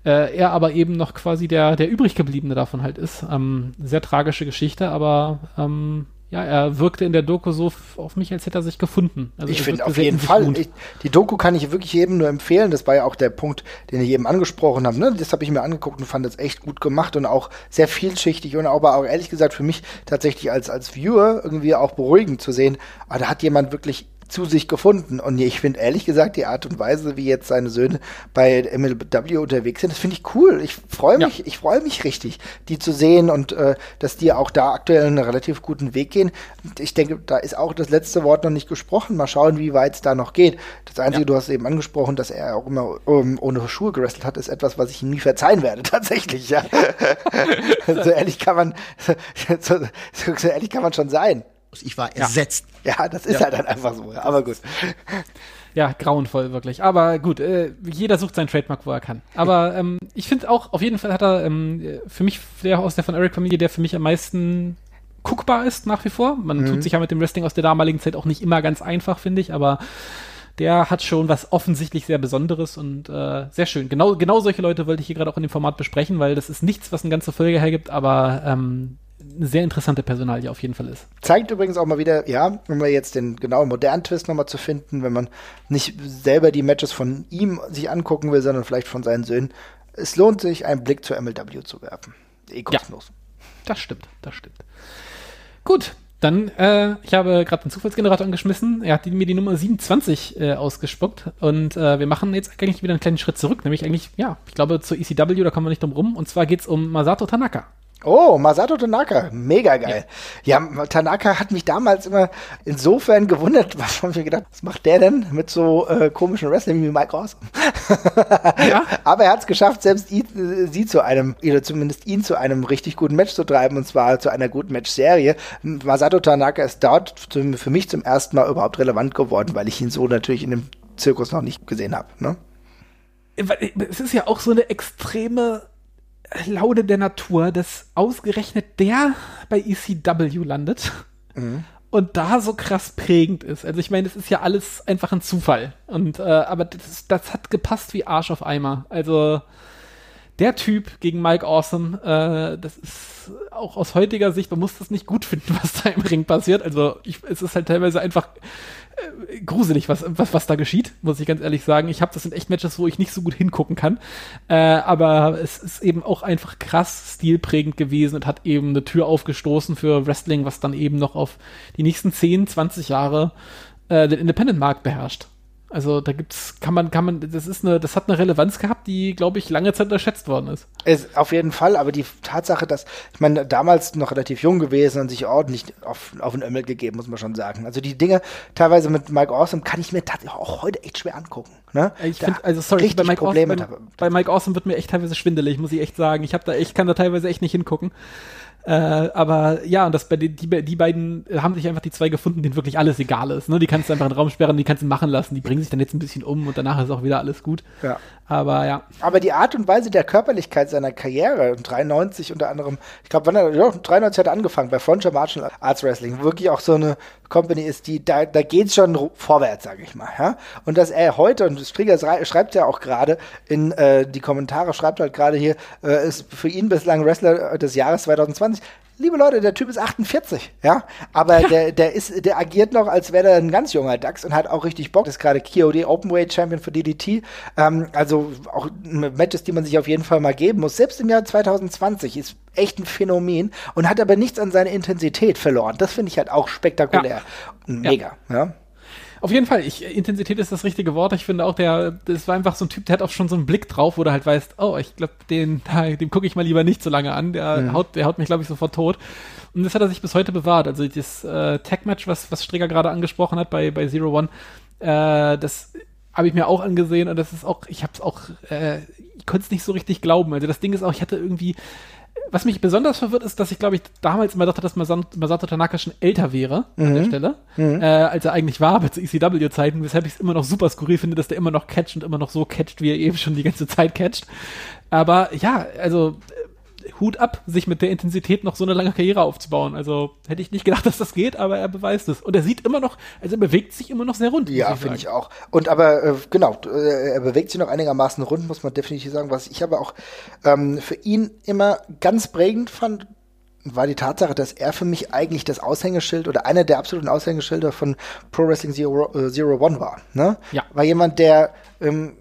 Äh, er aber eben noch quasi der, der übrig gebliebene davon halt ist. Ähm, sehr tragische Geschichte, aber ähm, ja, er wirkte in der Doku so auf mich, als hätte er sich gefunden. Also ich finde auf jeden Fall. Ich, die Doku kann ich wirklich jedem nur empfehlen. Das war ja auch der Punkt, den ich eben angesprochen habe. Ne? Das habe ich mir angeguckt und fand das echt gut gemacht und auch sehr vielschichtig und aber auch ehrlich gesagt für mich tatsächlich als, als Viewer irgendwie auch beruhigend zu sehen. Aber da hat jemand wirklich zu sich gefunden. Und ich finde ehrlich gesagt die Art und Weise, wie jetzt seine Söhne bei MLW unterwegs sind, das finde ich cool. Ich freue mich, ja. ich freue mich richtig, die zu sehen und äh, dass die auch da aktuell einen relativ guten Weg gehen. Ich denke, da ist auch das letzte Wort noch nicht gesprochen. Mal schauen, wie weit es da noch geht. Das Einzige, ja. du hast eben angesprochen, dass er auch immer um, ähm, ohne Schuhe gerestelt hat, ist etwas, was ich ihm nie verzeihen werde, (laughs) tatsächlich, ja. (laughs) so ehrlich kann man, (laughs) so, so, so ehrlich kann man schon sein. Ich war ersetzt. Ja, ja das ist ja. halt dann einfach so. Aber gut. Ja, grauenvoll, wirklich. Aber gut, äh, jeder sucht seinen Trademark, wo er kann. Aber ähm, ich finde auch, auf jeden Fall hat er ähm, für mich, der aus der von Eric-Familie, der für mich am meisten guckbar ist nach wie vor. Man mhm. tut sich ja mit dem Wrestling aus der damaligen Zeit auch nicht immer ganz einfach, finde ich, aber der hat schon was offensichtlich sehr Besonderes und äh, sehr schön. Genau, genau solche Leute wollte ich hier gerade auch in dem Format besprechen, weil das ist nichts, was eine ganze Folge hergibt, aber ähm, eine sehr interessante Personalie auf jeden Fall ist. Zeigt übrigens auch mal wieder, ja, wenn wir jetzt den genauen modernen Twist nochmal zu finden, wenn man nicht selber die Matches von ihm sich angucken will, sondern vielleicht von seinen Söhnen. Es lohnt sich, einen Blick zur MLW zu werfen. Eh kostenlos. Ja, das stimmt, das stimmt. Gut, dann, äh, ich habe gerade den Zufallsgenerator angeschmissen. Er hat mir die Nummer 27 äh, ausgespuckt. Und äh, wir machen jetzt eigentlich wieder einen kleinen Schritt zurück. Nämlich eigentlich, ja, ich glaube zur ECW, da kommen wir nicht drum rum. Und zwar geht es um Masato Tanaka. Oh, Masato Tanaka, mega geil. Ja. ja. Tanaka hat mich damals immer insofern gewundert, (laughs) was haben wir gedacht, was macht der denn mit so äh, komischen Wrestling wie Mike Awesome? (laughs) ja. Aber er hat es geschafft, selbst ihn, äh, sie zu einem, oder zumindest ihn zu einem richtig guten Match zu treiben, und zwar zu einer guten Match-Serie. Masato Tanaka ist dort zum, für mich zum ersten Mal überhaupt relevant geworden, weil ich ihn so natürlich in dem Zirkus noch nicht gesehen habe. Ne? Es ist ja auch so eine extreme Laude der Natur, dass ausgerechnet der bei ECW landet mhm. und da so krass prägend ist. Also ich meine, das ist ja alles einfach ein Zufall. Und äh, aber das, das hat gepasst wie Arsch auf Eimer. Also der Typ gegen Mike Awesome, äh, das ist auch aus heutiger Sicht, man muss das nicht gut finden, (laughs) was da im Ring passiert. Also ich, es ist halt teilweise einfach gruselig, was, was, was da geschieht, muss ich ganz ehrlich sagen. Ich habe das sind echt Matches, wo ich nicht so gut hingucken kann. Äh, aber es ist eben auch einfach krass stilprägend gewesen und hat eben eine Tür aufgestoßen für Wrestling, was dann eben noch auf die nächsten 10, 20 Jahre äh, den Independent-Markt beherrscht. Also da gibt's, kann man, kann man, das ist eine, das hat eine Relevanz gehabt, die, glaube ich, lange Zeit unterschätzt worden ist. Es, auf jeden Fall, aber die Tatsache, dass, ich meine, damals noch relativ jung gewesen und sich ordentlich auf, auf den Ömmel gegeben, muss man schon sagen. Also die Dinge teilweise mit Mike Awesome kann ich mir tatsächlich auch heute echt schwer angucken. Ne? Ich finde, also sorry, bei Mike, Probleme awesome, bei, bei Mike Awesome wird mir echt teilweise schwindelig, muss ich echt sagen. Ich habe da, ich kann da teilweise echt nicht hingucken. Äh, aber ja, und das bei die, die, die beiden haben sich einfach die zwei gefunden, denen wirklich alles egal ist. Ne? Die kannst du einfach in den Raum sperren, die kannst du machen lassen. Die bringen sich dann jetzt ein bisschen um und danach ist auch wieder alles gut. Ja. Aber ja. Aber die Art und Weise der Körperlichkeit seiner Karriere, 93 unter anderem, ich glaube, wann er, ja, 93 hat er angefangen bei Frontier Martial Arts Wrestling, wirklich auch so eine Company ist, die, da, da geht's schon vorwärts, sage ich mal. Ja? Und dass er heute, und Strieger schreibt ja auch gerade in äh, die Kommentare, schreibt halt gerade hier, äh, ist für ihn bislang Wrestler des Jahres 2020 liebe Leute, der Typ ist 48, ja, aber ja. der, der ist, der agiert noch, als wäre er ein ganz junger Dachs und hat auch richtig Bock. Das ist gerade KOD Openweight Champion für DDT. Ähm, also auch Matches, die man sich auf jeden Fall mal geben muss. Selbst im Jahr 2020 ist echt ein Phänomen und hat aber nichts an seiner Intensität verloren. Das finde ich halt auch spektakulär. Ja. Mega, ja. ja. Auf jeden Fall, ich, Intensität ist das richtige Wort. Ich finde auch, der, das war einfach so ein Typ, der hat auch schon so einen Blick drauf, wo du halt weißt, oh, ich glaube, den, (laughs) dem gucke ich mal lieber nicht so lange an. Der mhm. haut, der haut mich, glaube ich, sofort tot. Und das hat er sich bis heute bewahrt. Also das äh, Tag-Match, was, was Streger gerade angesprochen hat bei, bei Zero One, äh, das habe ich mir auch angesehen und das ist auch, ich habe es auch, äh, ich konnte es nicht so richtig glauben. Also das Ding ist auch, ich hatte irgendwie was mich besonders verwirrt, ist, dass ich, glaube ich, damals immer dachte, dass Masato Tanaka schon älter wäre mhm. an der mhm. Stelle, mhm. äh, als er eigentlich war, aber zu ECW-Zeiten, weshalb ich es immer noch super skurril finde, dass der immer noch catcht und immer noch so catcht, wie er eben schon die ganze Zeit catcht. Aber ja, also Hut ab, sich mit der Intensität noch so eine lange Karriere aufzubauen. Also hätte ich nicht gedacht, dass das geht, aber er beweist es. Und er sieht immer noch, also er bewegt sich immer noch sehr rund. Ja, finde ich auch. Und aber äh, genau, äh, er bewegt sich noch einigermaßen rund, muss man definitiv sagen. Was ich aber auch ähm, für ihn immer ganz prägend fand, war die Tatsache, dass er für mich eigentlich das Aushängeschild oder einer der absoluten Aushängeschilder von Pro Wrestling Zero, äh, Zero One war. Ne? Ja. War jemand, der ähm,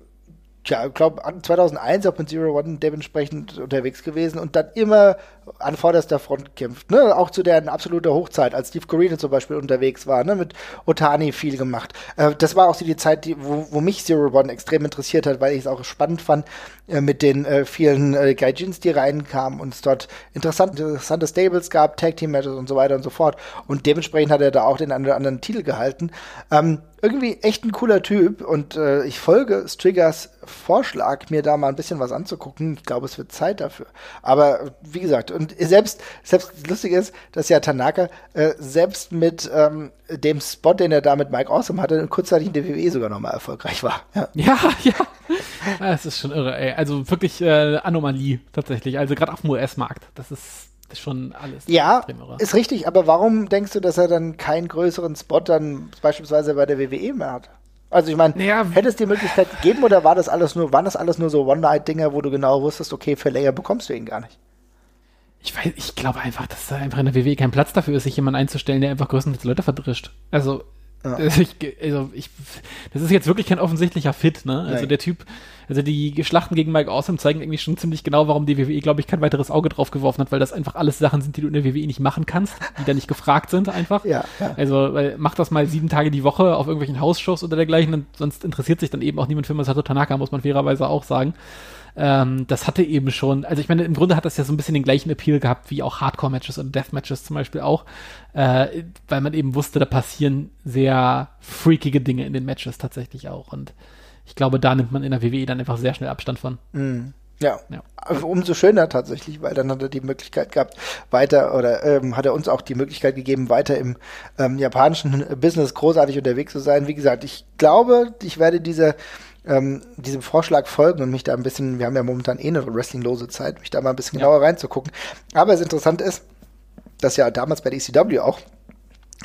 tja, ich glaube 2001 auch mit Zero One dementsprechend unterwegs gewesen und dann immer an vorderster Front gekämpft. Ne? Auch zu deren absoluter Hochzeit, als Steve Corino zum Beispiel unterwegs war, ne? mit Otani viel gemacht. Äh, das war auch so die Zeit, die, wo, wo mich Zero One extrem interessiert hat, weil ich es auch spannend fand äh, mit den äh, vielen äh, Gaijins, die reinkamen und es dort interessante, interessante Stables gab, Tag Team Matches und so weiter und so fort. Und dementsprechend hat er da auch den einen oder anderen Titel gehalten. Ähm, irgendwie echt ein cooler Typ und äh, ich folge Striggers Vorschlag, mir da mal ein bisschen was anzugucken. Ich glaube, es wird Zeit dafür. Aber wie gesagt, und selbst, selbst lustig ist, dass ja Tanaka äh, selbst mit ähm, dem Spot, den er da mit Mike Awesome hatte, kurzzeitig in der WWE sogar nochmal erfolgreich war. Ja, Ja, (laughs) ja. Das ist schon irre, ey. Also wirklich äh, Anomalie tatsächlich. Also gerade auf dem US-Markt. Das ist, ist schon alles ja ist richtig, aber warum denkst du, dass er dann keinen größeren Spot dann beispielsweise bei der WWE mehr hat? Also ich meine, Naja, hätte es die Möglichkeit gegeben oder war das alles nur, waren das alles nur so One-Night-Dinger, wo du genau wusstest, okay, für länger bekommst du ihn gar nicht? Ich weiß, ich glaube einfach, dass da einfach in der WWE kein Platz dafür ist, sich jemanden einzustellen, der einfach größtenteils Leute verdrischt. Also, also, ich, also ich, das ist jetzt wirklich kein offensichtlicher Fit, ne? Also Nein. der Typ, also die Schlachten gegen Mike Awesome zeigen irgendwie schon ziemlich genau, warum die WWE, glaube ich, kein weiteres Auge drauf geworfen hat, weil das einfach alles Sachen sind, die du in der WWE nicht machen kannst, die da nicht gefragt sind einfach. Ja, ja. Also, weil, mach das mal sieben Tage die Woche auf irgendwelchen Hausshows oder dergleichen, und sonst interessiert sich dann eben auch niemand für Masato Tanaka, muss man fairerweise auch sagen. Ähm, das hatte eben schon, also ich meine, im Grunde hat das ja so ein bisschen den gleichen Appeal gehabt wie auch Hardcore-Matches oder Death-Matches zum Beispiel auch, äh, weil man eben wusste, da passieren sehr freakige Dinge in den Matches tatsächlich auch. Und ich glaube, da nimmt man in der WWE dann einfach sehr schnell Abstand von. Ja. Ja. Also umso schöner tatsächlich, weil dann hat er die Möglichkeit gehabt, weiter oder ähm, hat er uns auch die Möglichkeit gegeben, weiter im ähm, japanischen Business großartig unterwegs zu sein. Wie gesagt, ich glaube, ich werde diese ähm, diesem Vorschlag folgen und mich da ein bisschen, wir haben ja momentan eh eine wrestlinglose Zeit, mich da mal ein bisschen genauer reinzugucken. Aber es interessant ist, dass ja damals bei der ECW auch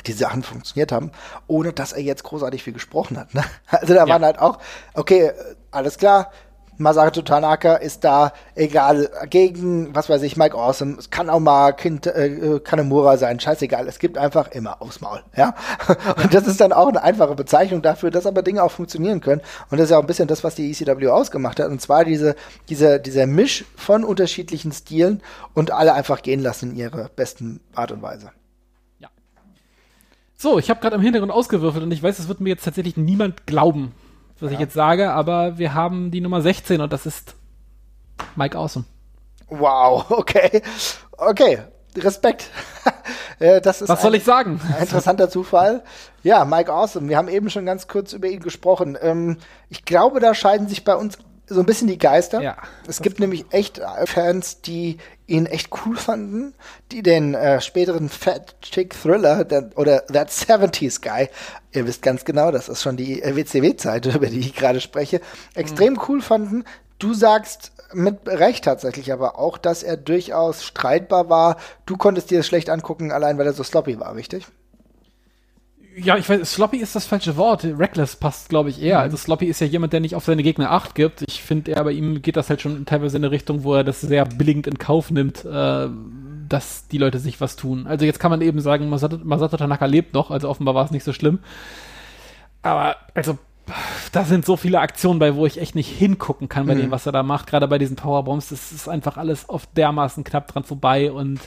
die Sachen funktioniert haben, ohne dass er jetzt großartig viel gesprochen hat. Ne? (laughs) Also da waren halt auch, okay, alles klar, Masato Tanaka ist da, egal, gegen, was weiß ich, Mike Awesome, es kann auch mal kind, äh, Kanemura sein, scheißegal, es gibt einfach immer aufs Maul, ja. (laughs) Und das ist dann auch eine einfache Bezeichnung dafür, dass aber Dinge auch funktionieren können. Und das ist ja auch ein bisschen das, was die ECW ausgemacht hat, und zwar diese, diese, dieser Misch von unterschiedlichen Stilen und alle einfach gehen lassen in ihre besten Art und Weise. So, ich habe gerade im Hintergrund ausgewürfelt und ich weiß, es wird mir jetzt tatsächlich niemand glauben, was ich jetzt sage, aber wir haben die Nummer 16 und das ist Mike Awesome. Wow, (laughs) okay. Okay, Respekt. (laughs) Äh, das ist Was soll ich sagen? (laughs) Interessanter Zufall. Ja, Mike Awesome. Wir haben eben schon ganz kurz über ihn gesprochen. Ähm, ich glaube, da scheiden sich bei uns so ein bisschen die Geister. Ja, es gibt nämlich echt äh, Fans, die ihn echt cool fanden, die den äh, späteren Fat Chick Thriller der, oder That 70s Guy, ihr wisst ganz genau, das ist schon die äh, WCW-Zeit, (laughs) über die ich gerade spreche, extrem cool fanden. Du sagst mit Recht tatsächlich aber auch, dass er durchaus streitbar war. Du konntest dir das schlecht angucken, allein weil er so sloppy war, richtig? Ja, ich weiß, sloppy ist das falsche Wort. Reckless passt, glaube ich, eher. Also sloppy ist ja jemand, der nicht auf seine Gegner Acht gibt. Ich finde, er bei ihm geht das halt schon teilweise in eine Richtung, wo er das sehr billigend in Kauf nimmt, äh, dass die Leute sich was tun. Also jetzt kann man eben sagen, Masato, Masato Tanaka lebt noch, also offenbar war es nicht so schlimm. Aber, also, da sind so viele Aktionen bei, wo ich echt nicht hingucken kann bei dem, was er da macht. Gerade bei diesen Powerbombs, das ist einfach alles oft dermaßen knapp dran vorbei und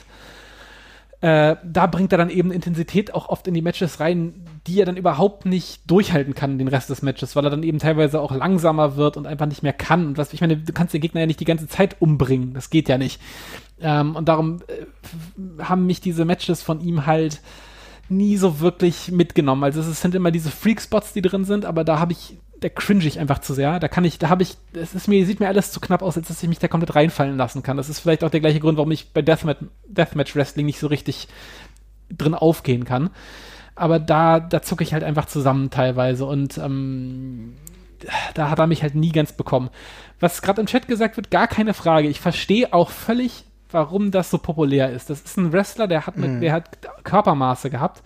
äh, da bringt er dann eben Intensität auch oft in die Matches rein, die er dann überhaupt nicht durchhalten kann, den Rest des Matches, weil er dann eben teilweise auch langsamer wird und einfach nicht mehr kann. Und was, ich meine, du kannst den Gegner ja nicht die ganze Zeit umbringen. Das geht ja nicht. Ähm, und darum äh, haben mich diese Matches von ihm halt nie so wirklich mitgenommen. Also es sind immer diese Freak-Spots, die drin sind, aber da habe ich, da cringe ich einfach zu sehr. Da kann ich, da habe ich, es ist mir, sieht mir alles zu knapp aus, als dass ich mich da komplett reinfallen lassen kann. Das ist vielleicht auch der gleiche Grund, warum ich bei Deathmatch, Deathmatch Wrestling nicht so richtig drin aufgehen kann. Aber da, da zucke ich halt einfach zusammen teilweise und ähm, da hat er mich halt nie ganz bekommen. Was gerade im Chat gesagt wird, gar keine Frage. Ich verstehe auch völlig, warum das so populär ist. Das ist ein Wrestler, der hat, mit, der hat Körpermaße gehabt.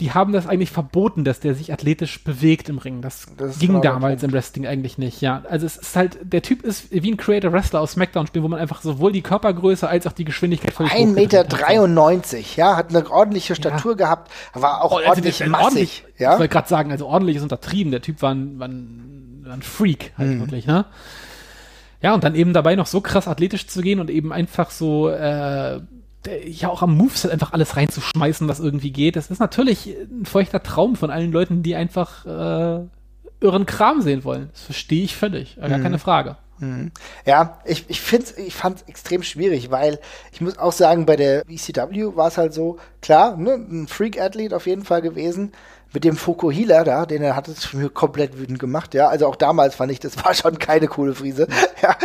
Die haben das eigentlich verboten, dass der sich athletisch bewegt im Ring. Das, Das ging damals im Wrestling eigentlich nicht, ja. Also es ist halt, der Typ ist wie ein Creator Wrestler aus SmackDown spielen, wo man einfach sowohl die Körpergröße als auch die Geschwindigkeit völlig 1,93 Meter, hochgedreht hat. ja, hat eine ordentliche Statur gehabt, war auch Oh, also ordentlich massig. ordentlich. Ja? Ich wollte gerade sagen, also ordentlich ist untertrieben. Der Typ war ein, war ein ein Freak halt wirklich, ne? Ja, und dann eben dabei noch so krass athletisch zu gehen und eben einfach so, äh, ja auch am Moveset einfach alles reinzuschmeißen, was irgendwie geht. Das ist natürlich ein feuchter Traum von allen Leuten, die einfach äh, irren Kram sehen wollen. Das verstehe ich völlig, gar keine Frage. Ja, ich, ich finde ich fand es extrem schwierig, weil ich muss auch sagen, bei der ECW war es halt so, klar, ne, ein Freak-Athlet auf jeden Fall gewesen. Mit dem Fukuhila da, den er hat es mir komplett wütend gemacht, ja. Also auch damals fand ich, das war schon keine coole Friese, (laughs) ja.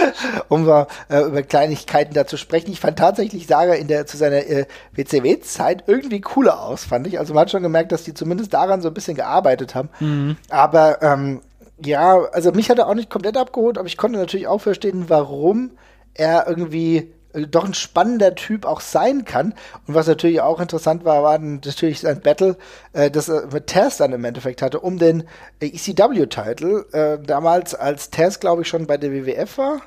Um äh, über Kleinigkeiten da zu sprechen. Ich fand tatsächlich Saga in der, zu seiner äh, WCW-Zeit irgendwie cooler aus, fand ich. Also man hat schon gemerkt, dass die zumindest daran so ein bisschen gearbeitet haben. Aber, ähm, ja, also mich hat er auch nicht komplett abgeholt, aber ich konnte natürlich auch verstehen, warum er irgendwie doch ein spannender Typ auch sein kann. Und was natürlich auch interessant war, war natürlich sein Battle, äh, das er mit Taz dann im Endeffekt hatte, um den äh, ECW-Titel. Äh, damals als Taz, glaube ich, schon bei der WWF war.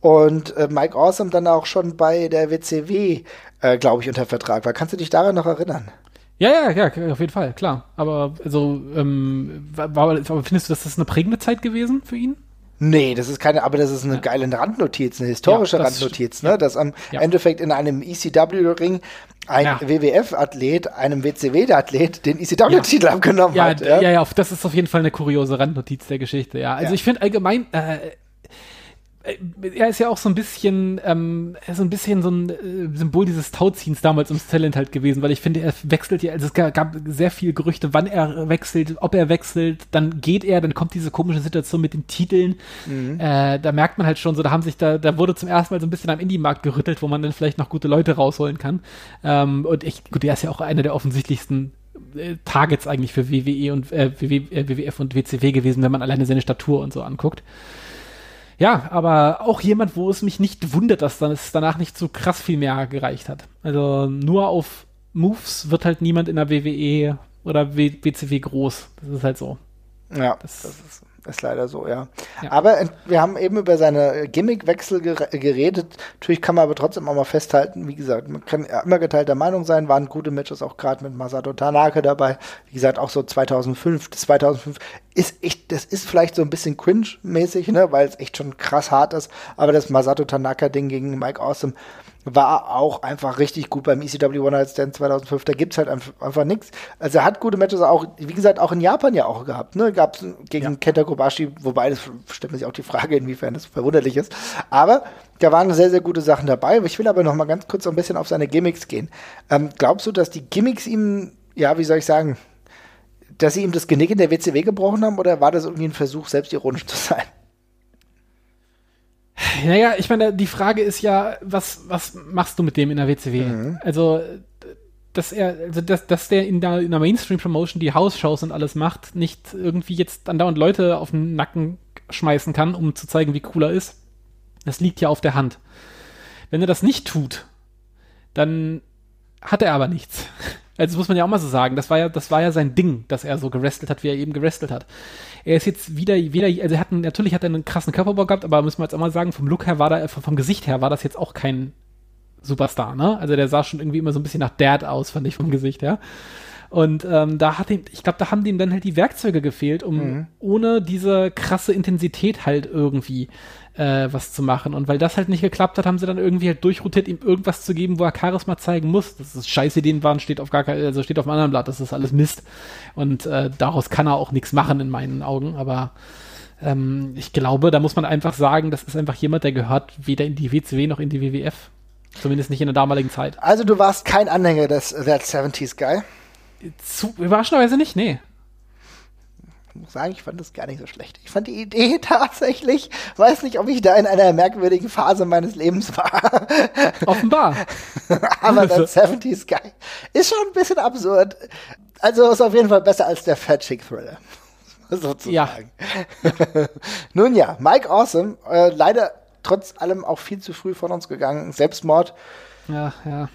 Und äh, Mike Awesome dann auch schon bei der WCW, äh, glaube ich, unter Vertrag war. Kannst du dich daran noch erinnern? Ja, ja, ja, auf jeden Fall, klar. Aber also, ähm, war, war, findest du, dass das eine prägende Zeit gewesen für ihn? Nee, das ist keine, aber das ist eine geile Randnotiz, eine historische Ja, Randnotiz, ne? ja. Dass am Ja. Endeffekt in einem ECW-Ring ein Ja. WWF-Athlet einem WCW-Athlet den ECW-Titel abgenommen Ja, hat. ja, ja, auf, das ist auf jeden Fall eine kuriose Randnotiz der Geschichte, ja. Also Ja. ich finde allgemein, äh, er ist ja auch so ein bisschen, ähm, er ist so ein bisschen so ein äh, Symbol dieses Tauziehens damals ums Talent halt gewesen, weil ich finde, er wechselt ja, also es ga- gab sehr viel Gerüchte, wann er wechselt, ob er wechselt, dann geht er, dann kommt diese komische Situation mit den Titeln. Äh, da merkt man halt schon so, da haben sich da, da wurde zum ersten Mal so ein bisschen am Indie-Markt gerüttelt, wo man dann vielleicht noch gute Leute rausholen kann. Ähm, und ich, gut, er ist ja auch einer der offensichtlichsten äh, Targets eigentlich für WWE und äh, äh, WWF und WCW gewesen, wenn man alleine seine Statur und so anguckt. Ja, aber auch jemand, wo es mich nicht wundert, dass dann es danach nicht so krass viel mehr gereicht hat. Also nur auf Moves wird halt niemand in der WWE oder WCW groß. Das ist halt so. Ja, das, ist, ist leider so, ja. Ja. Aber äh, wir haben eben über seine äh, Gimmickwechsel ger geredet. Natürlich kann man aber trotzdem auch mal festhalten, wie gesagt, man kann immer geteilter Meinung sein, waren gute Matches auch gerade mit Masato Tanaka dabei. Wie gesagt, auch so 2005, das 2005 ist echt, das ist vielleicht so ein bisschen cringe-mäßig, ne, weil es echt schon krass hart ist. Aber das Masato Tanaka-Ding gegen Mike Awesome war auch einfach richtig gut beim ECW One Night Stand 2005. Da gibt's halt einfach, einfach nichts. Also er hat gute Matches auch, wie gesagt, auch in Japan ja auch gehabt. Ne? Gab's gegen Kenta Kobashi, wobei das stellt man sich auch die Frage, inwiefern das verwunderlich ist. Aber da waren sehr, sehr gute Sachen dabei. Ich will aber noch mal ganz kurz so ein bisschen auf seine Gimmicks gehen. Ähm, glaubst du, dass die Gimmicks ihm, ja, wie soll ich sagen, dass sie ihm das Genick in der WCW gebrochen haben oder war das irgendwie ein Versuch, selbstironisch zu sein? Naja, ich meine, die Frage ist ja, was, was machst du mit dem in der WCW? Also, dass er, also dass, dass der in der, in der Mainstream-Promotion die House-Shows und alles macht, nicht irgendwie jetzt andauernd Leute auf den Nacken schmeißen kann, um zu zeigen, wie cool er ist. Das liegt ja auf der Hand. Wenn er das nicht tut, dann hat er aber nichts. Also das muss man ja auch mal so sagen. Das war ja, das war ja sein Ding, dass er so gerestelt hat, wie er eben gerestelt hat. Er ist jetzt wieder, wieder, also er hat einen, natürlich hat er einen krassen Körperbau gehabt, aber müssen wir jetzt auch mal sagen, vom Look her war da, vom, vom Gesicht her war das jetzt auch kein Superstar, ne? Also der sah schon irgendwie immer so ein bisschen nach Dad aus, fand ich vom Gesicht her. Und ähm, da hat ihm, ich glaube, da haben dem dann halt die Werkzeuge gefehlt, um ohne diese krasse Intensität halt irgendwie äh, was zu machen. Und weil das halt nicht geklappt hat, haben sie dann irgendwie halt durchrotiert, ihm irgendwas zu geben, wo er Charisma zeigen muss. Das ist scheiße Ideen waren, steht auf gar kein, also steht auf einem anderen Blatt, das ist alles Mist. Und äh, daraus kann er auch nichts machen in meinen Augen, aber ähm, ich glaube, da muss man einfach sagen, das ist einfach jemand, der gehört weder in die WCW noch in die WWF. Zumindest nicht in der damaligen Zeit. Also du warst kein Anhänger des That 70s Guy. Zu, überraschenderweise nicht, nee. Ich muss sagen, ich fand das gar nicht so schlecht. Ich fand die Idee (laughs) tatsächlich, weiß nicht, ob ich da in einer merkwürdigen Phase meines Lebens war. (laughs) Offenbar. (laughs) Aber der 70s Guy ist schon ein bisschen absurd. Also ist auf jeden Fall besser als der Fat Chick Thriller. Sozusagen. Nun ja, Mike Awesome, äh, leider trotz allem auch viel zu früh von uns gegangen. Selbstmord. Ja, ja.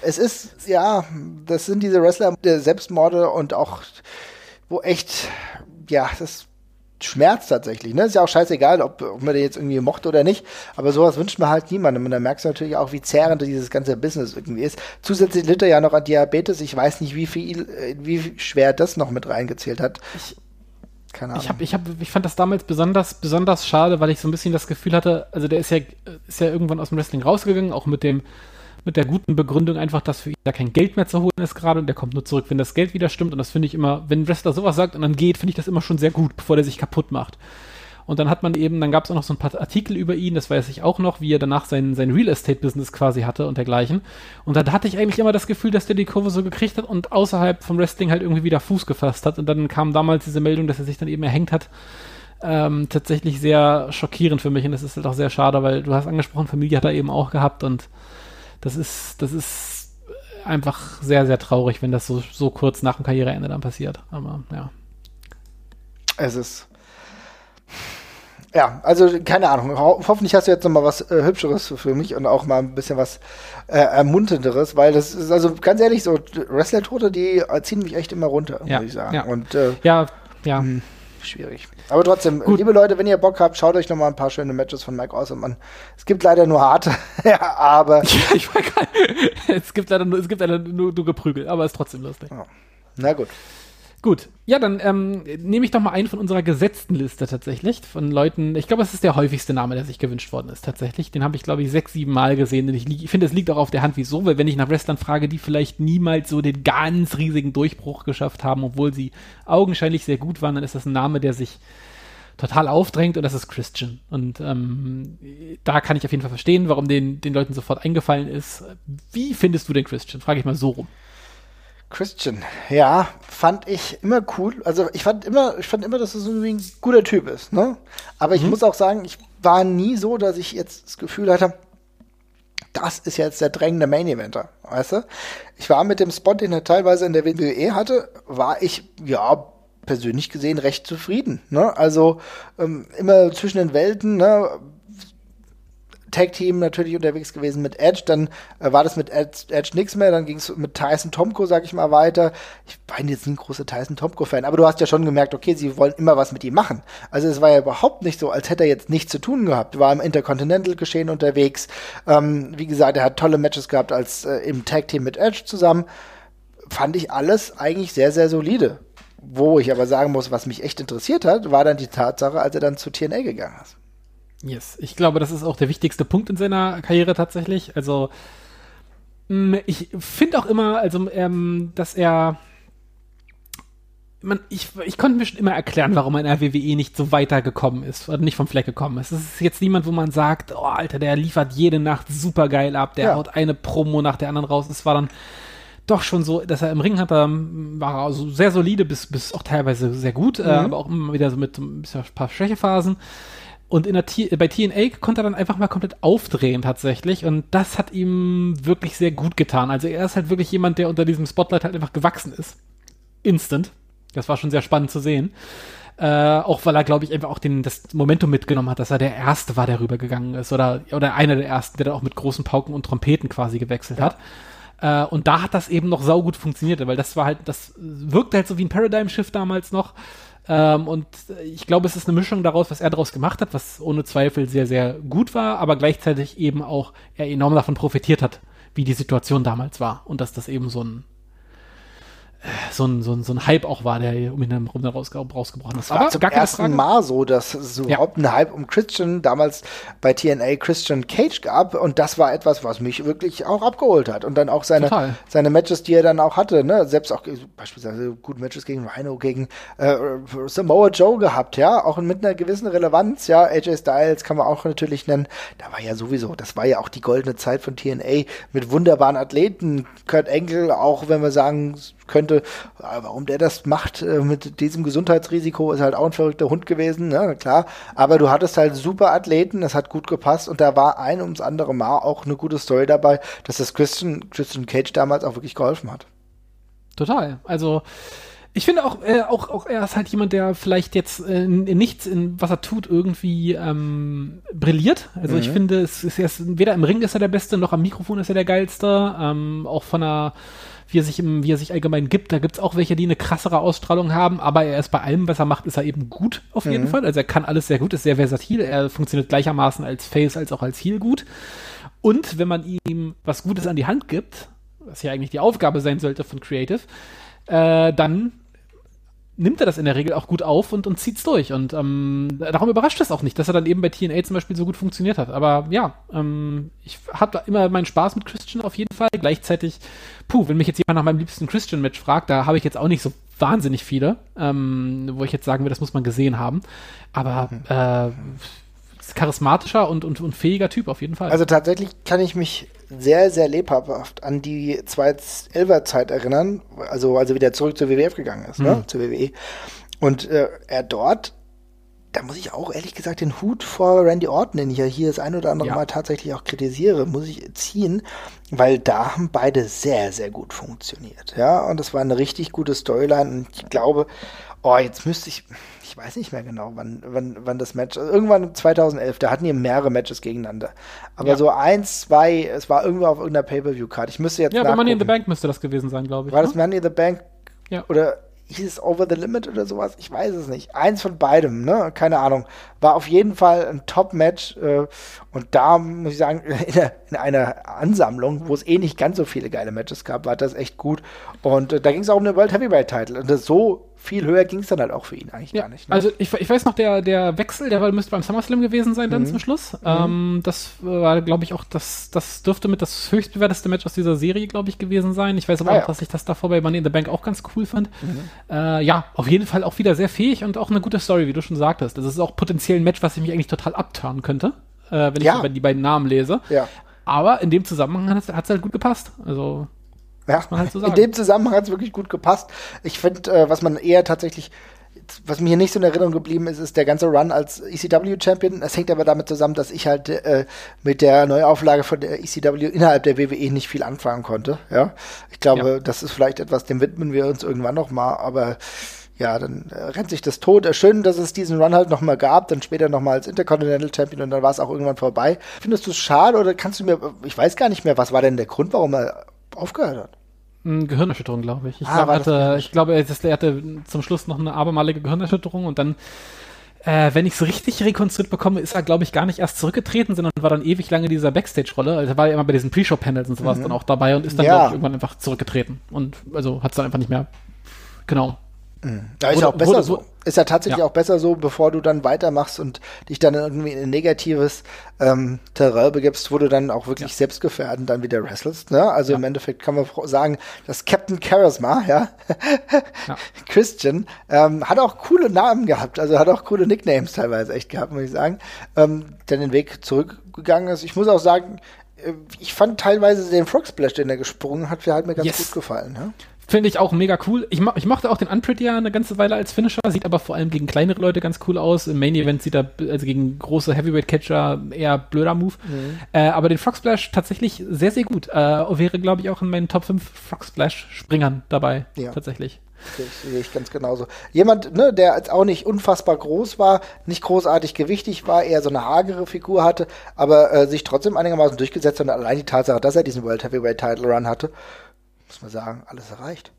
Es ist, ja, das sind diese Wrestler, der Selbstmorde und auch, wo echt, ja, das schmerzt tatsächlich. Ne? Ist ja auch scheißegal, ob, ob man den jetzt irgendwie mochte oder nicht. Aber sowas wünscht man halt niemandem. Und da merkst du natürlich auch, wie zehrend dieses ganze Business irgendwie ist. Zusätzlich litt er ja noch an Diabetes. Ich weiß nicht, wie viel, äh, wie schwer das noch mit reingezählt hat. keine Ahnung. Ich, hab, ich, hab, ich fand das damals besonders, besonders schade, weil ich so ein bisschen das Gefühl hatte, also der ist ja, ist ja irgendwann aus dem Wrestling rausgegangen, auch mit dem, mit der guten Begründung einfach, dass für ihn da kein Geld mehr zu holen ist gerade und der kommt nur zurück, wenn das Geld wieder stimmt. Und das finde ich immer, wenn ein Wrestler sowas sagt und dann geht, finde ich das immer schon sehr gut, bevor der sich kaputt macht. Und dann hat man eben, dann gab es auch noch so ein paar Artikel über ihn, das weiß ich auch noch, wie er danach sein, sein Real Estate-Business quasi hatte und dergleichen. Und da hatte ich eigentlich immer das Gefühl, dass der die Kurve so gekriegt hat und außerhalb vom Wrestling halt irgendwie wieder Fuß gefasst hat. Und dann kam damals diese Meldung, dass er sich dann eben erhängt hat. Ähm, tatsächlich sehr schockierend für mich und das ist halt auch sehr schade, weil du hast angesprochen, Familie hat er eben auch gehabt und das ist, das ist einfach sehr, sehr traurig, wenn das so, so kurz nach dem Karriereende dann passiert. Aber ja. Es ist. Ja, also keine Ahnung. Ho hoffentlich hast du jetzt noch mal was äh, Hübscheres für mich und auch mal ein bisschen was äh, Ermunternderes, weil das ist also ganz ehrlich so, Wrestler-Tote, die äh, ziehen mich echt immer runter, Ja, muss ich sagen. ja. Und äh, Ja, ja. hm, schwierig. Aber trotzdem, Gut. liebe Leute, wenn ihr Bock habt, schaut euch noch mal ein paar schöne Matches von Mike Awesome an. Es gibt leider nur harte, (laughs) ja, aber (laughs) ich war geil. (laughs) Es gibt leider nur, es gibt leider nur, nur Geprügel, aber ist trotzdem lustig. na gut. Gut, ja, dann ähm, nehme ich doch mal einen von unserer gesetzten Liste tatsächlich, von Leuten, ich glaube, es ist der häufigste Name, der sich gewünscht worden ist tatsächlich. Den habe ich, glaube ich, sechs, sieben Mal gesehen. Und ich, ich finde, es liegt auch auf der Hand, wieso, weil wenn ich nach Wrestlern frage, die vielleicht niemals so den ganz riesigen Durchbruch geschafft haben, obwohl sie augenscheinlich sehr gut waren, dann ist das ein Name, der sich total aufdrängt und das ist Christian. Und ähm, da kann ich auf jeden Fall verstehen, warum den, den Leuten sofort eingefallen ist. Wie findest du den Christian? Frage ich mal so rum. Christian, ja, fand ich immer cool. Also ich fand immer, ich fand immer, dass es irgendwie ein guter Typ ist, ne? Aber ich muss auch sagen, ich war nie so, dass ich jetzt das Gefühl hatte, das ist jetzt der drängende Main Eventer, weißt du? Ich war mit dem Spot, den er teilweise in der WWE hatte, war ich, ja, persönlich gesehen recht zufrieden, ne? Also ähm, immer zwischen den Welten, ne? Tag-Team natürlich unterwegs gewesen mit Edge, dann äh, war das mit Edge, Edge nichts mehr, dann ging es mit Tyson Tomko, sag ich mal, weiter. Ich war jetzt nie ein großer Tyson Tomko-Fan, aber du hast ja schon gemerkt, okay, sie wollen immer was mit ihm machen. Also es war ja überhaupt nicht so, als hätte er jetzt nichts zu tun gehabt. War im Intercontinental-Geschehen unterwegs. Ähm, wie gesagt, er hat tolle Matches gehabt als äh, im Tag-Team mit Edge zusammen. Fand ich alles eigentlich sehr, sehr solide. Wo ich aber sagen muss, was mich echt interessiert hat, war dann die Tatsache, als er dann zu TNA gegangen ist. Yes, ich glaube, das ist auch der wichtigste Punkt in seiner Karriere tatsächlich. Also mh, ich finde auch immer, also ähm, dass er man, ich, ich konnte mir schon immer erklären, warum er in der WWE nicht so weitergekommen ist oder nicht vom Fleck gekommen ist. Es ist jetzt niemand, wo man sagt, oh Alter, der liefert jede Nacht super geil ab, der Ja. haut eine Promo nach der anderen raus. Es war dann doch schon so, dass er im Ring hat, er, war er also sehr solide bis, bis auch teilweise sehr gut, äh, aber auch immer wieder so mit so ein bisschen ein paar Schwächephasen. Und in der T bei TNA konnte er dann einfach mal komplett aufdrehen tatsächlich und das hat ihm wirklich sehr gut getan. Also er ist halt wirklich jemand, der unter diesem Spotlight halt einfach gewachsen ist. Instant. Das war schon sehr spannend zu sehen. Äh, auch weil er, glaube ich, einfach auch den, das Momentum mitgenommen hat, dass er der Erste war, der rübergegangen ist. Oder, oder einer der Ersten, der dann auch mit großen Pauken und Trompeten quasi gewechselt hat. Äh, und da hat das eben noch saugut funktioniert, weil das war halt, das wirkte halt so wie ein Paradigm-Shift damals noch. Ähm, und ich glaube, es ist eine Mischung daraus, was er daraus gemacht hat, was ohne Zweifel sehr, sehr gut war, aber gleichzeitig eben auch er enorm davon profitiert hat, wie die Situation damals war. Und dass das eben so ein so ein, so ein, so ein Hype auch war, der um ihn herum rausge rausgebrochen ist. war Aber zum gar ersten Frage. Mal so, dass es so Ja. überhaupt einen Hype um Christian damals bei TNA Christian Cage gab und das war etwas, was mich wirklich auch abgeholt hat und dann auch seine Total. seine Matches, die er dann auch hatte, ne, selbst auch beispielsweise gute Matches gegen Rhino, gegen äh, Samoa Joe gehabt, ja, auch mit einer gewissen Relevanz, ja, AJ Styles kann man auch natürlich nennen. Da war ja sowieso, das war ja auch die goldene Zeit von TNA mit wunderbaren Athleten, Kurt Angle, auch wenn wir sagen könnte, warum der das macht äh, mit diesem Gesundheitsrisiko, ist halt auch ein verrückter Hund gewesen, ne, klar. Aber du hattest halt super Athleten, das hat gut gepasst und da war ein ums andere Mal auch eine gute Story dabei, dass das Christian, Christian Cage damals auch wirklich geholfen hat. Total. Also ich finde auch, äh, auch, auch er ist halt jemand, der vielleicht jetzt äh, in, nichts, in was er tut, irgendwie ähm, brilliert. Also ich finde, es ist erst, weder im Ring ist er der Beste, noch am Mikrofon ist er der geilste. Ähm, auch von der, wie er sich im, wie er sich allgemein gibt, da gibt's auch welche, die eine krassere Ausstrahlung haben, aber er ist bei allem, was er macht, ist er eben gut auf jeden Fall. Also er kann alles sehr gut, ist sehr versatil, er funktioniert gleichermaßen als Face als auch als Heel gut. Und wenn man ihm was Gutes an die Hand gibt, was ja eigentlich die Aufgabe sein sollte von Creative, äh, dann nimmt er das in der Regel auch gut auf und, und zieht's durch. Und ähm, darum überrascht es auch nicht, dass er dann eben bei TNA zum Beispiel so gut funktioniert hat. Aber ja, ähm, ich habe immer meinen Spaß mit Christian auf jeden Fall. Gleichzeitig, puh, wenn mich jetzt jemand nach meinem liebsten Christian-Match fragt, da habe ich jetzt auch nicht so wahnsinnig viele, ähm, wo ich jetzt sagen würde, das muss man gesehen haben. Aber äh, charismatischer und, und, und fähiger Typ auf jeden Fall. Also tatsächlich kann ich mich sehr, sehr lebhaft an die 211er Zeit erinnern, also als er wieder zurück zur WWF gegangen ist, ne? zur WWE. Und äh, er dort, da muss ich auch ehrlich gesagt den Hut vor Randy Orton, den ich ja hier das ein oder andere Ja. Mal tatsächlich auch kritisiere, muss ich ziehen, weil da haben beide sehr, sehr gut funktioniert. Ja, und das war eine richtig gute Storyline und ich glaube, oh, jetzt müsste ich, ich weiß nicht mehr genau, wann, wann, wann das Match, also irgendwann 2011, da hatten die mehrere Matches gegeneinander. Aber Ja. so eins, zwei, es war irgendwo auf irgendeiner Pay-Per-View-Card. Ich müsste jetzt ja, bei Money in the. Bank müsste das gewesen sein, glaube ich. War das ne? Money in the Bank? Ja. Oder hieß es Over the Limit oder sowas? Ich weiß es nicht. Eins von beidem, ne? Keine Ahnung. War auf jeden Fall ein Top-Match. Äh, und da muss ich sagen, (laughs) in, der, in einer Ansammlung, wo es eh nicht ganz so viele geile Matches gab, war das echt gut. Und äh, da ging es auch um den World Heavyweight Title. Und das so viel höher ging es dann halt auch für ihn eigentlich Ja, gar nicht. Ne? also ich, ich weiß noch, der, der Wechsel, der war, müsste beim SummerSlam gewesen sein Mhm. dann zum Schluss. Ähm, das war, glaube ich, auch, das, das dürfte mit das höchstbewerteste Match aus dieser Serie, glaube ich, gewesen sein. Ich weiß aber Ah, auch, ja. Mhm. dass ich das davor bei Money in the Bank auch ganz cool fand. Äh, ja, auf jeden Fall auch wieder sehr fähig und auch eine gute Story, wie du schon sagtest. Das ist auch potenziell ein Match, was ich mich eigentlich total abturnen könnte, äh, wenn ich Ja. über die beiden Namen lese. ja. Aber in dem Zusammenhang hat es halt gut gepasst. Also, Ja, halt so in dem Zusammenhang hat es wirklich gut gepasst. Ich finde, äh, was man eher tatsächlich, was mir hier nicht so in Erinnerung geblieben ist, ist der ganze Run als ECW-Champion. Das hängt aber damit zusammen, dass ich halt äh, mit der Neuauflage von der ECW innerhalb der WWE nicht viel anfangen konnte. Ja, ich glaube, Ja. das ist vielleicht etwas, dem widmen wir uns irgendwann noch mal, aber ja, dann äh, rennt sich das tot. Äh, Schön, dass es diesen Run halt noch mal gab, dann später noch mal als Intercontinental Champion und dann war es auch irgendwann vorbei. Findest du es schade oder kannst du mir, ich weiß gar nicht mehr, was war denn der Grund, warum er aufgehört hat? Gehirnerschütterung, glaube ich. Ich, Ah, glaub, hatte, ich glaube, er hatte zum Schluss noch eine abermalige Gehirnerschütterung und dann, äh, wenn ich es richtig rekonstruiert bekomme, ist er, glaube ich, gar nicht erst zurückgetreten, sondern war dann ewig lange in dieser Backstage-Rolle. Also er war ja immer bei diesen Pre-Show-Panels und sowas dann auch dabei und ist dann, Mhm. Ja. glaube ich, irgendwann einfach zurückgetreten. Und also hat es dann einfach nicht mehr. Genau. Ja, ist ja auch besser so. Ist ja tatsächlich Ja. auch besser so, bevor du dann weitermachst und dich dann irgendwie in ein negatives ähm, Terrain begibst, wo du dann auch wirklich selbstgefährdend dann wieder wrestlest. Ne? Also im Endeffekt kann man sagen, dass Captain Charisma, ja, Ja. (laughs) Christian, ähm, hat auch coole Namen gehabt, also hat auch coole Nicknames teilweise echt gehabt, muss ich sagen, ähm, der den Weg zurückgegangen ist. Ich muss auch sagen, äh, ich fand teilweise den Frog Splash, den er gesprungen hat, der hat mir ganz Yes. gut gefallen. Ne? Finde ich auch mega cool. Ich, mo ich mochte auch den Unpretty ja eine ganze Weile als Finisher, sieht aber vor allem gegen kleinere Leute ganz cool aus. Im Main Event sieht er, also gegen große Heavyweight Catcher eher blöder Move. Mhm. Äh, aber den Frog Splash tatsächlich sehr, sehr gut. Äh, wäre, glaube ich, auch in meinen Top 5 Frog Splash Springern dabei. Ja. Tatsächlich. Ich, sehe ich ganz genauso. Jemand, ne, der jetzt auch nicht unfassbar groß war, nicht großartig gewichtig war, eher so eine hagere Figur hatte, aber äh, sich trotzdem einigermaßen durchgesetzt hat und allein die Tatsache, dass er diesen World Heavyweight Title Run hatte, muss man sagen, alles erreicht.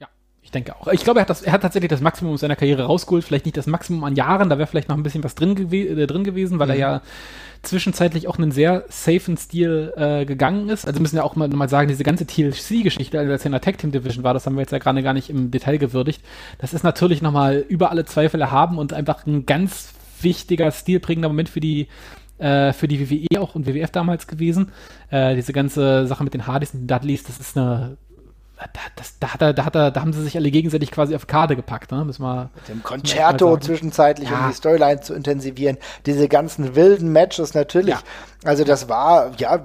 Ja, ich denke auch. Ich glaube, er hat, das, er hat tatsächlich das Maximum seiner Karriere rausgeholt. Vielleicht nicht das Maximum an Jahren, da wäre vielleicht noch ein bisschen was drin, gewe äh, drin gewesen, weil er ja zwischenzeitlich auch einen sehr safen Stil äh, gegangen ist. Also müssen ja auch mal, mal sagen, diese ganze TLC-Geschichte, also als er in der Tag Team Division war, das haben wir jetzt ja gerade gar nicht im Detail gewürdigt. Das ist natürlich nochmal über alle Zweifel erhaben und einfach ein ganz wichtiger, stilprägender Moment für die äh, für die WWE auch und WWF damals gewesen. Äh, diese ganze Sache mit den Hardys und den Dudleys, das ist eine da, das, da, hat er, da, hat er, da haben sie sich alle gegenseitig quasi auf Karte gepackt. Ne? Müssen wir, Dem mal Concerto zwischenzeitlich, Ja. um die Storyline zu intensivieren. Diese ganzen wilden Matches natürlich. Ja. Also das war, ja,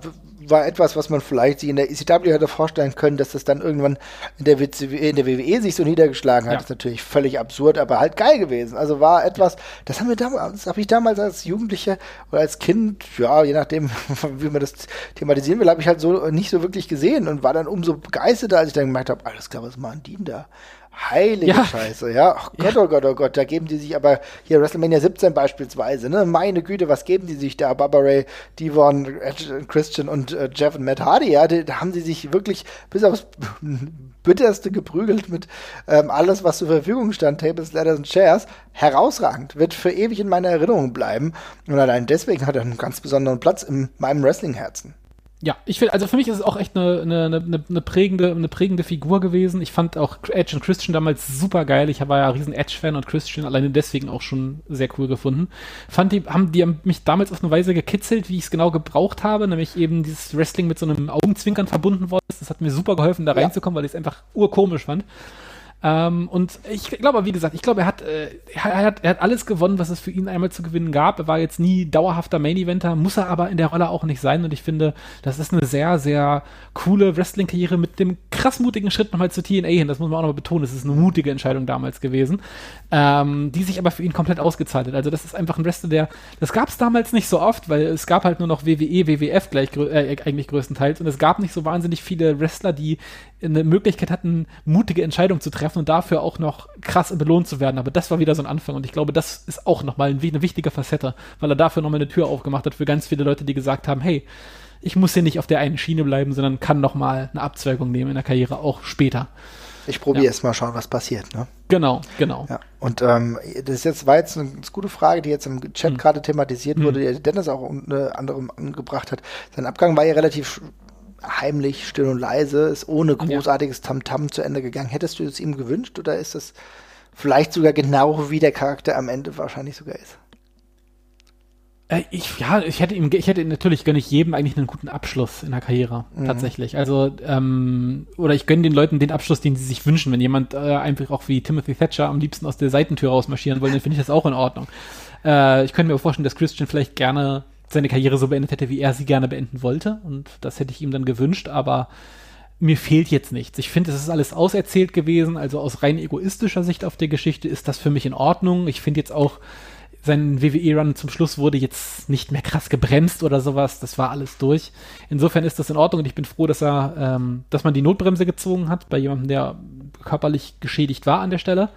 war etwas, was man vielleicht sich in der ECW hätte vorstellen können, dass das dann irgendwann in der, WCW, in der WWE sich so niedergeschlagen hat. Ja. Das ist natürlich völlig absurd, aber halt geil gewesen. Also war etwas, das haben wir damals, habe ich damals als Jugendlicher oder als Kind, ja, je nachdem, (laughs) wie man das thematisieren will, habe ich halt so nicht so wirklich gesehen und war dann umso begeisterter, als ich dann gemerkt habe, alles klar, was machen die denn da? Heilige Ja. Scheiße, ja. Ach Gott, oh Gott, oh Gott, da geben die sich aber hier WrestleMania 17 beispielsweise, ne? Meine Güte, was geben die sich da? Barbara Ray, Devon, Edge, Christian und äh, Jeff und Matt Hardy, ja, die, da haben sie sich wirklich bis aufs (laughs) Bitterste geprügelt mit ähm, alles, was zur Verfügung stand, Tables, Ladders und Chairs. Herausragend, wird für ewig in meiner Erinnerung bleiben. Und allein deswegen hat er einen ganz besonderen Platz in meinem Wrestling-Herzen. Ja, ich finde, also für mich ist es auch echt eine, eine, eine, eine, prägende, eine prägende Figur gewesen. Ich fand auch Edge und Christian damals super geil. Ich war ja riesen Edge-Fan und Christian alleine deswegen auch schon sehr cool gefunden. Fand die, haben die haben mich damals auf eine Weise gekitzelt, wie ich es genau gebraucht habe, nämlich eben dieses Wrestling mit so einem Augenzwinkern verbunden worden ist. Das hat mir super geholfen, da reinzukommen, weil ich es einfach urkomisch fand. Ähm, und ich glaube, wie gesagt, ich glaube, er hat, äh, er, hat, er hat alles gewonnen, was es für ihn einmal zu gewinnen gab. Er war jetzt nie dauerhafter Main-Eventer, muss er aber in der Rolle auch nicht sein. Und ich finde, das ist eine sehr, sehr coole Wrestling-Karriere mit dem krass mutigen Schritt nochmal zu TNA hin. Das muss man auch nochmal betonen. Es ist eine mutige Entscheidung damals gewesen, ähm, die sich aber für ihn komplett ausgezahlt hat. Also das ist einfach ein Wrestler, der, das gab es damals nicht so oft, weil es gab halt nur noch WWE, WWF gleich, äh, eigentlich größtenteils. Und es gab nicht so wahnsinnig viele Wrestler, die eine Möglichkeit hatten, mutige Entscheidungen zu treffen und dafür auch noch krass belohnt zu werden. Aber das war wieder so ein Anfang und ich glaube, das ist auch nochmal eine wichtige Facette, weil er dafür nochmal eine Tür aufgemacht hat für ganz viele Leute, die gesagt haben, hey, ich muss hier nicht auf der einen Schiene bleiben, sondern kann nochmal eine Abzweigung nehmen in der Karriere, auch später. Ich probiere ja. erst mal schauen, was passiert. Ne? Genau, genau. Ja. Und ähm, das ist jetzt war jetzt eine gute Frage, die jetzt im Chat mhm. gerade thematisiert mhm. wurde, die Dennis auch unter anderem angebracht hat. Sein Abgang war ja relativ heimlich, still und leise, ist ohne großartiges Tamtam -Tam zu Ende gegangen. Hättest du es ihm gewünscht oder ist das vielleicht sogar genau wie der Charakter am Ende wahrscheinlich sogar ist? Äh, ich, ja, ich hätte ihm, ich hätte natürlich gönne ich jedem eigentlich einen guten Abschluss in der Karriere, mhm. tatsächlich. Also, ähm, oder ich gönne den Leuten den Abschluss, den sie sich wünschen. Wenn jemand äh, einfach auch wie Timothy Thatcher am liebsten aus der Seitentür rausmarschieren will, dann finde ich das auch in Ordnung. Äh, ich könnte mir vorstellen, dass Christian vielleicht gerne seine Karriere so beendet hätte, wie er sie gerne beenden wollte. Und das hätte ich ihm dann gewünscht, aber mir fehlt jetzt nichts. Ich finde, es ist alles auserzählt gewesen. Also aus rein egoistischer Sicht auf der Geschichte ist das für mich in Ordnung. Ich finde jetzt auch, sein WWE-Run zum Schluss wurde jetzt nicht mehr krass gebremst oder sowas. Das war alles durch. Insofern ist das in Ordnung und ich bin froh, dass er, ähm, dass man die Notbremse gezogen hat bei jemandem, der körperlich geschädigt war an der Stelle.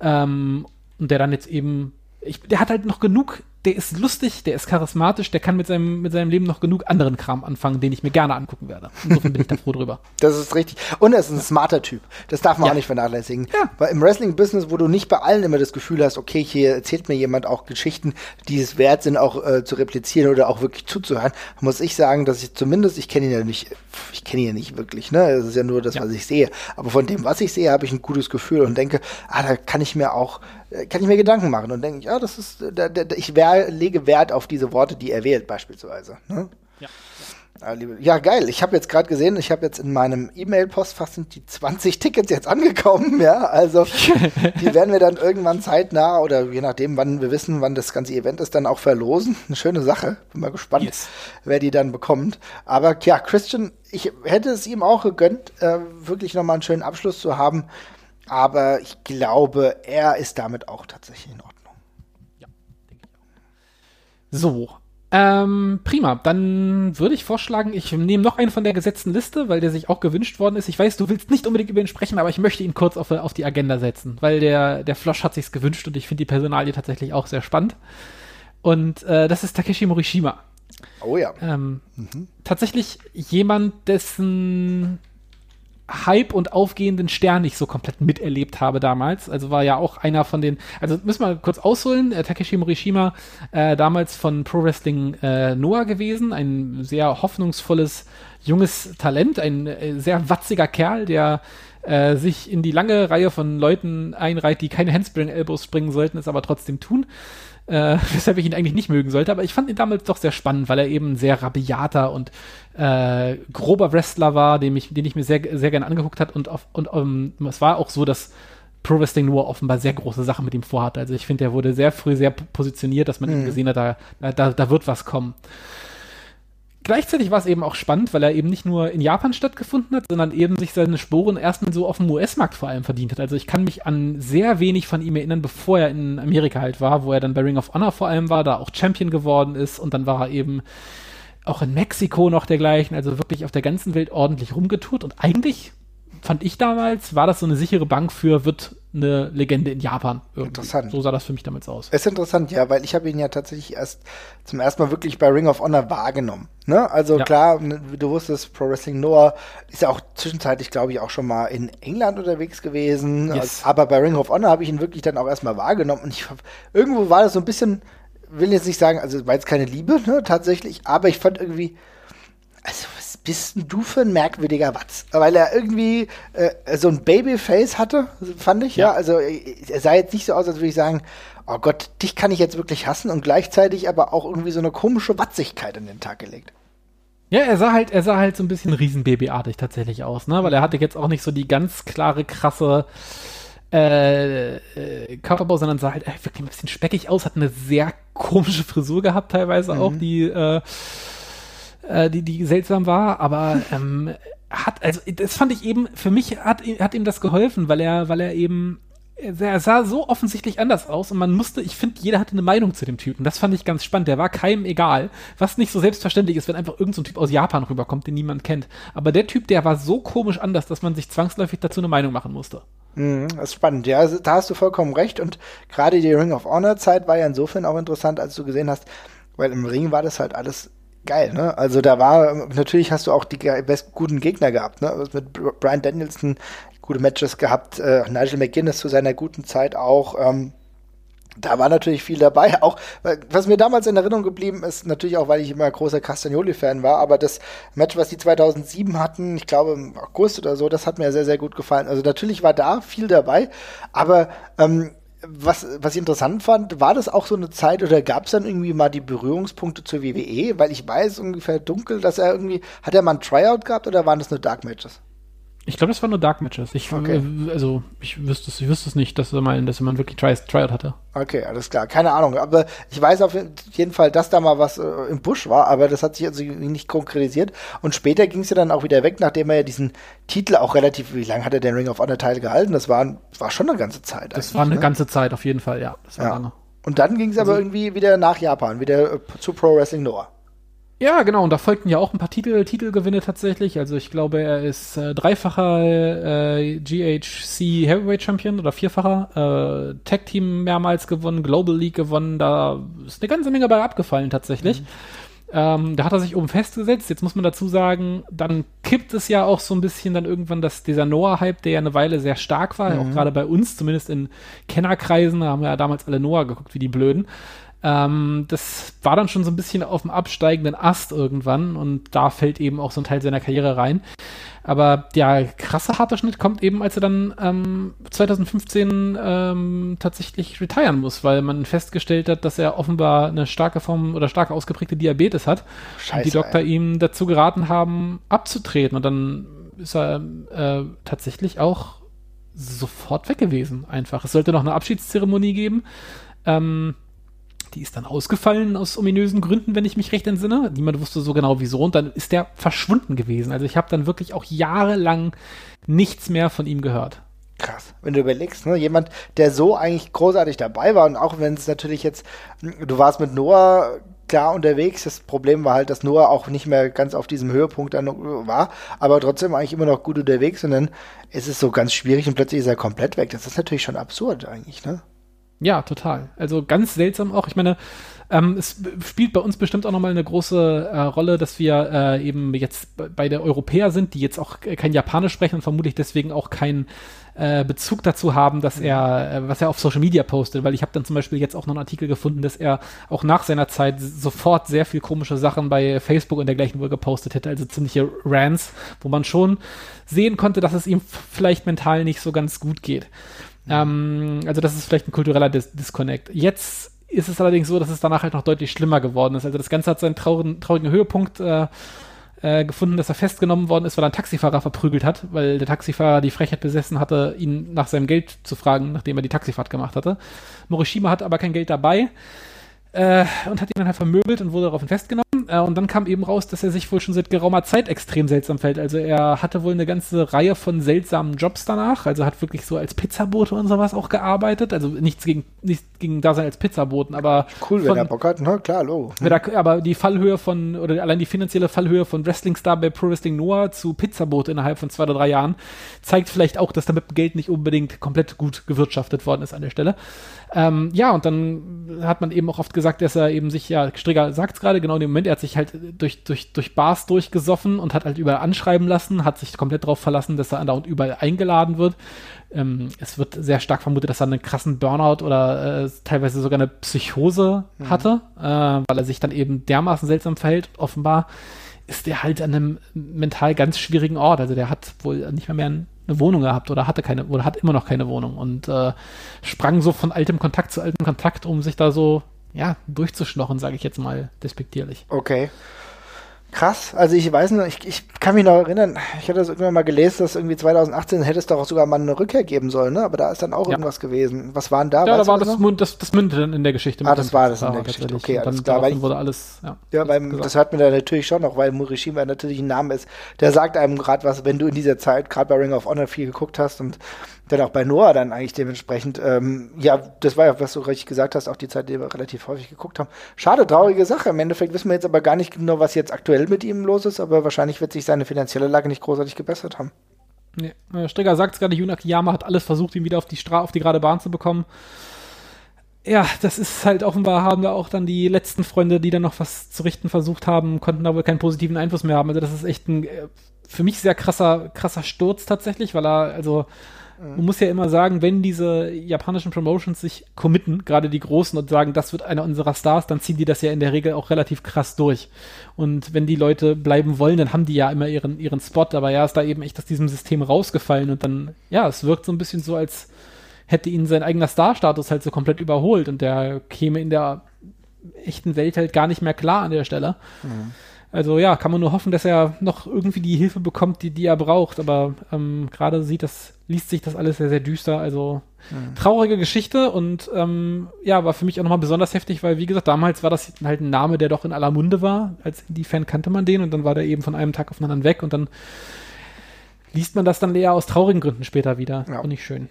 Ähm, und der dann jetzt eben, ich, der hat halt noch genug der ist lustig, der ist charismatisch, der kann mit seinem, mit seinem Leben noch genug anderen Kram anfangen, den ich mir gerne angucken werde. Insofern bin ich da froh drüber. (laughs) Das ist richtig. Und er ist ein smarter Typ. Das darf man ja. auch nicht vernachlässigen. Ja. Weil im Wrestling-Business, wo du nicht bei allen immer das Gefühl hast, okay, hier erzählt mir jemand auch Geschichten, die es wert sind, auch äh, zu replizieren oder auch wirklich zuzuhören, muss ich sagen, dass ich zumindest, ich kenne ihn ja nicht, ich kenne ihn ja nicht wirklich, ne? Es ist ja nur das, ja. was ich sehe. Aber von dem, was ich sehe, habe ich ein gutes Gefühl und denke, ah, da kann ich mir auch kann ich mir Gedanken machen und denke, ja, das ist, da, da, ich wär, lege Wert auf diese Worte, die er wählt, beispielsweise. Ne? Ja. Ja, geil. Ich habe jetzt gerade gesehen, ich habe jetzt in meinem E-Mail-Postfach sind die 20 Tickets jetzt angekommen, (laughs) ja. Also (laughs) die werden wir dann irgendwann zeitnah oder je nachdem, wann wir wissen, wann das ganze Event ist, dann auch verlosen. (laughs) Eine schöne Sache. Bin mal gespannt, yes. wer die dann bekommt. Aber ja, Christian, ich hätte es ihm auch gegönnt, äh, wirklich nochmal einen schönen Abschluss zu haben. Aber ich glaube, er ist damit auch tatsächlich in Ordnung. Ja, denke ich auch. So. Ähm, prima. Dann würde ich vorschlagen, ich nehme noch einen von der gesetzten Liste, weil der sich auch gewünscht worden ist. Ich weiß, du willst nicht unbedingt über ihn sprechen, aber ich möchte ihn kurz auf, auf die Agenda setzen, weil der, der Flosch hat sich's gewünscht und ich finde die Personalie tatsächlich auch sehr spannend. Und äh, das ist Takeshi Morishima. Oh ja. Ähm, mhm. Tatsächlich jemand, dessen Hype und aufgehenden Stern nicht so komplett miterlebt habe damals. Also war ja auch einer von den, also müssen wir kurz ausholen, äh, Takeshi Morishima, äh, damals von Pro Wrestling äh, Noah gewesen, ein sehr hoffnungsvolles junges Talent, ein äh, sehr watziger Kerl, der äh, sich in die lange Reihe von Leuten einreiht, die keine Handspring-Elbows springen sollten, es aber trotzdem tun äh, (laughs) weshalb ich ihn eigentlich nicht mögen sollte. Aber ich fand ihn damals doch sehr spannend, weil er eben sehr rabiater und äh, grober Wrestler war, den ich, den ich mir sehr, sehr gerne angeguckt hat. Und, auf, und um, es war auch so, dass Pro Wrestling nur offenbar sehr große Sachen mit ihm vorhat. Also ich finde, er wurde sehr früh sehr positioniert, dass man mhm. ihn gesehen hat, da, da, da wird was kommen. Gleichzeitig war es eben auch spannend, weil er eben nicht nur in Japan stattgefunden hat, sondern eben sich seine Sporen erstmal so auf dem US-Markt vor allem verdient hat. Also ich kann mich an sehr wenig von ihm erinnern, bevor er in Amerika halt war, wo er dann bei Ring of Honor vor allem war, da auch Champion geworden ist und dann war er eben auch in Mexiko noch dergleichen, also wirklich auf der ganzen Welt ordentlich rumgetourt und eigentlich fand ich damals, war das so eine sichere Bank für, wird eine Legende in Japan. Irgendwie. Interessant. So sah das für mich damals aus. Ist interessant, ja, weil ich habe ihn ja tatsächlich erst zum ersten Mal wirklich bei Ring of Honor wahrgenommen. Ne? Also ja. klar, wie du wusstest, Pro Wrestling Noah ist ja auch zwischenzeitlich, glaube ich, auch schon mal in England unterwegs gewesen. Yes. aber bei Ring of Honor habe ich ihn wirklich dann auch erstmal wahrgenommen. Und ich irgendwo war das so ein bisschen, will jetzt nicht sagen, also war jetzt keine Liebe, ne, tatsächlich, aber ich fand irgendwie, also was bist denn du für ein merkwürdiger Watz? Weil er irgendwie äh, so ein Babyface hatte, fand ich, ja. ja. Also er sah jetzt nicht so aus, als würde ich sagen, oh Gott, dich kann ich jetzt wirklich hassen und gleichzeitig aber auch irgendwie so eine komische Watzigkeit an den Tag gelegt. Ja, er sah halt, er sah halt so ein bisschen Riesenbabyartig tatsächlich aus, ne? Weil er hatte jetzt auch nicht so die ganz klare, krasse äh, äh, Körperbau, sondern sah halt wirklich ein bisschen speckig aus, hat eine sehr komische Frisur gehabt, teilweise mhm. auch, die, äh, äh, die, die seltsam war, aber (laughs) ähm, hat, also das fand ich eben, für mich hat, hat ihm das geholfen, weil er, weil er eben er sah so offensichtlich anders aus und man musste, ich finde, jeder hatte eine Meinung zu dem Typen. Das fand ich ganz spannend. Der war keinem egal. Was nicht so selbstverständlich ist, wenn einfach irgendein so Typ aus Japan rüberkommt, den niemand kennt. Aber der Typ, der war so komisch anders, dass man sich zwangsläufig dazu eine Meinung machen musste. Mhm, das ist spannend, ja, also, da hast du vollkommen recht. Und gerade die Ring of Honor Zeit war ja insofern auch interessant, als du gesehen hast, weil im Ring war das halt alles geil, ne? Also da war, natürlich hast du auch die best guten Gegner gehabt, ne? Also mit Brian Danielson gute Matches gehabt, äh, Nigel McGuinness zu seiner guten Zeit auch. Ähm, da war natürlich viel dabei. (laughs) Auch was mir damals in Erinnerung geblieben ist, natürlich auch, weil ich immer großer Castagnoli-Fan war, aber das Match, was die 2007 hatten, ich glaube im August oder so, das hat mir sehr, sehr gut gefallen. Also natürlich war da viel dabei, aber ähm, was, was ich interessant fand, war das auch so eine Zeit oder gab es dann irgendwie mal die Berührungspunkte zur WWE? Weil ich weiß ungefähr dunkel, dass er irgendwie, hat er mal ein Tryout gehabt oder waren das nur Dark Matches? Ich glaube, das war nur Dark Matches. Ich, okay. Äh, also, ich wüsste es, ich wüsste es nicht, dass mal, dass man wirklich Try Tryout hatte. Okay, alles klar. Keine Ahnung. Aber ich weiß auf jeden Fall, dass da mal was äh, im Busch war, aber das hat sich also nicht konkretisiert. Und später ging es ja dann auch wieder weg, nachdem er ja diesen Titel auch relativ, wie lange hat er den Ring of Honor Teil gehalten? Das war, war schon eine ganze Zeit. Das war eine ne? ganze Zeit, auf jeden Fall, ja. Das war ja. lange. Und dann ging es also, aber irgendwie wieder nach Japan, wieder äh, zu Pro Wrestling Noah. Ja, genau, und da folgten ja auch ein paar Titel, Titelgewinne tatsächlich. Also ich glaube, er ist äh, dreifacher äh, GHC Heavyweight Champion oder vierfacher, äh, Tag Team mehrmals gewonnen, Global League gewonnen, da ist eine ganze Menge bei abgefallen tatsächlich. Mhm. Ähm, da hat er sich oben festgesetzt. Jetzt muss man dazu sagen, dann kippt es ja auch so ein bisschen dann irgendwann, dass dieser Noah-Hype, der ja eine Weile sehr stark war, mhm. auch gerade bei uns, zumindest in Kennerkreisen, da haben wir ja damals alle Noah geguckt, wie die Blöden. Ähm, das war dann schon so ein bisschen auf dem absteigenden Ast irgendwann und da fällt eben auch so ein Teil seiner Karriere rein. Aber der krasse harte Schnitt kommt eben, als er dann ähm, 2015 ähm, tatsächlich retiren muss, weil man festgestellt hat, dass er offenbar eine starke Form oder stark ausgeprägte Diabetes hat. Scheiße, und die Doktor ey. ihm dazu geraten haben, abzutreten. Und dann ist er äh, tatsächlich auch sofort weg gewesen, einfach. Es sollte noch eine Abschiedszeremonie geben. Ähm, die ist dann ausgefallen aus ominösen Gründen, wenn ich mich recht entsinne. Niemand wusste so genau wieso. Und dann ist der verschwunden gewesen. Also ich habe dann wirklich auch jahrelang nichts mehr von ihm gehört. Krass, wenn du überlegst, ne? jemand, der so eigentlich großartig dabei war und auch wenn es natürlich jetzt, du warst mit Noah klar unterwegs, das Problem war halt, dass Noah auch nicht mehr ganz auf diesem Höhepunkt dann war, aber trotzdem eigentlich immer noch gut unterwegs und dann ist es so ganz schwierig und plötzlich ist er komplett weg. Das ist natürlich schon absurd eigentlich, ne? Ja, total. Also ganz seltsam auch. Ich meine, ähm, es spielt bei uns bestimmt auch nochmal eine große äh, Rolle, dass wir äh, eben jetzt bei der Europäer sind, die jetzt auch kein Japanisch sprechen und vermutlich deswegen auch keinen äh, Bezug dazu haben, dass er, äh, was er auf Social Media postet, weil ich habe dann zum Beispiel jetzt auch noch einen Artikel gefunden, dass er auch nach seiner Zeit sofort sehr viel komische Sachen bei Facebook und dergleichen wohl gepostet hätte, also ziemliche Rants, wo man schon sehen konnte, dass es ihm vielleicht mental nicht so ganz gut geht. Ähm, also das ist vielleicht ein kultureller Dis Disconnect. Jetzt ist es allerdings so, dass es danach halt noch deutlich schlimmer geworden ist. Also das Ganze hat seinen traurigen, traurigen Höhepunkt äh, äh, gefunden, dass er festgenommen worden ist, weil er einen Taxifahrer verprügelt hat, weil der Taxifahrer die Frechheit besessen hatte, ihn nach seinem Geld zu fragen, nachdem er die Taxifahrt gemacht hatte. Morishima hat aber kein Geld dabei äh, und hat ihn dann halt vermöbelt und wurde daraufhin festgenommen. Äh, und dann kam eben raus, dass er sich wohl schon seit geraumer Zeit extrem seltsam fällt. Also er hatte wohl eine ganze Reihe von seltsamen Jobs danach. Also hat wirklich so als Pizzabote und sowas auch gearbeitet. Also nichts gegen, nichts gegen Dasein als Pizzaboten, aber. Cool, von, wenn er Bock hat, ne? Klar. Er, aber die Fallhöhe von, oder allein die finanzielle Fallhöhe von Wrestling-Star bei Pro Wrestling Noah zu Pizzabote innerhalb von zwei oder drei Jahren zeigt vielleicht auch, dass damit Geld nicht unbedingt komplett gut gewirtschaftet worden ist an der Stelle. Ähm, ja, und dann hat man eben auch oft gesagt, dass er eben sich, ja, Strigger sagt es gerade, genau in dem Moment, er hat sich halt durch, durch, durch Bars durchgesoffen und hat halt überall anschreiben lassen, hat sich komplett darauf verlassen, dass er da und überall eingeladen wird. Ähm, es wird sehr stark vermutet, dass er einen krassen Burnout oder äh, teilweise sogar eine Psychose mhm. hatte, äh, weil er sich dann eben dermaßen seltsam verhält. Offenbar ist der halt an einem mental ganz schwierigen Ort. Also der hat wohl nicht mehr, mehr eine Wohnung gehabt oder hatte keine oder hat immer noch keine Wohnung und äh, sprang so von altem Kontakt zu altem Kontakt, um sich da so ja durchzuschnochen, sage ich jetzt mal despektierlich. Okay. Krass, also ich weiß noch, ich, ich kann mich noch erinnern, ich hatte das irgendwann mal gelesen, dass irgendwie 2018 hätte es doch auch sogar mal eine Rückkehr geben sollen, ne? Aber da ist dann auch Ja. irgendwas gewesen. Was waren da? Ja, da war das, das, das mündete dann in der Geschichte. Ah, das war das in der Geschichte. Okay, alles dann klar, weil wurde alles, ja. Ja, weil gesagt. das hört man da natürlich schon noch, weil Murishima natürlich ein Name ist. Der sagt einem gerade was, wenn du in dieser Zeit gerade bei Ring of Honor viel geguckt hast und dann auch bei Noah dann eigentlich dementsprechend, ähm, ja, das war ja, was du richtig gesagt hast, auch die Zeit, die wir relativ häufig geguckt haben. Schade, traurige Sache. Im Endeffekt wissen wir jetzt aber gar nicht genau, was jetzt aktuell mit ihm los ist, aber wahrscheinlich wird sich seine finanzielle Lage nicht großartig gebessert haben. Nee. Äh, Strigger sagt es gerade, Yuna Akiyama hat alles versucht, ihn wieder auf die, Stra auf die gerade Bahn zu bekommen. Ja, das ist halt offenbar, haben da auch dann die letzten Freunde, die dann noch was zu richten versucht haben, konnten da wohl keinen positiven Einfluss mehr haben. Also das ist echt ein äh, für mich sehr krasser, krasser Sturz tatsächlich, weil er, also man muss ja immer sagen, wenn diese japanischen Promotions sich committen, gerade die großen, und sagen, das wird einer unserer Stars, dann ziehen die das ja in der Regel auch relativ krass durch. Und wenn die Leute bleiben wollen, dann haben die ja immer ihren, ihren Spot, aber ja, ist da eben echt aus diesem System rausgefallen und dann, ja, es wirkt so ein bisschen so, als hätte ihn sein eigener Star-Status halt so komplett überholt und der käme in der echten Welt halt gar nicht mehr klar an der Stelle. Also ja, kann man nur hoffen, dass er noch irgendwie die Hilfe bekommt, die, die er braucht. Aber ähm, gerade sieht das, liest sich das alles sehr, sehr düster. Also traurige Geschichte und ähm, ja, war für mich auch nochmal besonders heftig, weil wie gesagt, damals war das halt ein Name, der doch in aller Munde war. Als Indie-Fan kannte man den und dann war der eben von einem Tag auf den anderen weg und dann liest man das dann eher aus traurigen Gründen später wieder. Ja. Und nicht schön.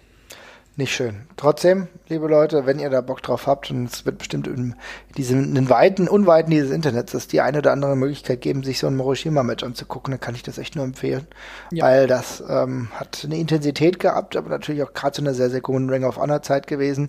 Nicht schön. Trotzdem, liebe Leute, wenn ihr da Bock drauf habt, und es wird bestimmt in diesem in den Weiten, Unweiten dieses Internets es die eine oder andere Möglichkeit geben, sich so ein Moroshima-Match anzugucken, dann kann ich das echt nur empfehlen. Ja. Weil das ähm, hat eine Intensität gehabt, aber natürlich auch gerade zu einer sehr, sehr guten Ring of Honor Zeit gewesen.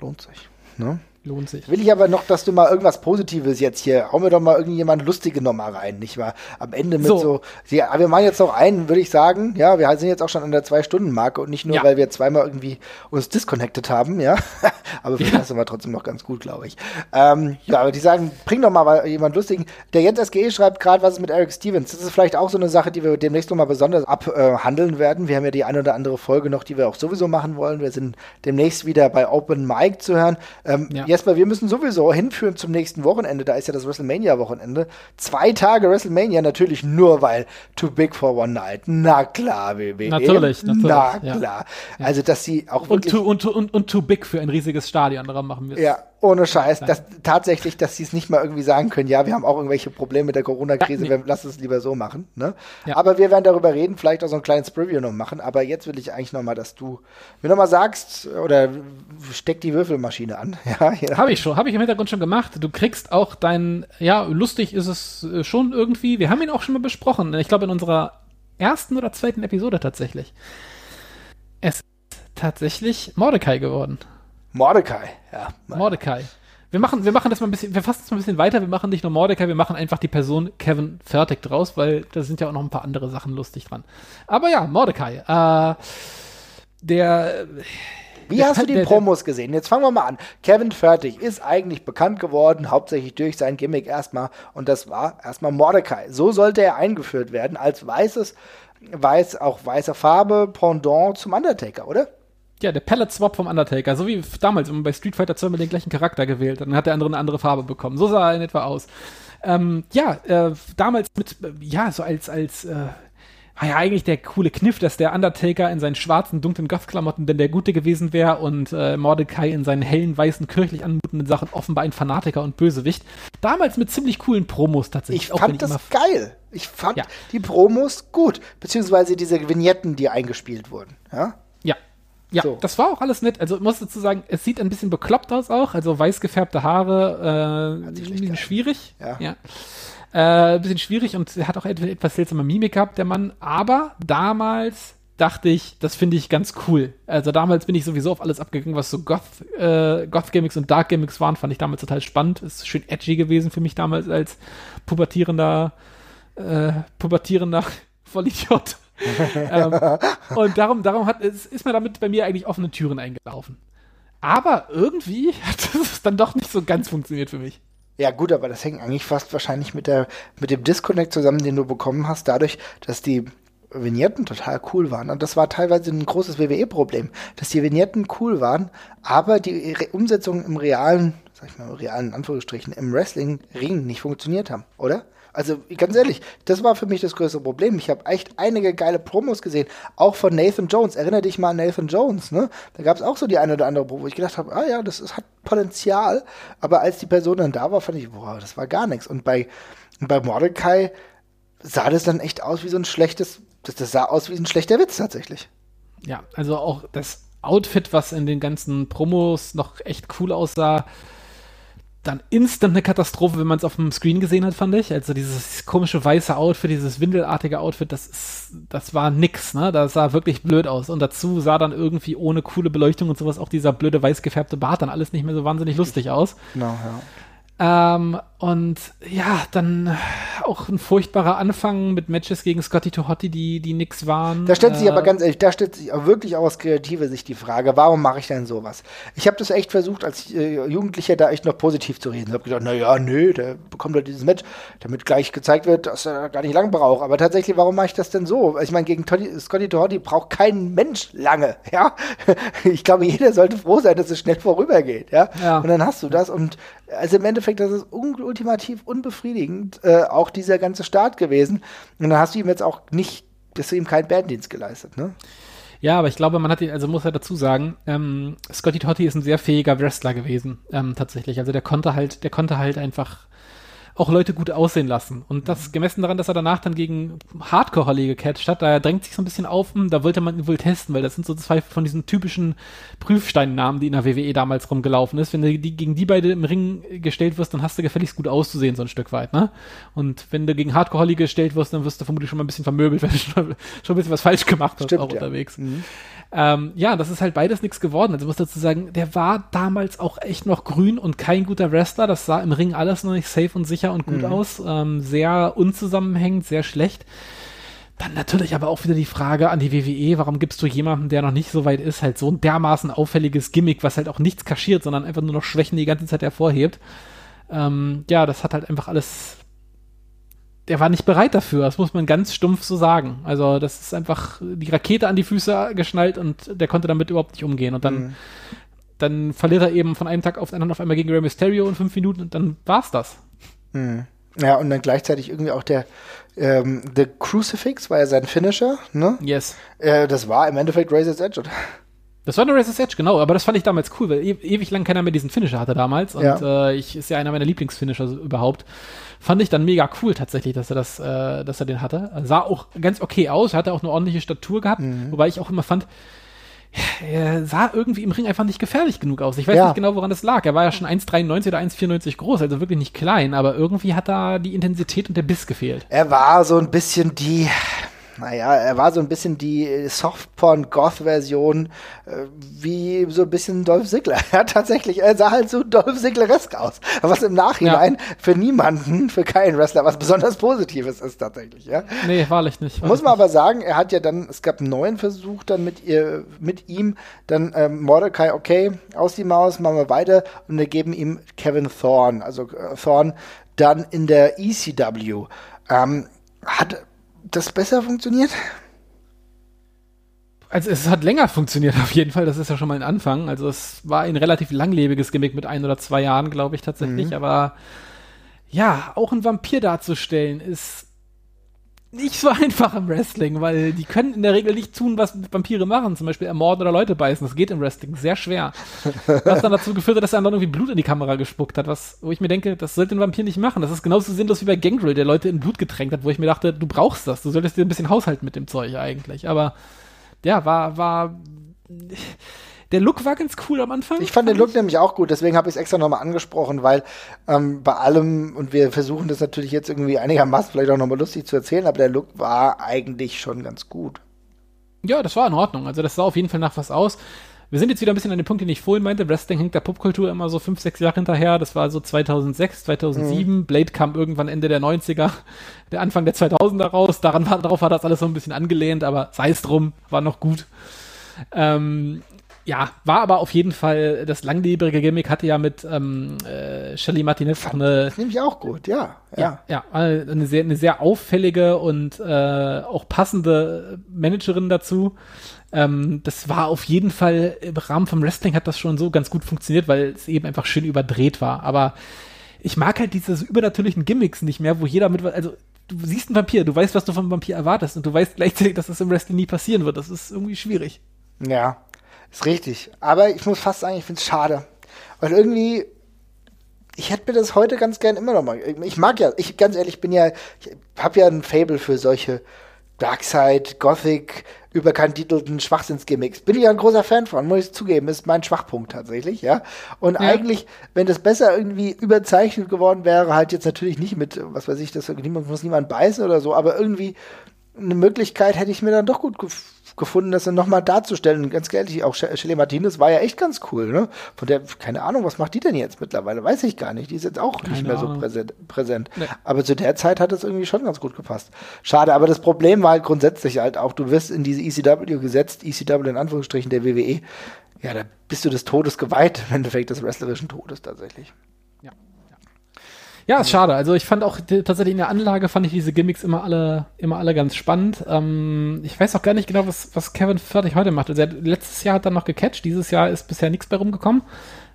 Lohnt sich. Ne? Lohnt sich. Will ich aber noch, dass du mal irgendwas Positives jetzt hier, hau mir doch mal irgendjemand Lustige noch mal rein, nicht wahr? Am Ende mit So. so, ja, wir machen jetzt noch einen, würde ich sagen, ja, wir sind jetzt auch schon an der Zwei-Stunden-Marke und nicht nur, Ja. weil wir zweimal irgendwie uns disconnected haben, ja, (laughs) aber wir lassen wir trotzdem noch ganz gut, glaube ich. Ähm, ja, aber die sagen, bring doch mal jemand Lustigen. Der Jens SGE schreibt gerade, was ist mit Eric Stevens? Das ist vielleicht auch so eine Sache, die wir demnächst noch mal besonders abhandeln werden. Wir haben ja die eine oder andere Folge noch, die wir auch sowieso machen wollen. Wir sind demnächst wieder bei Open Mic zu hören. Ähm, Ja. Jesper, wir müssen sowieso hinführen zum nächsten Wochenende. Da ist ja das WrestleMania-Wochenende. Zwei Tage WrestleMania, natürlich nur weil Too Big for One Night. Na klar, WWE. Natürlich, natürlich, Na ja. klar. Also, dass sie auch Und too, und, und, und too big für ein riesiges Stadion, daran machen wir es. Ja, ohne Scheiß. Das, tatsächlich, dass sie es nicht mal irgendwie sagen können, ja, wir haben auch irgendwelche Probleme mit der Corona-Krise, Ja, nee. wir lassen es lieber so machen. Ne? Ja. Aber wir werden darüber reden, vielleicht auch so ein kleines Preview noch machen. Aber jetzt will ich eigentlich noch mal, dass du mir noch mal sagst, oder steck die Würfelmaschine an. (laughs) Ja, ja. Habe ich schon, habe ich im Hintergrund schon gemacht. Du kriegst auch dein, ja, lustig ist es äh, schon irgendwie. Wir haben ihn auch schon mal besprochen. Ich glaube in unserer ersten oder zweiten Episode tatsächlich. Es ist tatsächlich Mordecai geworden. Mordecai. Ja, Mordecai. Wir machen, wir machen das mal ein bisschen, wir fassen es mal ein bisschen weiter. Wir machen nicht nur Mordecai, wir machen einfach die Person Kevin Fertig draus, weil da sind ja auch noch ein paar andere Sachen lustig dran. Aber ja, Mordecai. Äh, der, Wie Der hast du die der- Promos gesehen? Jetzt fangen wir mal an. Kevin Fertig ist eigentlich bekannt geworden, hauptsächlich durch sein Gimmick erstmal. Und das war erstmal Mordecai. So sollte er eingeführt werden, als weißes, weiß, auch weiße Farbe, Pendant zum Undertaker, oder? Ja, der Palette Swap vom Undertaker, so wie damals, wenn man bei Street Fighter 2 mit den gleichen Charakter gewählt hat, dann hat der andere eine andere Farbe bekommen. So sah er in etwa aus. Ähm, ja, äh, damals mit, äh, ja, so als, als, äh, war ja eigentlich der coole Kniff, dass der Undertaker in seinen schwarzen, dunklen Goth-Klamotten denn der Gute gewesen wäre und äh, Mordecai in seinen hellen, weißen, kirchlich anmutenden Sachen offenbar ein Fanatiker und Bösewicht. Damals mit ziemlich coolen Promos tatsächlich. Ich fand das immer- geil. Ich fand Ja. die Promos gut. Beziehungsweise diese Vignetten, die eingespielt wurden. Ja? Ja. Ja, So. das war auch alles nett. Also ich muss dazu sagen, es sieht ein bisschen bekloppt aus auch. Also weiß gefärbte Haare, äh, ein bisschen schwierig. Ja. Äh, ein bisschen schwierig und er hat auch etwas, seltsame Mimik gehabt, der Mann. Aber damals dachte ich, das finde ich ganz cool. Also damals bin ich sowieso auf alles abgegangen, was so Goth, äh, Goth-Gimmicks und Dark-Gimmicks waren, fand ich damals total spannend. Ist schön edgy gewesen für mich damals als pubertierender, äh, pubertierender (laughs) Vollidiot. (laughs) ähm, und darum, darum hat, ist, ist mir damit bei mir eigentlich offene Türen eingelaufen. Aber irgendwie hat (laughs) es dann doch nicht so ganz funktioniert für mich. Ja, gut, aber das hängt eigentlich fast wahrscheinlich mit, der, mit dem Disconnect zusammen, den du bekommen hast, dadurch, dass die Vignetten total cool waren. Und das war teilweise ein großes WWE-Problem, dass die Vignetten cool waren, aber die Re Umsetzung im realen, sag ich mal, realen Anführungsstrichen, im Wrestling-Ring nicht funktioniert haben, oder? Also ganz ehrlich, das war für mich das größte Problem. Ich habe echt einige geile Promos gesehen, auch von Nathan Jones. Erinnere dich mal an Nathan Jones, ne? Da gab es auch so die eine oder andere Promo, wo ich gedacht habe, ah ja, das ist, hat Potenzial. Aber als die Person dann da war, fand ich, boah, das war gar nichts. Und bei, bei Mordecai sah das dann echt aus wie so ein schlechtes, das, das sah aus wie ein schlechter Witz tatsächlich. Ja, also auch das Outfit, was in den ganzen Promos noch echt cool aussah, dann instant eine Katastrophe, wenn man es auf dem Screen gesehen hat, fand ich. Also dieses komische weiße Outfit, dieses windelartige Outfit, das ist, das war nix, ne? Das sah wirklich blöd aus. Und dazu sah dann irgendwie ohne coole Beleuchtung und sowas auch dieser blöde weiß gefärbte Bart dann alles nicht mehr so wahnsinnig lustig aus. Genau, ja. Ähm, und ja, dann auch ein furchtbarer Anfang mit Matches gegen Scotty Tohotti, die, die nix waren. Da stellt sich Äh, aber ganz ehrlich, da stellt sich wirklich auch aus kreativer Sicht die Frage, warum mache ich denn sowas? Ich habe das echt versucht, als äh, Jugendlicher da echt noch positiv zu reden. Ich habe gedacht, na ja, nö, der bekommt halt dieses Match, damit gleich gezeigt wird, dass er gar nicht lang braucht. Aber tatsächlich, warum mache ich das denn so? Ich meine, gegen Toddy, Scotty Tohotti braucht kein Mensch lange, (laughs) ja? Ich glaube, jeder sollte froh sein, dass es schnell vorübergeht, ja? Ja. Und dann hast du das und also im Endeffekt, das ist un ultimativ unbefriedigend, äh, auch dieser ganze Start gewesen. Und dann hast du ihm jetzt auch nicht, hast du ihm keinen Banddienst geleistet, ne? Ja, aber ich glaube, man hat ihn, also muss er dazu sagen, ähm, Scotty Totti ist ein sehr fähiger Wrestler gewesen, ähm, tatsächlich. Also der konnte halt, der konnte halt einfach auch Leute gut aussehen lassen. Und das gemessen daran, dass er danach dann gegen Hardcore Holly gecatcht hat, da drängt sich so ein bisschen auf, hm, da wollte man ihn wohl testen, weil das sind so zwei von diesen typischen Prüfsteinnamen, die in der WWE damals rumgelaufen ist. Wenn du die, gegen die beide im Ring gestellt wirst, dann hast du gefälligst gut auszusehen, so ein Stück weit, ne? Und wenn du gegen Hardcore Holly gestellt wirst, dann wirst du vermutlich schon mal ein bisschen vermöbelt, (laughs) weil du schon, schon ein bisschen was falsch gemacht hast, Stimmt, auch ja. unterwegs. Ähm, ja, das ist halt beides nichts geworden. Also muss dazu sagen, der war damals auch echt noch grün und kein guter Wrestler. Das sah im Ring alles noch nicht safe und sicher und gut aus. Ähm, sehr unzusammenhängend, sehr schlecht. Dann natürlich aber auch wieder die Frage an die WWE, warum gibst du jemandem, der noch nicht so weit ist, halt so ein dermaßen auffälliges Gimmick, was halt auch nichts kaschiert, sondern einfach nur noch Schwächen die ganze Zeit hervorhebt. Ähm, ja, das hat halt einfach alles der war nicht bereit dafür, das muss man ganz stumpf so sagen. Also, das ist einfach die Rakete an die Füße geschnallt und der konnte damit überhaupt nicht umgehen. Und dann, dann verliert er eben von einem Tag auf den anderen auf einmal gegen Rey Mysterio in fünf Minuten und dann war's das. Ja, und dann gleichzeitig irgendwie auch der ähm, The Crucifix war ja sein Finisher, ne? Yes. Äh, das war im Endeffekt Razor's Edge, oder? Das war eine Razor's Edge, genau, aber das fand ich damals cool, weil e ewig lang keiner mehr diesen Finisher hatte damals und Ja. äh, ich ist ja einer meiner Lieblingsfinisher überhaupt. Fand ich dann mega cool tatsächlich, dass er das, äh, dass er den hatte. Sah auch ganz okay aus, hatte auch eine ordentliche Statur gehabt, Mhm. wobei ich auch immer fand, er sah irgendwie im Ring einfach nicht gefährlich genug aus. Ich weiß Ja. nicht genau, woran das lag. Er war ja schon 1,93 oder 1,94 groß, also wirklich nicht klein, aber irgendwie hat da die Intensität und der Biss gefehlt. Er war so ein bisschen die, naja, er war so ein bisschen die Softporn-Goth-Version, äh, wie so ein bisschen Dolph Ziggler. (laughs) Ja, tatsächlich, er sah halt so Dolph Ziggleresk aus. Was im Nachhinein für niemanden, für keinen Wrestler was besonders Positives ist tatsächlich, ja. Nee, wahrlich nicht. Muss man aber sagen, er hat ja dann, es gab einen neuen Versuch dann mit ihr, mit ihm, dann ähm, Mordecai, okay, aus die Maus, machen wir weiter und wir geben ihm Kevin Thorne, also äh, Thorne dann in der ECW. Ähm, hat das besser funktioniert? Also es hat länger funktioniert (laughs) auf jeden Fall, das ist ja schon mal ein Anfang. Also es war ein relativ langlebiges Gimmick mit ein oder zwei Jahren, glaube ich tatsächlich. Aber ja, auch ein Vampir darzustellen ist nicht so (laughs) einfach im Wrestling, weil die können in der Regel nicht tun, was Vampire machen, zum Beispiel ermorden oder Leute beißen. Das geht im Wrestling sehr schwer. Was dann dazu geführt hat, dass er dann irgendwie Blut in die Kamera gespuckt hat, was, wo ich mir denke, das sollte ein Vampir nicht machen. Das ist genauso sinnlos wie bei Gangrel, der Leute in Blut getränkt hat, wo ich mir dachte, du brauchst das, du solltest dir ein bisschen haushalten mit dem Zeug eigentlich. Aber ja, war, war. Der Look war ganz cool am Anfang. Ich fand den Look nämlich auch gut, deswegen habe ich es extra nochmal angesprochen, weil ähm, bei allem, und wir versuchen das natürlich jetzt irgendwie einigermaßen vielleicht auch nochmal lustig zu erzählen, aber der Look war eigentlich schon ganz gut. Ja, das war in Ordnung. Also das sah auf jeden Fall nach was aus. Wir sind jetzt wieder ein bisschen an dem Punkt, den ich vorhin meinte. Wrestling hängt der Popkultur immer so fünf, sechs Jahre hinterher. Das war so 2006, 2007. Blade kam irgendwann Ende der 90er, der Anfang der 2000er raus. Daran war, darauf war das alles so ein bisschen angelehnt, aber sei es drum, war noch gut. Ähm, Ja, war aber auf jeden Fall das langlebige Gimmick, hatte ja mit ähm, äh, Shelly Martinez auch eine. Das nehme ich auch gut, ja. Ja, ja, eine sehr, eine sehr auffällige und äh, auch passende Managerin dazu. Ähm, das war auf jeden Fall im Rahmen vom Wrestling hat das schon so ganz gut funktioniert, weil es eben einfach schön überdreht war. Aber ich mag halt diese übernatürlichen Gimmicks nicht mehr, wo jeder mit, also du siehst einen Vampir, du weißt, was du vom Vampir erwartest und du weißt gleichzeitig, dass das im Wrestling nie passieren wird. Das ist irgendwie schwierig. Ja, ist richtig. Aber ich muss fast sagen, ich finde es schade. Weil irgendwie, ich hätte mir das heute ganz gern immer noch mal. Ich mag ja, ich ganz ehrlich bin ja, ich habe ja ein Fable für solche Darkside, Gothic, überkandidelten Schwachsinnsgimmicks. Bin ich ja ein großer Fan von, muss ich zugeben, ist mein Schwachpunkt tatsächlich, ja. Und ja. eigentlich, wenn das besser irgendwie überzeichnet geworden wäre, halt jetzt natürlich nicht mit, was weiß ich, das niemand muss niemand beißen oder so, aber irgendwie eine Möglichkeit hätte ich mir dann doch gut gefunden, das dann nochmal darzustellen. Und ganz ehrlich, auch Shelley Martinez war ja echt ganz cool, ne? Von der, keine Ahnung, was macht die denn jetzt mittlerweile? Weiß ich gar nicht. Die ist jetzt auch keine nicht mehr Ahnung. so präsent. präsent. Nee. Aber zu der Zeit hat es irgendwie schon ganz gut gepasst. Schade, aber das Problem war halt grundsätzlich halt auch, du wirst in diese ECW gesetzt, ECW in Anführungsstrichen der WWE. Ja, da bist du des Todes geweiht, (laughs) im Endeffekt des wrestlerischen Todes tatsächlich. Ja, ist schade. Also ich fand auch tatsächlich in der Anlage fand ich diese Gimmicks immer alle, immer alle ganz spannend. Ähm, ich weiß auch gar nicht genau, was, was Kevin Fertig heute macht. Also letztes Jahr hat er noch gecatcht, dieses Jahr ist bisher nichts bei rumgekommen.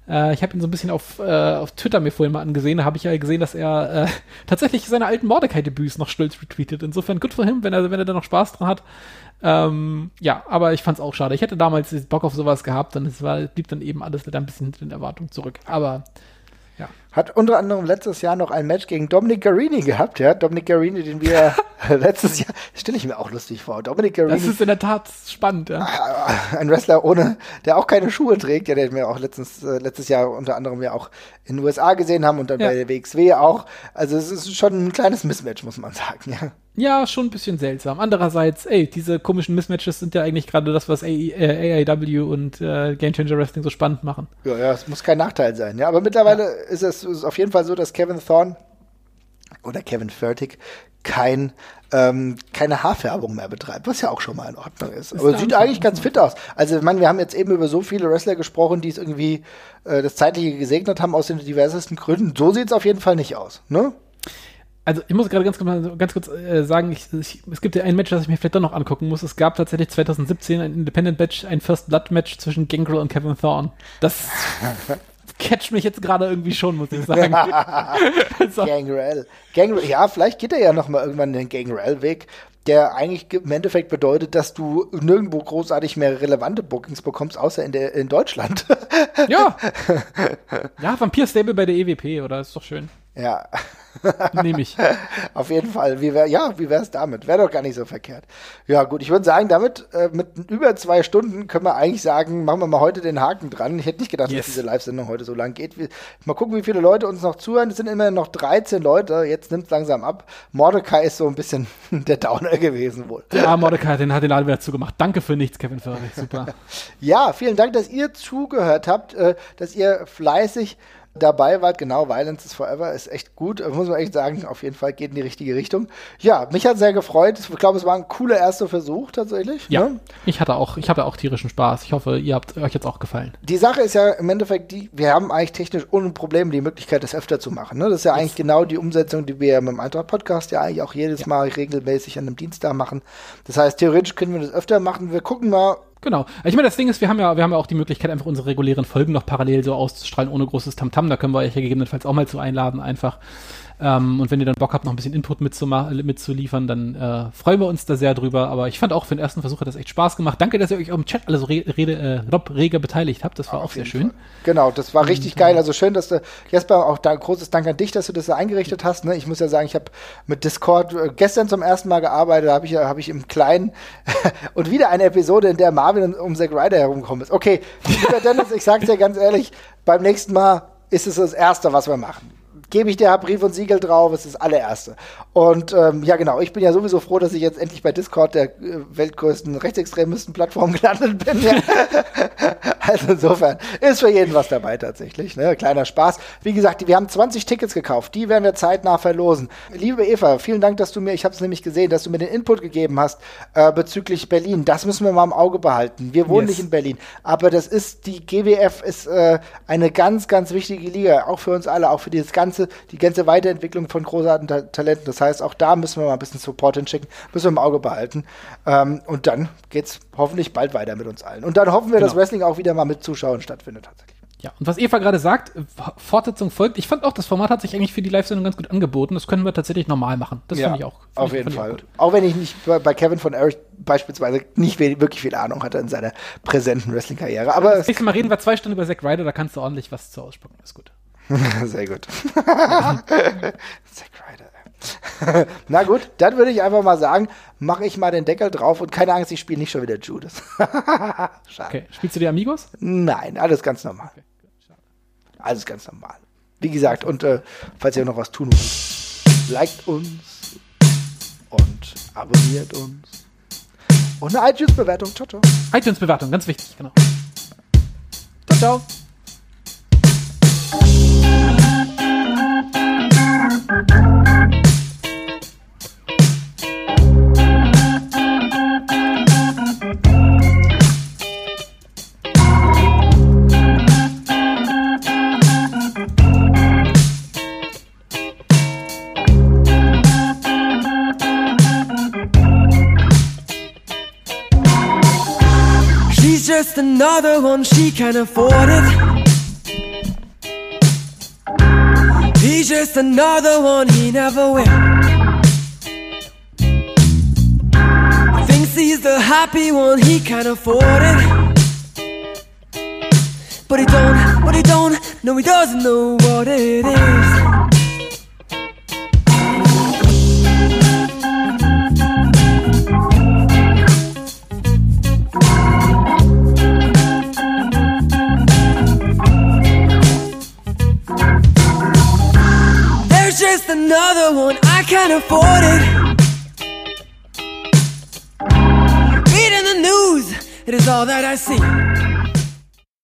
Äh, ich habe ihn so ein bisschen auf, äh, auf Twitter mir vorhin mal angesehen. Da habe ich ja gesehen, dass er äh, (laughs) tatsächlich seine alten Mordecai-Debüts noch stolz retweetet. Insofern gut für him, wenn er, wenn er da noch Spaß dran hat. Ähm, ja, aber ich fand es auch schade. Ich hätte damals Bock auf sowas gehabt und es war, blieb dann eben alles wieder ein bisschen hinter den Erwartungen zurück. Aber ja. Hat unter anderem letztes Jahr noch ein Match gegen Dominic Garini gehabt, ja. Dominic Garini, den wir (laughs) letztes Jahr, stelle ich mir auch lustig vor. Dominic Garini. Das ist in der Tat spannend, ja. Ein Wrestler ohne, der auch keine Schuhe trägt, ja, den wir auch letztens, äh, letztes Jahr unter anderem ja auch in den USA gesehen haben und dann ja. bei der WXW auch. Also es ist schon ein kleines Mismatch, muss man sagen, ja. Ja, schon ein bisschen seltsam. Andererseits, ey, diese komischen Mismatches sind ja eigentlich gerade das, was AIW und äh, Game Changer Wrestling so spannend machen. Ja, ja, es muss kein Nachteil sein. Ja, aber mittlerweile ja. ist es ist auf jeden Fall so, dass Kevin Thorne oder Kevin Fertig kein, ähm, keine Haarfärbung mehr betreibt, was ja auch schon mal in Ordnung ist. ist Aber sieht eigentlich ganz fit aus. Also, ich meine, wir haben jetzt eben über so viele Wrestler gesprochen, die es irgendwie äh, das Zeitliche gesegnet haben aus den diversesten Gründen. So sieht es auf jeden Fall nicht aus, ne? also ich muss gerade ganz, ganz kurz äh, sagen, ich, ich, es gibt ja ein Match, das ich mir vielleicht doch noch angucken muss. Es gab tatsächlich 2017 ein Independent Match, ein First Blood Match zwischen Gangrel und Kevin Thorne. Das (laughs) catcht mich jetzt gerade irgendwie schon, muss ich sagen. (laughs) so. Gangrel. Gangrel. Ja, vielleicht geht er ja noch mal irgendwann den Gangrel-Weg, der eigentlich im Endeffekt bedeutet, dass du nirgendwo großartig mehr relevante Bookings bekommst, außer in, der, in Deutschland. ja. (laughs) Ja, Vampir Stable bei der EWP, oder? Ist doch schön. Ja. Nehme ich. (laughs) Auf jeden Fall. Wie wär, ja, wie wäre es damit? Wäre doch gar nicht so verkehrt. Ja, gut, ich würde sagen, damit äh, mit über zwei Stunden können wir eigentlich sagen, machen wir mal heute den Haken dran. Ich hätte nicht gedacht, yes. dass diese Live-Sendung heute so lang geht. Mal gucken, wie viele Leute uns noch zuhören. Es sind immerhin noch 13 Leute. Jetzt nimmt es langsam ab. Mordecai ist so ein bisschen (laughs) der Downer gewesen wohl. Ja, Mordecai, den hat den Laden wieder zugemacht. Danke für nichts, Kevin Furry. Super. (laughs) ja, vielen Dank, dass ihr zugehört habt, äh, dass ihr fleißig dabei wart. Genau, Violence is Forever ist echt gut. Muss man echt sagen, auf jeden Fall geht in die richtige Richtung. Ja, mich hat sehr gefreut. Ich glaube, es war ein cooler erster Versuch tatsächlich. Ja, ne? ich hatte auch, ich habe auch tierischen Spaß. Ich hoffe, ihr habt euch jetzt auch gefallen. Die Sache ist ja im Endeffekt die, wir haben eigentlich technisch ohne Probleme die Möglichkeit, das öfter zu machen. Ne? Das ist ja eigentlich genau die Umsetzung, die wir mit dem Eintracht Podcast ja eigentlich auch jedes ja. Mal regelmäßig an einem Dienstag machen. Das heißt, theoretisch können wir das öfter machen. Wir gucken mal, Genau. Ich meine, das Ding ist, wir haben ja, wir haben ja auch die Möglichkeit, einfach unsere regulären Folgen noch parallel so auszustrahlen, ohne großes Tamtam. -Tam. Da können wir euch ja gegebenenfalls auch mal zu einladen, einfach. Ähm, und wenn ihr dann Bock habt, noch ein bisschen Input mitzuliefern, dann äh, freuen wir uns da sehr drüber. Aber ich fand auch für den ersten Versuch hat das echt Spaß gemacht. Danke, dass ihr euch auch im Chat alle so re rede, äh, Rob reger beteiligt habt. Das war ja, auch sehr schön. Fall. Genau, das war richtig und, geil. Also schön, dass du, Jesper, auch da großes Dank an dich, dass du das so eingerichtet hast. Ne? Ich muss ja sagen, ich habe mit Discord äh, gestern zum ersten Mal gearbeitet. Da habe ich, hab ich im Kleinen (laughs) und wieder eine Episode, in der Marvin um Zack Ryder herumgekommen ist. Okay, lieber Dennis, ich sag's dir ganz ehrlich, beim nächsten Mal ist es das Erste, was wir machen gebe ich dir Brief und Siegel drauf, es ist das allererste. Und ähm, ja, genau, ich bin ja sowieso froh, dass ich jetzt endlich bei Discord, der äh, weltgrößten rechtsextremisten Plattform (laughs) gelandet bin. (laughs) Also insofern ist für jeden was dabei tatsächlich. Ne? Kleiner Spaß. Wie gesagt, wir haben 20 Tickets gekauft. Die werden wir zeitnah verlosen. Liebe Eva, vielen Dank, dass du mir, ich habe es nämlich gesehen, dass du mir den Input gegeben hast äh, bezüglich Berlin. Das müssen wir mal im Auge behalten. Wir wohnen Yes. nicht in Berlin, aber das ist die GWF ist äh, eine ganz, ganz wichtige Liga, auch für uns alle, auch für dieses ganze, die ganze Weiterentwicklung von großartigen Ta Talenten. Das heißt, auch da müssen wir mal ein bisschen Support hinschicken, müssen wir im Auge behalten. Ähm, und dann geht's hoffentlich bald weiter mit uns allen. Und dann hoffen wir, dass Genau. Wrestling auch wieder mal mit Zuschauern stattfindet tatsächlich. Ja, und was Eva gerade sagt, Fortsetzung folgt. Ich fand auch, das Format hat sich eigentlich für die Live-Sendung ganz gut angeboten. Das können wir tatsächlich normal machen. Das fand ich auch. fand Auf ich- jeden auch Fall. Auch wenn ich nicht bei, Kevin von Erich beispielsweise nicht wirklich viel Ahnung hatte in seiner präsenten Wrestling-Karriere. Aber Das nächste Mal reden wir zwei Stunden über Zack Ryder, da kannst du ordentlich was zu ausspucken. Ist gut. (laughs) Sehr gut. (laughs) Zack Ryder. (laughs) Na gut, dann würde ich einfach mal sagen, mache ich mal den Deckel drauf und keine Angst, ich spiele nicht schon wieder Judas. (laughs) Schade. Okay, spielst du die Amigos? Nein, alles ganz normal. Alles ganz normal. Wie gesagt, und äh, falls ihr noch was tun wollt, liked uns und abonniert uns. Und eine iTunes-Bewertung. Ciao, ciao. iTunes-Bewertung, ganz wichtig, genau. Ciao, ciao. Just another one, she can afford it. He's just another one, he never will. Thinks he's the happy one, he can afford it. But he don't, but he don't, no, he doesn't know what it is. Another one, I can't afford it. Reading the news, it is all that I see.